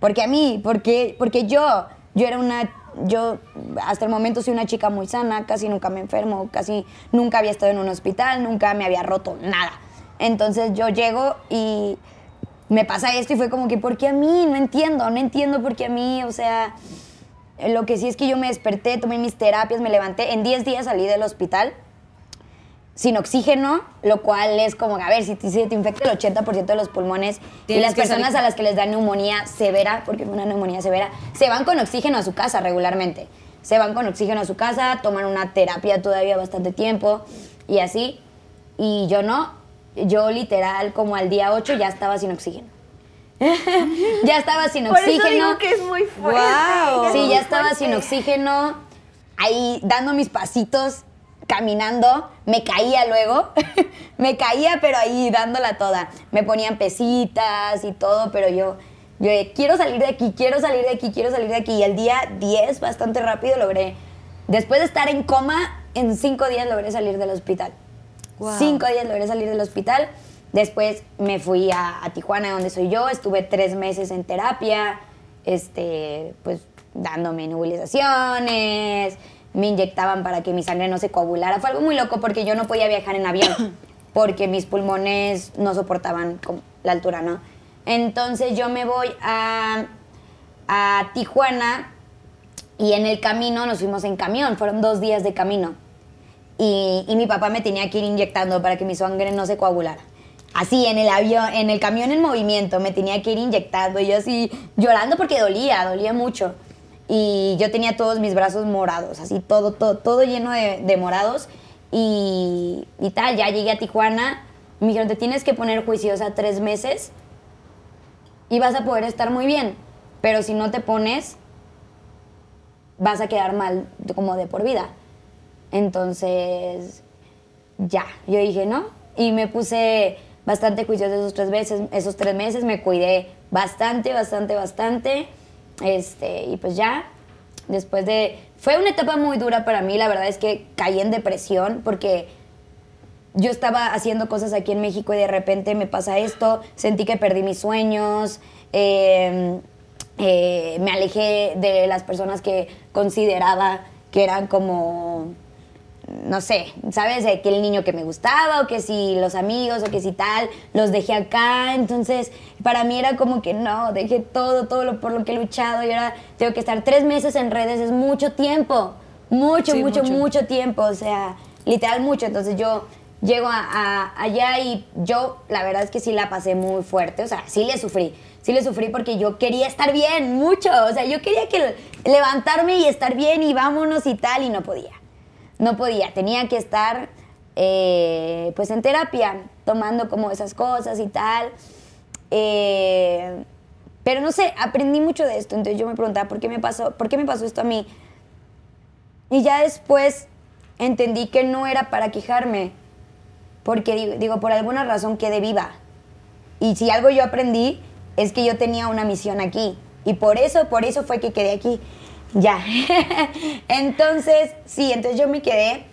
¿Por qué a mí? ¿Por qué? Porque yo, yo era una, yo hasta el momento soy una chica muy sana, casi nunca me enfermo, casi nunca había estado en un hospital, nunca me había roto nada. Entonces yo llego y me pasa esto y fue como que, ¿por qué a mí? No entiendo, no entiendo por qué a mí, o sea, lo que sí es que yo me desperté, tomé mis terapias, me levanté, en 10 días salí del hospital sin oxígeno, lo cual es como, a ver, si te, si te infecta el 80% de los pulmones y las personas salir- a las que les da neumonía severa, porque fue una neumonía severa, se van con oxígeno a su casa regularmente. Se van con oxígeno a su casa, toman una terapia todavía bastante tiempo y así. Y yo no, yo literal como al día 8 ya estaba sin oxígeno. ya estaba sin Por eso oxígeno. digo que es muy fuerte. Es Sí, ya estaba fuerte. sin oxígeno, ahí dando mis pasitos, caminando, me caía luego, me caía pero ahí dándola toda. Me ponían pesitas y todo, pero yo, yo quiero salir de aquí, quiero salir de aquí, quiero salir de aquí. Y el día 10, bastante rápido, logré, después de estar en coma, en cinco días logré salir del hospital. Cinco días logré salir del hospital. Después me fui a, a Tijuana, donde soy yo. Estuve tres meses en terapia, este, pues dándome nebulizaciones. Me inyectaban para que mi sangre no se coagulara. Fue algo muy loco porque yo no podía viajar en avión porque mis pulmones no soportaban la altura, ¿no? Entonces yo me voy a, a Tijuana y en el camino nos fuimos en camión. Fueron dos días de camino y, y mi papá me tenía que ir inyectando para que mi sangre no se coagulara. Así, en el avión, en el camión en movimiento, me tenía que ir inyectando y yo así llorando porque dolía, dolía mucho. Y yo tenía todos mis brazos morados, así todo, todo, todo lleno de, morados. Y, y tal, ya llegué a Tijuana, me dijeron, te tienes que poner juiciosa tres meses y vas a poder estar muy bien. Pero si no te pones, vas a quedar mal como de por vida. Entonces, ya, yo dije, ¿no? Y me puse bastante juiciosa esos tres meses, esos tres meses, me cuidé bastante, bastante, bastante. Este, y pues ya, después de... Fue una etapa muy dura para mí, la verdad es que caí en depresión porque yo estaba haciendo cosas aquí en México y de repente me pasa esto, sentí que perdí mis sueños, eh, eh, me alejé de las personas que consideraba que eran como, no sé, ¿sabes? Que el niño que me gustaba o que si los amigos o que si tal, los dejé acá. Entonces, para mí era como que no, dejé todo, todo lo por lo que he luchado y ahora tengo que estar tres meses en redes, es mucho tiempo, mucho, Sí, mucho, mucho. mucho tiempo, o sea, literal mucho. Entonces yo llego a, a- allá y yo la verdad es que sí la pasé muy fuerte, o sea, sí le sufrí, sí le sufrí porque yo quería estar bien, mucho, o sea, yo quería que levantarme y estar bien y vámonos y tal y no podía, no podía, tenía que estar eh, pues en terapia, tomando como esas cosas y tal. Eh, pero no sé, aprendí mucho de esto, entonces yo me preguntaba, ¿por qué me pasó, por qué me pasó esto a mí? Y ya después entendí que no era para quejarme, porque digo, por alguna razón quedé viva. Y si algo yo aprendí es que yo tenía una misión aquí. Y por eso, por eso fue que quedé aquí. Ya. entonces, sí, entonces yo me quedé.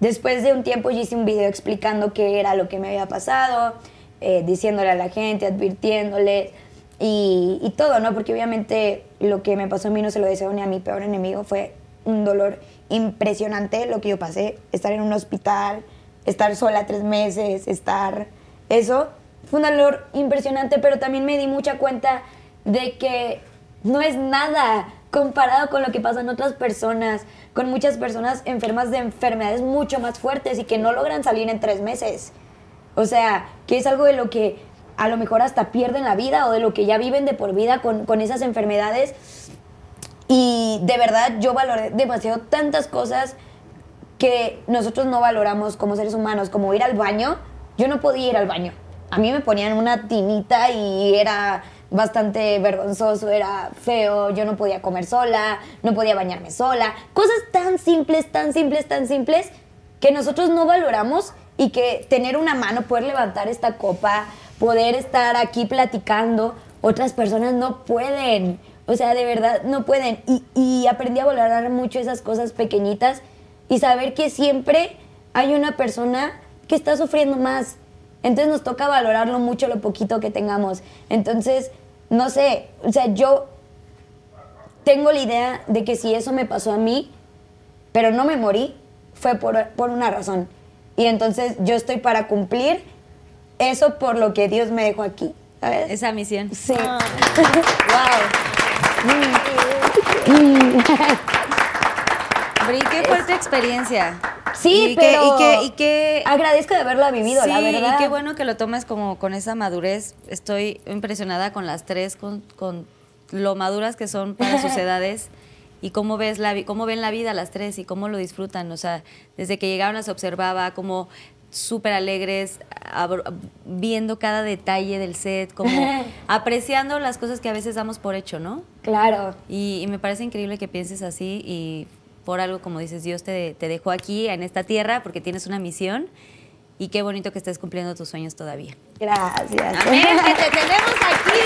Después de un tiempo yo hice un video explicando qué era lo que me había pasado, eh, diciéndole a la gente, advirtiéndole y, y todo, ¿no? Porque obviamente lo que me pasó a mí no se lo deseo ni a mi peor enemigo. Fue un dolor impresionante lo que yo pasé. Estar en un hospital, estar sola tres meses, estar... Eso fue un dolor impresionante, pero también me di mucha cuenta de que no es nada comparado con lo que pasan otras personas, con muchas personas enfermas de enfermedades mucho más fuertes y que no logran salir en tres meses. O sea, que es algo de lo que a lo mejor hasta pierden la vida o de lo que ya viven de por vida con, con esas enfermedades. Y de verdad yo valoré demasiado tantas cosas que nosotros no valoramos como seres humanos, como ir al baño. Yo no podía ir al baño. A mí me ponían una tinita y era bastante vergonzoso, era feo, yo no podía comer sola, no podía bañarme sola. Cosas tan simples, tan simples, tan simples que nosotros no valoramos y que tener una mano, poder levantar esta copa, poder estar aquí platicando, otras personas no pueden. O sea, de verdad, no pueden. Y, y aprendí a valorar mucho esas cosas pequeñitas y saber que siempre hay una persona que está sufriendo más. Entonces nos toca valorarlo mucho lo poquito que tengamos. Entonces, no sé, o sea, yo tengo la idea de que si eso me pasó a mí, pero no me morí, fue por, por una razón. Y entonces yo estoy para cumplir eso por lo que Dios me dejó aquí. ¿Sabes? Esa misión. Sí. Bri, qué fuerte experiencia. Sí, y que- pero y que, y que agradezco de haberla vivido, sí, la verdad. y qué bueno que lo tomes como con esa madurez. Estoy impresionada con las tres, con, con lo maduras que son para sus edades y cómo ves la cómo ven la vida las tres y cómo lo disfrutan. O sea, desde que llegaron las observaba, cómo súper alegres, viendo cada detalle del set, como apreciando las cosas que a veces damos por hecho, ¿no? Claro. Y, y me parece increíble que pienses así y por algo, como dices, Dios te, te dejó aquí, en esta tierra, porque tienes una misión y qué bonito que estés cumpliendo tus sueños todavía. Gracias. ¡Amén! ¡Que te tenemos aquí!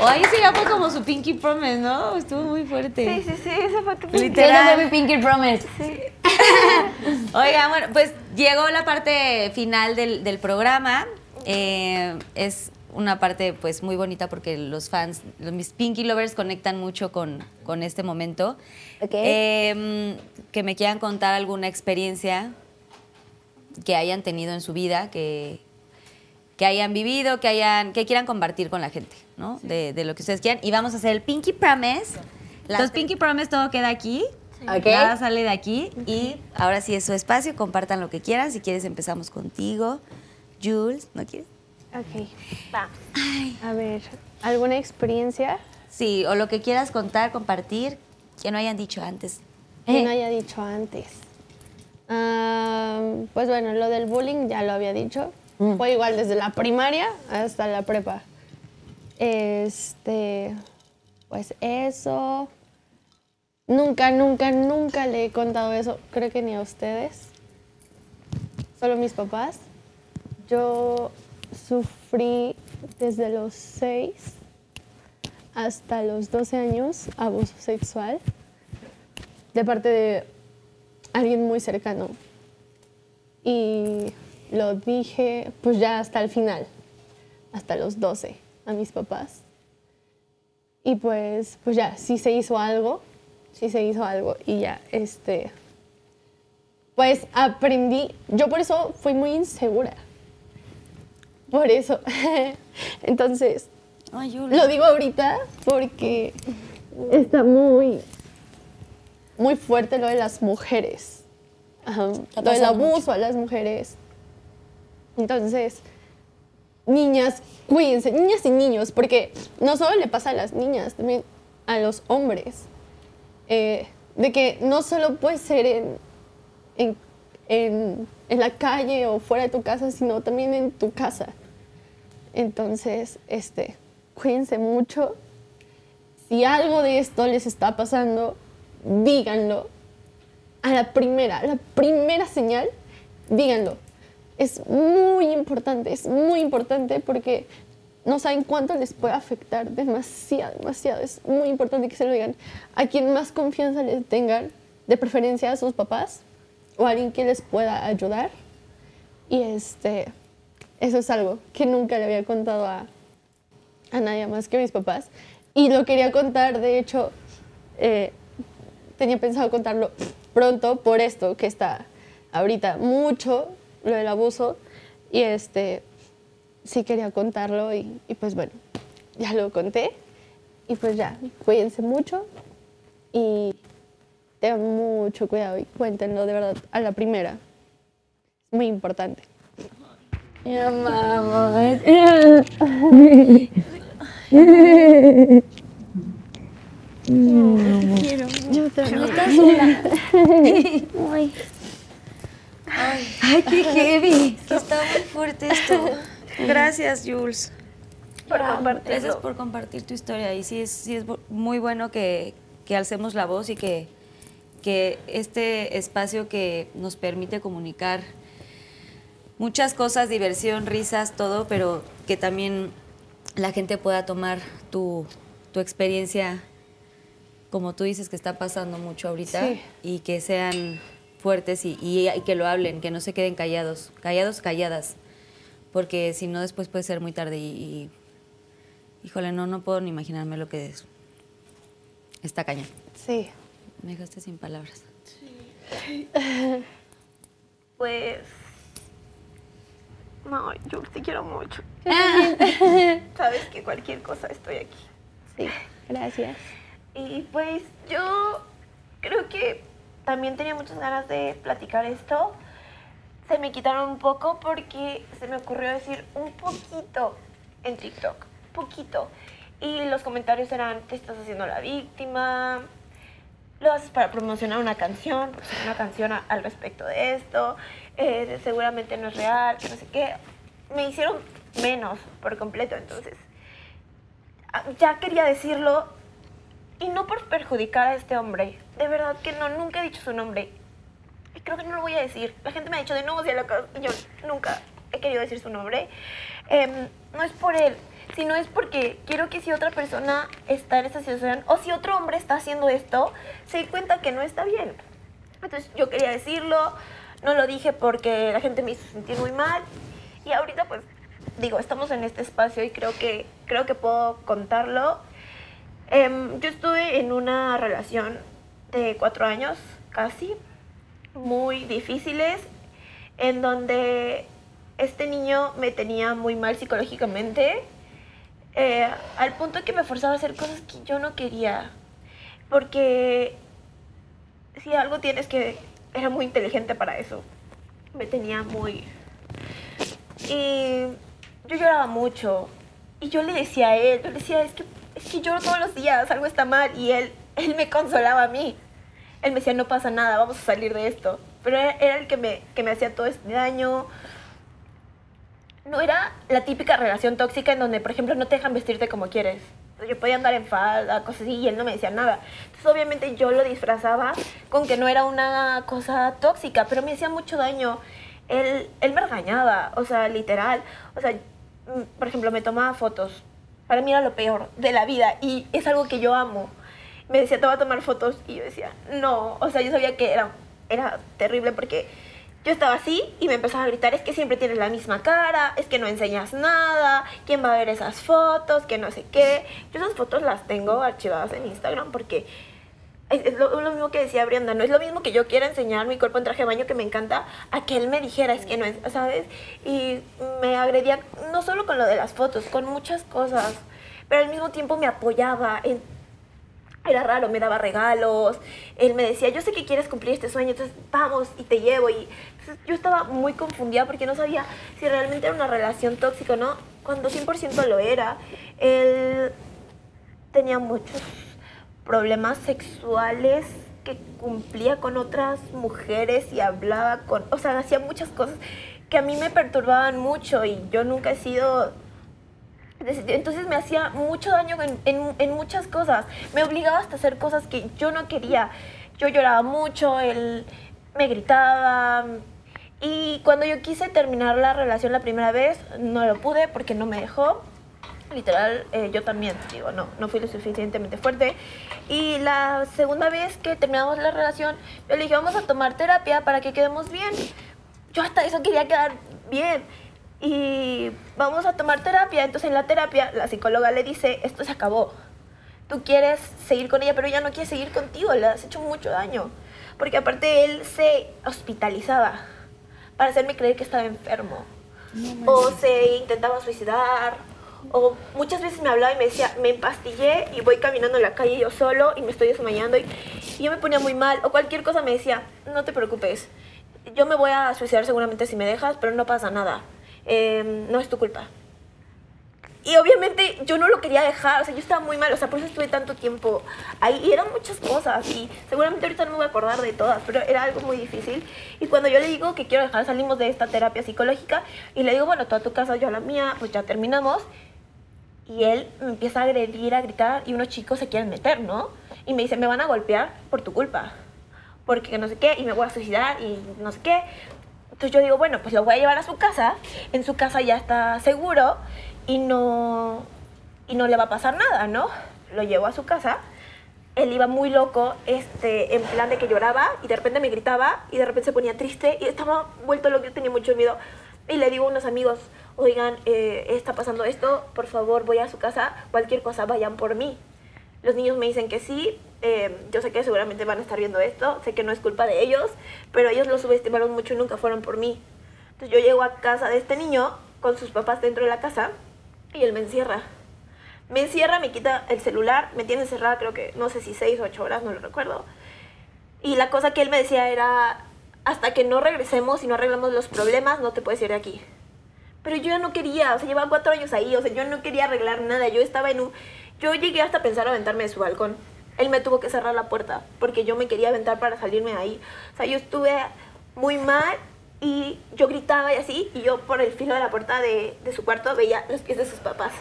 O ahí sí ya fue como su Pinky Promise, ¿no? Estuvo muy fuerte. Sí, sí, sí, esa fue tu Literal. Mi Pinky Promise. Oigan, bueno, pues llegó la parte final del, del programa. Eh, es una parte pues muy bonita porque los fans, los, mis Pinky Lovers conectan mucho con, con este momento. Ok. Eh, que me quieran contar alguna experiencia que hayan tenido en su vida, que, que hayan vivido, que hayan, que quieran compartir con la gente, ¿no? De, de lo que ustedes quieran. Y vamos a hacer el Pinky Promise. Los Pinky Promise todo queda aquí. Nada sale de aquí. Y ahora sí es su espacio, compartan lo que quieran. Si quieres empezamos contigo. Jules, ¿no quieres? Ok. A ver, ¿alguna experiencia Sí, o lo que quieras contar, compartir, que no hayan dicho antes. que no haya dicho antes? Pues bueno, lo del bullying ya lo había dicho. Fue igual desde la primaria hasta la prepa. Este, pues eso. Nunca, nunca, nunca le he contado eso. Creo que ni a ustedes. Solo mis papás. Yo sufrí desde los 6 hasta los 12 años abuso sexual de parte de alguien muy cercano. Y lo dije pues ya hasta el final, hasta los 12, a mis papás. Y pues, pues ya, sí se hizo algo, sí se hizo algo y ya, este, pues aprendí, yo por eso fui muy insegura. Por eso. Entonces, Ay, lo digo ahorita porque está muy, muy fuerte lo de las mujeres. Ajá, Lo del abuso a las mujeres. Entonces, niñas, cuídense, niñas y niños, porque no solo le pasa a las niñas, también a los hombres. Eh, de que no solo puede ser en, en, en- en la calle o fuera de tu casa, sino también en tu casa. Entonces, este, cuídense mucho. Si algo de esto les está pasando, díganlo. A la primera, a la primera señal, díganlo. Es muy importante, es muy importante porque no saben cuánto les puede afectar. Demasiado, demasiado. Es muy importante que se lo digan a quien más confianza les tengan, de preferencia a sus papás o a alguien que les pueda ayudar. Y este, eso es algo que nunca le había contado a, a nadie más que a mis papás. Y lo quería contar, de hecho, eh, tenía pensado contarlo pronto por esto que está ahorita mucho, lo del abuso. Y este, sí quería contarlo y, pues bueno, ya lo conté. Y pues ya, cuídense mucho y tengan mucho cuidado y cuéntenlo de verdad a la primera. Muy importante. Amamos. Ay, qué heavy. Que está muy fuerte esto. Gracias, Jules. Por. Gracias por compartir tu historia. Y sí es, sí es bu- muy bueno que, que alcemos la voz y que, que este espacio que nos permite comunicar muchas cosas, diversión, risas, todo, pero que también la gente pueda tomar tu, tu experiencia, como tú dices que está pasando mucho ahorita, Sí. y que sean fuertes y, y- y que lo hablen, que no se queden callados, callados, calladas, porque si no después puede ser muy tarde y, y- híjole, no, no puedo ni imaginarme lo que es. Está cañón. Sí. Me dejaste sin palabras. Pues. No, yo te quiero mucho. Sabes que cualquier cosa estoy aquí. Sí, gracias. Y pues yo creo que también tenía muchas ganas de platicar esto. Se me quitaron un poco porque se me ocurrió decir un poquito en TikTok. Poquito. Y los comentarios eran, te estás haciendo la víctima. lo haces para promocionar una canción, porque una canción a- al respecto de esto, eh, seguramente no es real, no sé qué. Me hicieron menos por completo, entonces ah, ya quería decirlo y no por perjudicar a este hombre. De verdad que no, nunca he dicho su nombre. Y creo que no lo voy a decir. La gente me ha dicho de nuevo, yo nunca he querido decir su nombre. Em, no es por él, sino es porque quiero que si otra persona está en esta situación o si otro hombre está haciendo esto, se dé cuenta que no está bien. Entonces yo quería decirlo, no lo dije porque la gente me hizo sentir muy mal y ahorita pues digo, estamos en este espacio y creo que, creo que puedo contarlo. Em, yo estuve en una relación de cuatro años casi, muy difíciles, en donde este niño me tenía muy mal psicológicamente, eh, al punto que me forzaba a hacer cosas que yo no quería, porque si algo tienes que era muy inteligente para eso, me tenía muy... Y yo lloraba mucho, y yo le decía a él, yo le decía, es que, es que lloro todos los días, algo está mal, y él, él me consolaba a mí. Él me decía, no pasa nada, vamos a salir de esto. Pero era, era el que me, que me hacía todo este daño. No era la típica relación tóxica en donde, por ejemplo, no te dejan vestirte como quieres. Yo podía andar en falda, cosas así, y él no me decía nada. Entonces, obviamente, yo lo disfrazaba con que no era una cosa tóxica, pero me hacía mucho daño. Él, él me regañaba, o sea, literal. O sea, mm, por ejemplo, me tomaba fotos. Para mí era lo peor de la vida y es algo que yo amo. Me decía, te voy a tomar fotos y yo decía, no. O sea, yo sabía que era, era terrible porque yo estaba así y me empezaba a gritar, es que siempre tienes la misma cara, es que no enseñas nada, ¿quién va a ver esas fotos? Que no sé qué. Yo esas fotos las tengo archivadas en Instagram porque es, lo, mismo que decía Brianda, no es lo mismo que yo quiera enseñar mi cuerpo en traje de baño que me encanta a que él me dijera, es que no es, ¿sabes? Y me agredía no solo con lo de las fotos, con muchas cosas, pero al mismo tiempo me apoyaba en era raro, me daba regalos, él me decía, yo sé que quieres cumplir este sueño, entonces vamos y te llevo. Y yo estaba muy confundida porque no sabía si realmente era una relación tóxica o no, cuando 100% lo era. Él tenía muchos problemas sexuales que cumplía con otras mujeres y hablaba con, o sea, hacía muchas cosas que a mí me perturbaban mucho y yo nunca he sido entonces me hacía mucho daño en, en- en muchas cosas. Me obligaba hasta a hacer cosas que yo no quería. Yo lloraba mucho, él me gritaba. Y cuando yo quise terminar la relación la primera vez, no lo pude porque no me dejó. Literal, eh, yo también, digo, no, no fui lo suficientemente fuerte. Y la segunda vez que terminamos la relación, yo le dije, vamos a tomar terapia para que quedemos bien. Yo hasta eso quería quedar bien y vamos a tomar terapia. Entonces en la terapia la psicóloga le dice, esto se acabó. Tú quieres seguir con ella, pero ella no quiere seguir contigo, le has hecho mucho daño. Porque aparte él se hospitalizaba para hacerme creer que estaba enfermo. o se intentaba suicidar. O muchas veces me hablaba y me decía, me empastillé y voy caminando en la calle yo solo y me estoy desmayando. Y, y yo me ponía muy mal. O cualquier cosa me decía, no te preocupes. Yo me voy a suicidar seguramente si me dejas, pero no pasa nada eh, no es tu culpa. Y obviamente yo no lo quería dejar, o sea, yo estaba muy mal, o sea, por eso estuve tanto tiempo ahí. Y eran muchas cosas, y seguramente ahorita no me voy a acordar de todas, pero era algo muy difícil. Y cuando yo le digo que quiero dejar, salimos de esta terapia psicológica, y le digo, bueno, tú a tu casa, yo a la mía, pues ya terminamos. Y él me empieza a agredir, a gritar, y unos chicos se quieren meter, ¿no? Y me dice, me van a golpear por tu culpa, porque no sé qué, y me voy a suicidar, y no sé qué. Entonces yo digo, bueno, pues lo voy a llevar a su casa, en su casa ya está seguro y no, y no le va a pasar nada, ¿no? Lo llevo a su casa, él iba muy loco, este, en plan de que lloraba y de repente me gritaba y de repente se ponía triste y estaba vuelto loco, yo tenía mucho miedo. Y le digo a unos amigos, oigan, eh, está pasando esto, por favor voy a su casa, cualquier cosa vayan por mí. Los niños me dicen que sí, eh, yo sé que seguramente van a estar viendo esto, sé que no es culpa de ellos, pero ellos lo subestimaron mucho y nunca fueron por mí. Entonces yo llego a casa de este niño con sus papás dentro de la casa y él me encierra. Me encierra, me quita el celular, me tiene encerrada creo que no sé si seis o ocho horas, no lo recuerdo. Y la cosa que él me decía era, hasta que no regresemos y no arreglamos los problemas, no te puedes ir de aquí. Pero yo no quería, o sea, llevaba cuatro años ahí, o sea, yo no quería arreglar nada, yo estaba en un... Yo llegué hasta pensar aventarme de su balcón. él me tuvo que cerrar la puerta porque yo me quería aventar para salirme de ahí. O sea, yo estuve muy mal y yo gritaba y así, y yo por el filo de la puerta de, de su cuarto veía los pies de sus papás.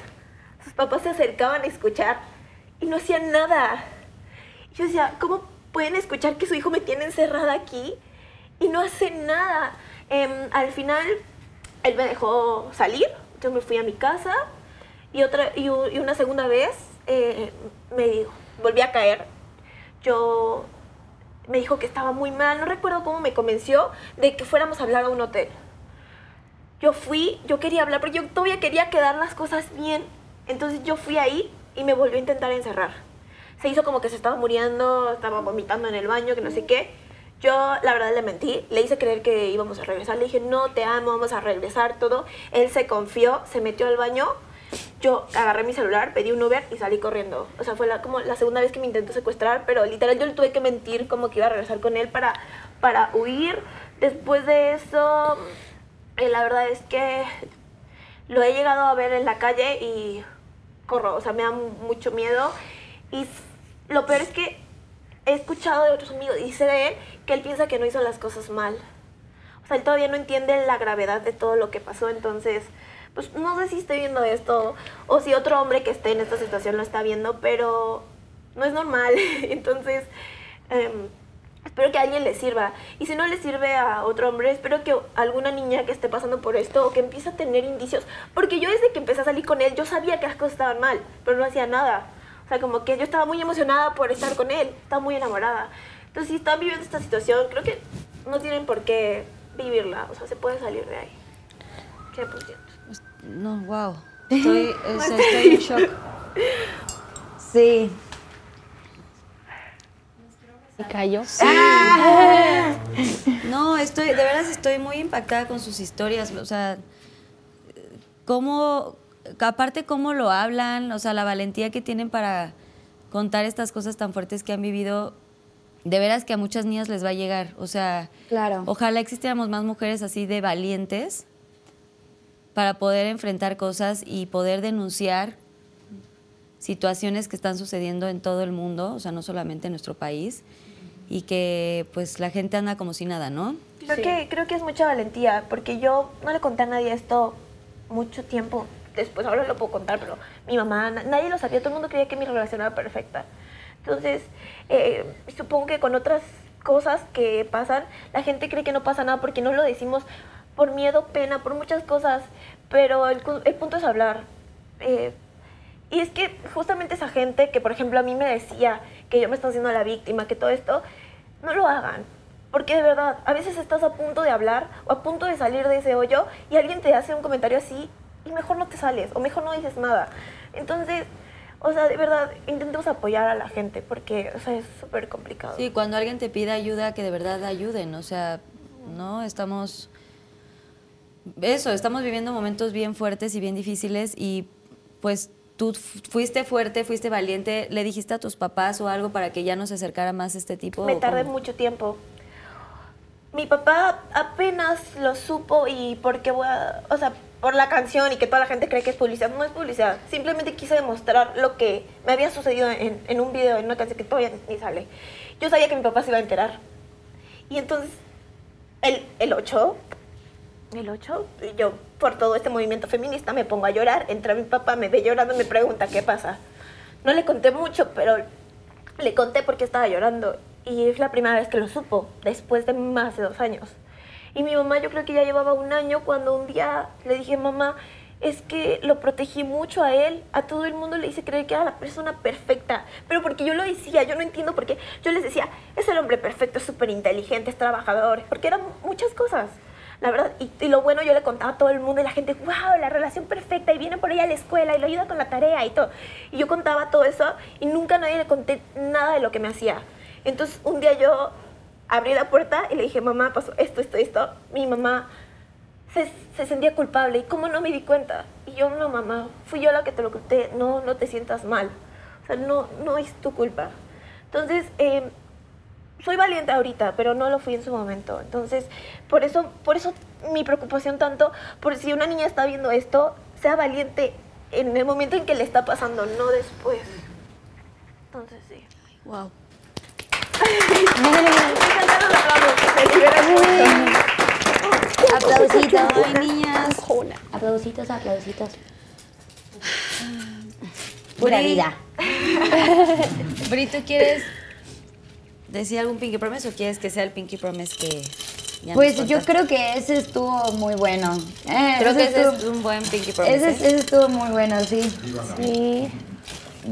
Sus papás se acercaban a escuchar y no hacían nada. Yo decía, ¿cómo pueden escuchar que su hijo me tiene encerrada aquí y no hace nada? Em, al final, él me dejó salir, yo me fui a mi casa y, otra, y, y una segunda vez eh, me dijo, volví a caer. Yo me dijo que estaba muy mal, no recuerdo cómo me convenció de que fuéramos a hablar a un hotel. Yo fui, yo quería hablar, pero yo todavía quería quedar las cosas bien. Entonces yo fui ahí y me volvió a intentar encerrar. Se hizo como que se estaba muriendo, estaba vomitando en el baño, que no sé qué. Yo, la verdad, le mentí. Le hice creer que íbamos a regresar. Le dije, no, te amo, vamos a regresar, todo. Él se confió, se metió al baño. Yo agarré mi celular, pedí un Uber y salí corriendo. O sea, fue la, como la segunda vez que me intentó secuestrar, pero literal yo le tuve que mentir como que iba a regresar con él para, para huir. Después de eso, eh, la verdad es que lo he llegado a ver en la calle y corro, o sea, me da mucho miedo. Y lo peor es que he escuchado de otros amigos, y dice de él, que él piensa que no hizo las cosas mal. O sea, él todavía no entiende la gravedad de todo lo que pasó, entonces, pues no sé si estoy viendo esto o si otro hombre que esté en esta situación lo está viendo, pero no es normal. entonces, em, espero que a alguien le sirva. Y si no le sirve a otro hombre, espero que alguna niña que esté pasando por esto o que empiece a tener indicios. Porque yo desde que empecé a salir con él, yo sabía que las cosas estaban mal, pero no hacía nada. O sea, como que yo estaba muy emocionada por estar con él, estaba muy enamorada. Entonces, si están viviendo esta situación, creo que no tienen por qué vivirla. O sea, se puede salir de ahí. 100%. No, wow. Estoy, estoy en shock. Sí. Se cayó. No, estoy, de veras estoy muy impactada con sus historias. O sea, cómo, aparte cómo lo hablan, o sea, la valentía que tienen para contar estas cosas tan fuertes que han vivido, de veras que a muchas niñas les va a llegar. O sea, Claro. ojalá existiéramos más mujeres así de valientes para poder enfrentar cosas y poder denunciar situaciones que están sucediendo en todo el mundo, o sea, no solamente en nuestro país, y que pues la gente anda como si nada, ¿no? Creo, que, creo que es mucha valentía, porque yo no le conté a nadie esto mucho tiempo después, ahora lo puedo contar, pero mi mamá, na- nadie lo sabía, todo el mundo creía que mi relación era perfecta. Entonces, eh, supongo que con otras cosas que pasan, la gente cree que no pasa nada porque no lo decimos por miedo, pena, por muchas cosas, pero el, el punto es hablar. Eh, y es que justamente esa gente que, por ejemplo, a mí me decía que yo me estaba haciendo la víctima, que todo esto, no lo hagan. Porque de verdad, a veces estás a punto de hablar o a punto de salir de ese hoyo y alguien te hace un comentario así y mejor no te sales o mejor no dices nada. Entonces, o sea, de verdad, intentemos apoyar a la gente porque, o sea, es súper complicado. Sí, cuando alguien te pida ayuda, que de verdad ayuden, o sea, no estamos eso, estamos viviendo momentos bien fuertes y bien difíciles y pues tú fu- fuiste fuerte, fuiste valiente, le dijiste a tus papás o algo para que ya no se acercara más este tipo. Me ¿O tardé cómo? mucho tiempo. Mi papá apenas lo supo y porque voy a, o sea, por la canción y que toda la gente cree que es publicidad, no es publicidad. Simplemente quise demostrar lo que me había sucedido en, en un video, en una canción que todavía ni sale. Yo sabía que mi papá se iba a enterar. Y entonces, el, el 8, el 8, yo por todo este movimiento feminista me pongo a llorar. Entra mi papá, me ve llorando me pregunta qué pasa. No le conté mucho, pero le conté porque estaba llorando. Y es la primera vez que lo supo, después de más de dos años. Y mi mamá yo creo que ya llevaba un año cuando un día le dije, mamá, es que lo protegí mucho a él, a todo el mundo le hice creer que era la persona perfecta, pero porque yo lo decía, yo no entiendo por qué, yo les decía, es el hombre perfecto, súper inteligente, es trabajador, porque eran muchas cosas, la verdad, y, y lo bueno yo le contaba a todo el mundo y la gente, wow, la relación perfecta, y viene por ella a la escuela y lo ayuda con la tarea y todo, y yo contaba todo eso y nunca a nadie le conté nada de lo que me hacía. Entonces un día yo abrí la puerta y le dije, mamá, pasó esto, esto, esto. Mi mamá se, se sentía culpable. ¿Y cómo no me di cuenta? Y yo, no, mamá, fui yo la que te lo conté. No, no te sientas mal. O sea, no, no es tu culpa. Entonces, eh, soy valiente ahorita, pero no lo fui en su momento. Entonces, por eso, por eso mi preocupación tanto, por si una niña está viendo esto, sea valiente en el momento en que le está pasando, no después. Entonces, sí. Wow. Aplausitos, ay, niñas. Aplausitos, aplausitos. Pura vida. Bri, ¿tú quieres decir algún Pinky Promise o quieres que sea el Pinky Promise que ya Pues nos yo creo que ese estuvo muy bueno. Eh, Creo que ese estuvo- es un buen Pinky Promise. ese, ¿eh? ese estuvo muy bueno, sí. Sí.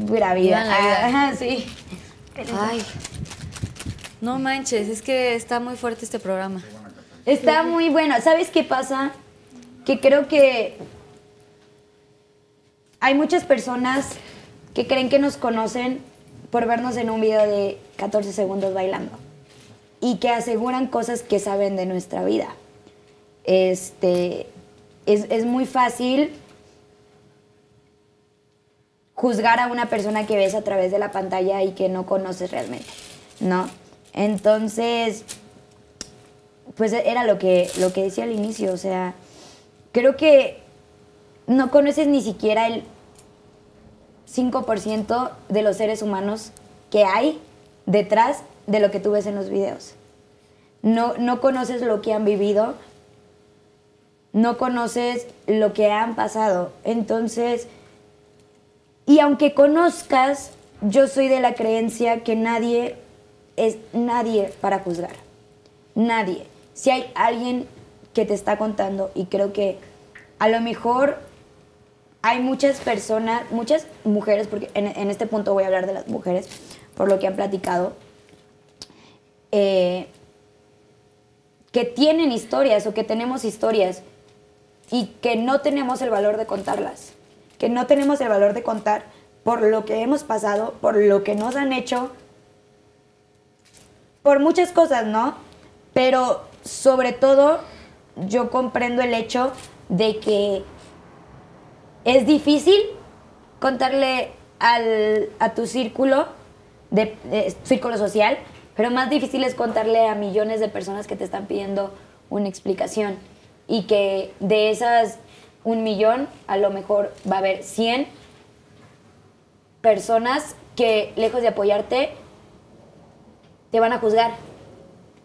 Pura vida. Vida. Ajá, sí. Ay. No manches, es que está muy fuerte este programa. Está muy bueno. ¿Sabes qué pasa? Que creo que hay muchas personas que creen que nos conocen por vernos en un video de 14 segundos bailando y que aseguran cosas que saben de nuestra vida. Este, es, es muy fácil juzgar a una persona que ves a través de la pantalla y que no conoces realmente, ¿no? Entonces, pues era lo que, lo que decía al inicio, o sea, creo que no conoces ni siquiera el 5% de los seres humanos que hay detrás de lo que tú ves en los videos. No, no conoces lo que han vivido, no conoces lo que han pasado. Entonces, y aunque conozcas, yo soy de la creencia que nadie es nadie para juzgar. Nadie. Si hay alguien que te está contando y creo que a lo mejor hay muchas personas, muchas mujeres, porque en, en este punto voy a hablar de las mujeres, por lo que han platicado, eh, que tienen historias o que tenemos historias y que no tenemos el valor de contarlas, que no tenemos el valor de contar por lo que hemos pasado, por lo que nos han hecho, por muchas cosas, ¿no? Pero sobre todo yo comprendo el hecho de que es difícil contarle al- a tu círculo, de, de círculo social, pero más difícil es contarle a millones de personas que te están pidiendo una explicación y que de esas un millón a lo mejor va a haber 100 personas que lejos de apoyarte te van a juzgar.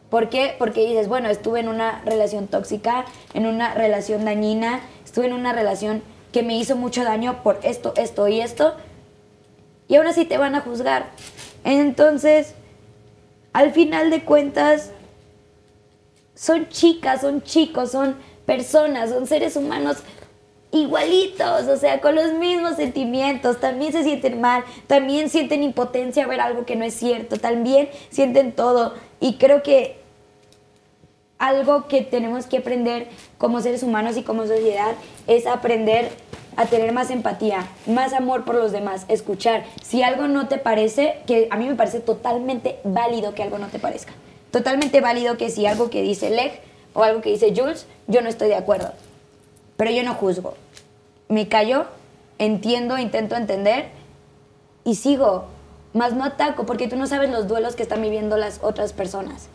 ¿Por qué? Porque dices, bueno, estuve en una relación tóxica, en una relación dañina, estuve en una relación que me hizo mucho daño por esto, esto y esto, y aún así te van a juzgar. Entonces, al final de cuentas, son chicas, son chicos, son personas, son seres humanos igualitos, o sea, con los mismos sentimientos, también se sienten mal, también sienten impotencia a ver algo que no es cierto, también sienten todo. Y creo que algo que tenemos que aprender como seres humanos y como sociedad es aprender a tener más empatía, más amor por los demás, escuchar. Si algo no te parece, que a mí me parece totalmente válido que algo no te parezca. Totalmente válido que si algo que dice Leg o algo que dice Jules, yo no estoy de acuerdo. Pero yo no juzgo. Me callo, entiendo, intento entender y sigo. Más no ataco porque tú no sabes los duelos que están viviendo las otras personas.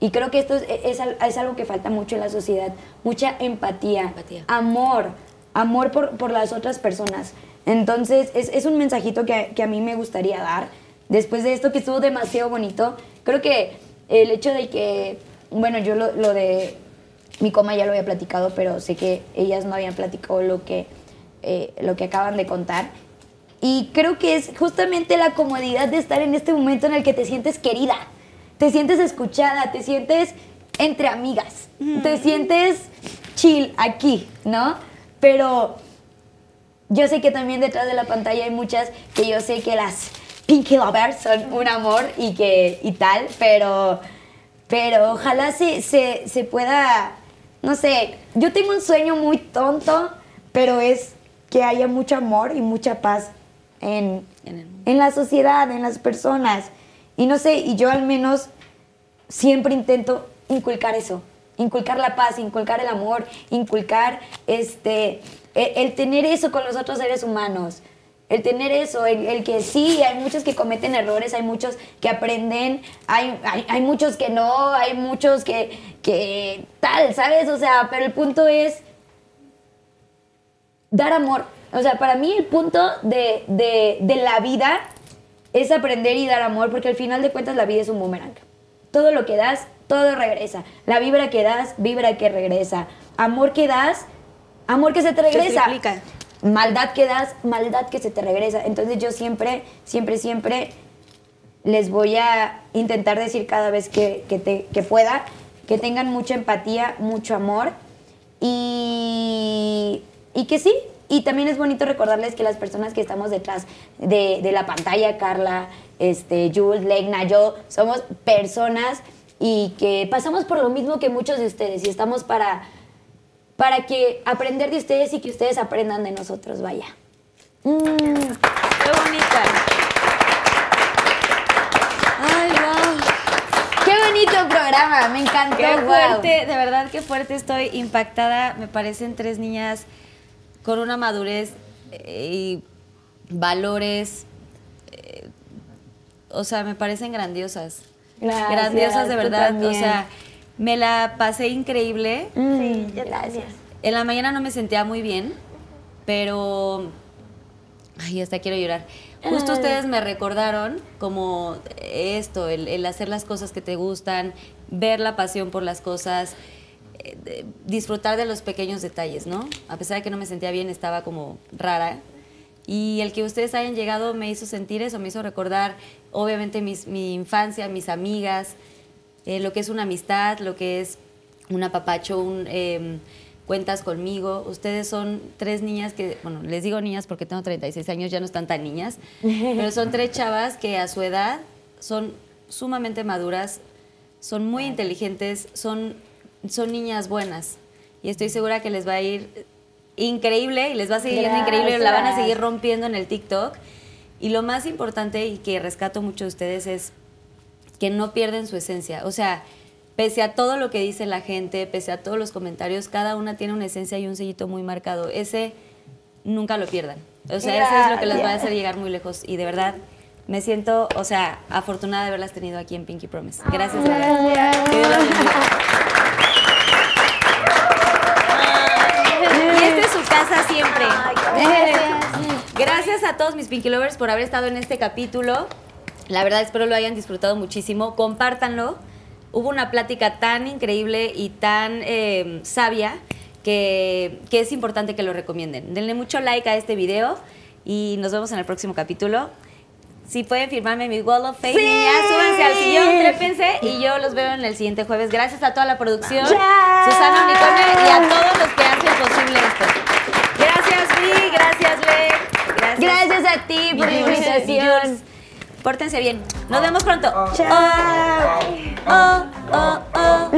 Y creo que esto es, es es algo que falta mucho en la sociedad. Mucha empatía, Empatía. amor, amor por, por las otras personas. Entonces, es, es un mensajito que, que a mí me gustaría dar. Después de esto que estuvo demasiado bonito, creo que el hecho de que, bueno, yo lo, lo de mi coma ya lo había platicado, pero sé que ellas no habían platicado lo que, eh, lo que acaban de contar. Y creo que es justamente la comodidad de estar en este momento en el que te sientes querida, te sientes escuchada, te sientes entre amigas, te sientes chill aquí, ¿no? Pero yo sé que también detrás de la pantalla hay muchas que yo sé que las Pinky Lovers son un amor y que y tal, pero pero ojalá se, se, se pueda, no sé, yo tengo un sueño muy tonto, pero es que haya mucho amor y mucha paz en, En la sociedad, en las personas. Y no sé, y yo al menos siempre intento inculcar eso, inculcar la paz, inculcar el amor, inculcar este, el, tener eso con los otros seres humanos. El tener eso, el, el que sí, hay muchos que cometen errores, hay muchos que aprenden, hay, hay, hay muchos que no, hay muchos que, que tal, ¿sabes? O sea, pero el punto es dar amor. O sea, para mí el punto de, de- de la vida es aprender y dar amor, porque al final de cuentas la vida es un boomerang. Todo lo que das, todo regresa. La vibra que das, vibra que regresa. Amor que das, amor que se te regresa. Maldad que das, maldad que se te regresa. Entonces yo siempre, siempre, siempre les voy a intentar decir cada vez que, que te- que pueda que tengan mucha empatía, mucho amor y, y que sí. Y también es bonito recordarles que las personas que estamos detrás de, de la pantalla, Carla, este, Jules, Legna, yo, somos personas y que pasamos por lo mismo que muchos de ustedes y estamos para, para que aprender de ustedes y que ustedes aprendan de nosotros, vaya. Mm. Qué bonita. Ay, wow. Qué bonito programa, me encantó. Qué wow. fuerte, de verdad qué fuerte estoy impactada. Me parecen tres niñas con una madurez eh, y valores. eh, o sea, me parecen grandiosas. Gracias, grandiosas de verdad. O sea, me la pasé increíble. Mm, gracias. En la mañana no me sentía muy bien, pero. Ay, hasta quiero llorar. Justo ustedes me recordaron como esto, el, el hacer las cosas que te gustan, ver la pasión por las cosas, eh, disfrutar de los pequeños detalles, ¿no? A pesar de que no me sentía bien, estaba como rara. Y el que ustedes hayan llegado me hizo sentir eso, me hizo recordar, obviamente, mis- mi infancia, mis amigas, eh, lo que es una amistad, lo que es un apapacho, un em, cuentas conmigo. Ustedes son tres niñas que, bueno, les digo niñas porque tengo 36 años, ya no están tan niñas, pero son tres chavas que a su edad son sumamente maduras, son muy inteligentes, son, son niñas buenas. Y estoy segura que les va a ir increíble y les va a seguir yendo increíble, la van a Gracias. seguir rompiendo en el TikTok. Y lo más importante y que rescato mucho de ustedes es que no pierden su esencia. O sea, pese a todo lo que dice la gente, pese a todos los comentarios, cada una tiene una esencia y un sellito muy marcado. Ese nunca lo pierdan. O sea, ese es lo que les va a hacer llegar muy lejos. Y de verdad, me siento, o sea, afortunada de haberlas tenido aquí en Pinky Promise. Gracias, de verdad. Que Dios las bendiga. Y esta es su casa siempre. Gracias a todos mis Pinky Lovers por haber estado en este capítulo. La verdad espero lo hayan disfrutado muchísimo. Compártanlo. Hubo una plática tan increíble y tan eh, sabia que, que es importante que lo recomienden. Denle mucho like a este video y nos vemos en el próximo capítulo. Si pueden firmarme mi Wall of Fame, niñas, súbanse al sillón, trépense y yo los veo en el siguiente jueves. Gracias a toda la producción, Susana Unicone y a todos los que hacen posible esto. Gracias, Vi, gracias, Le. Gracias. A ti por la invitación. Pórtense bien. Nos oh. vemos pronto. Chao. Oh, oh, oh,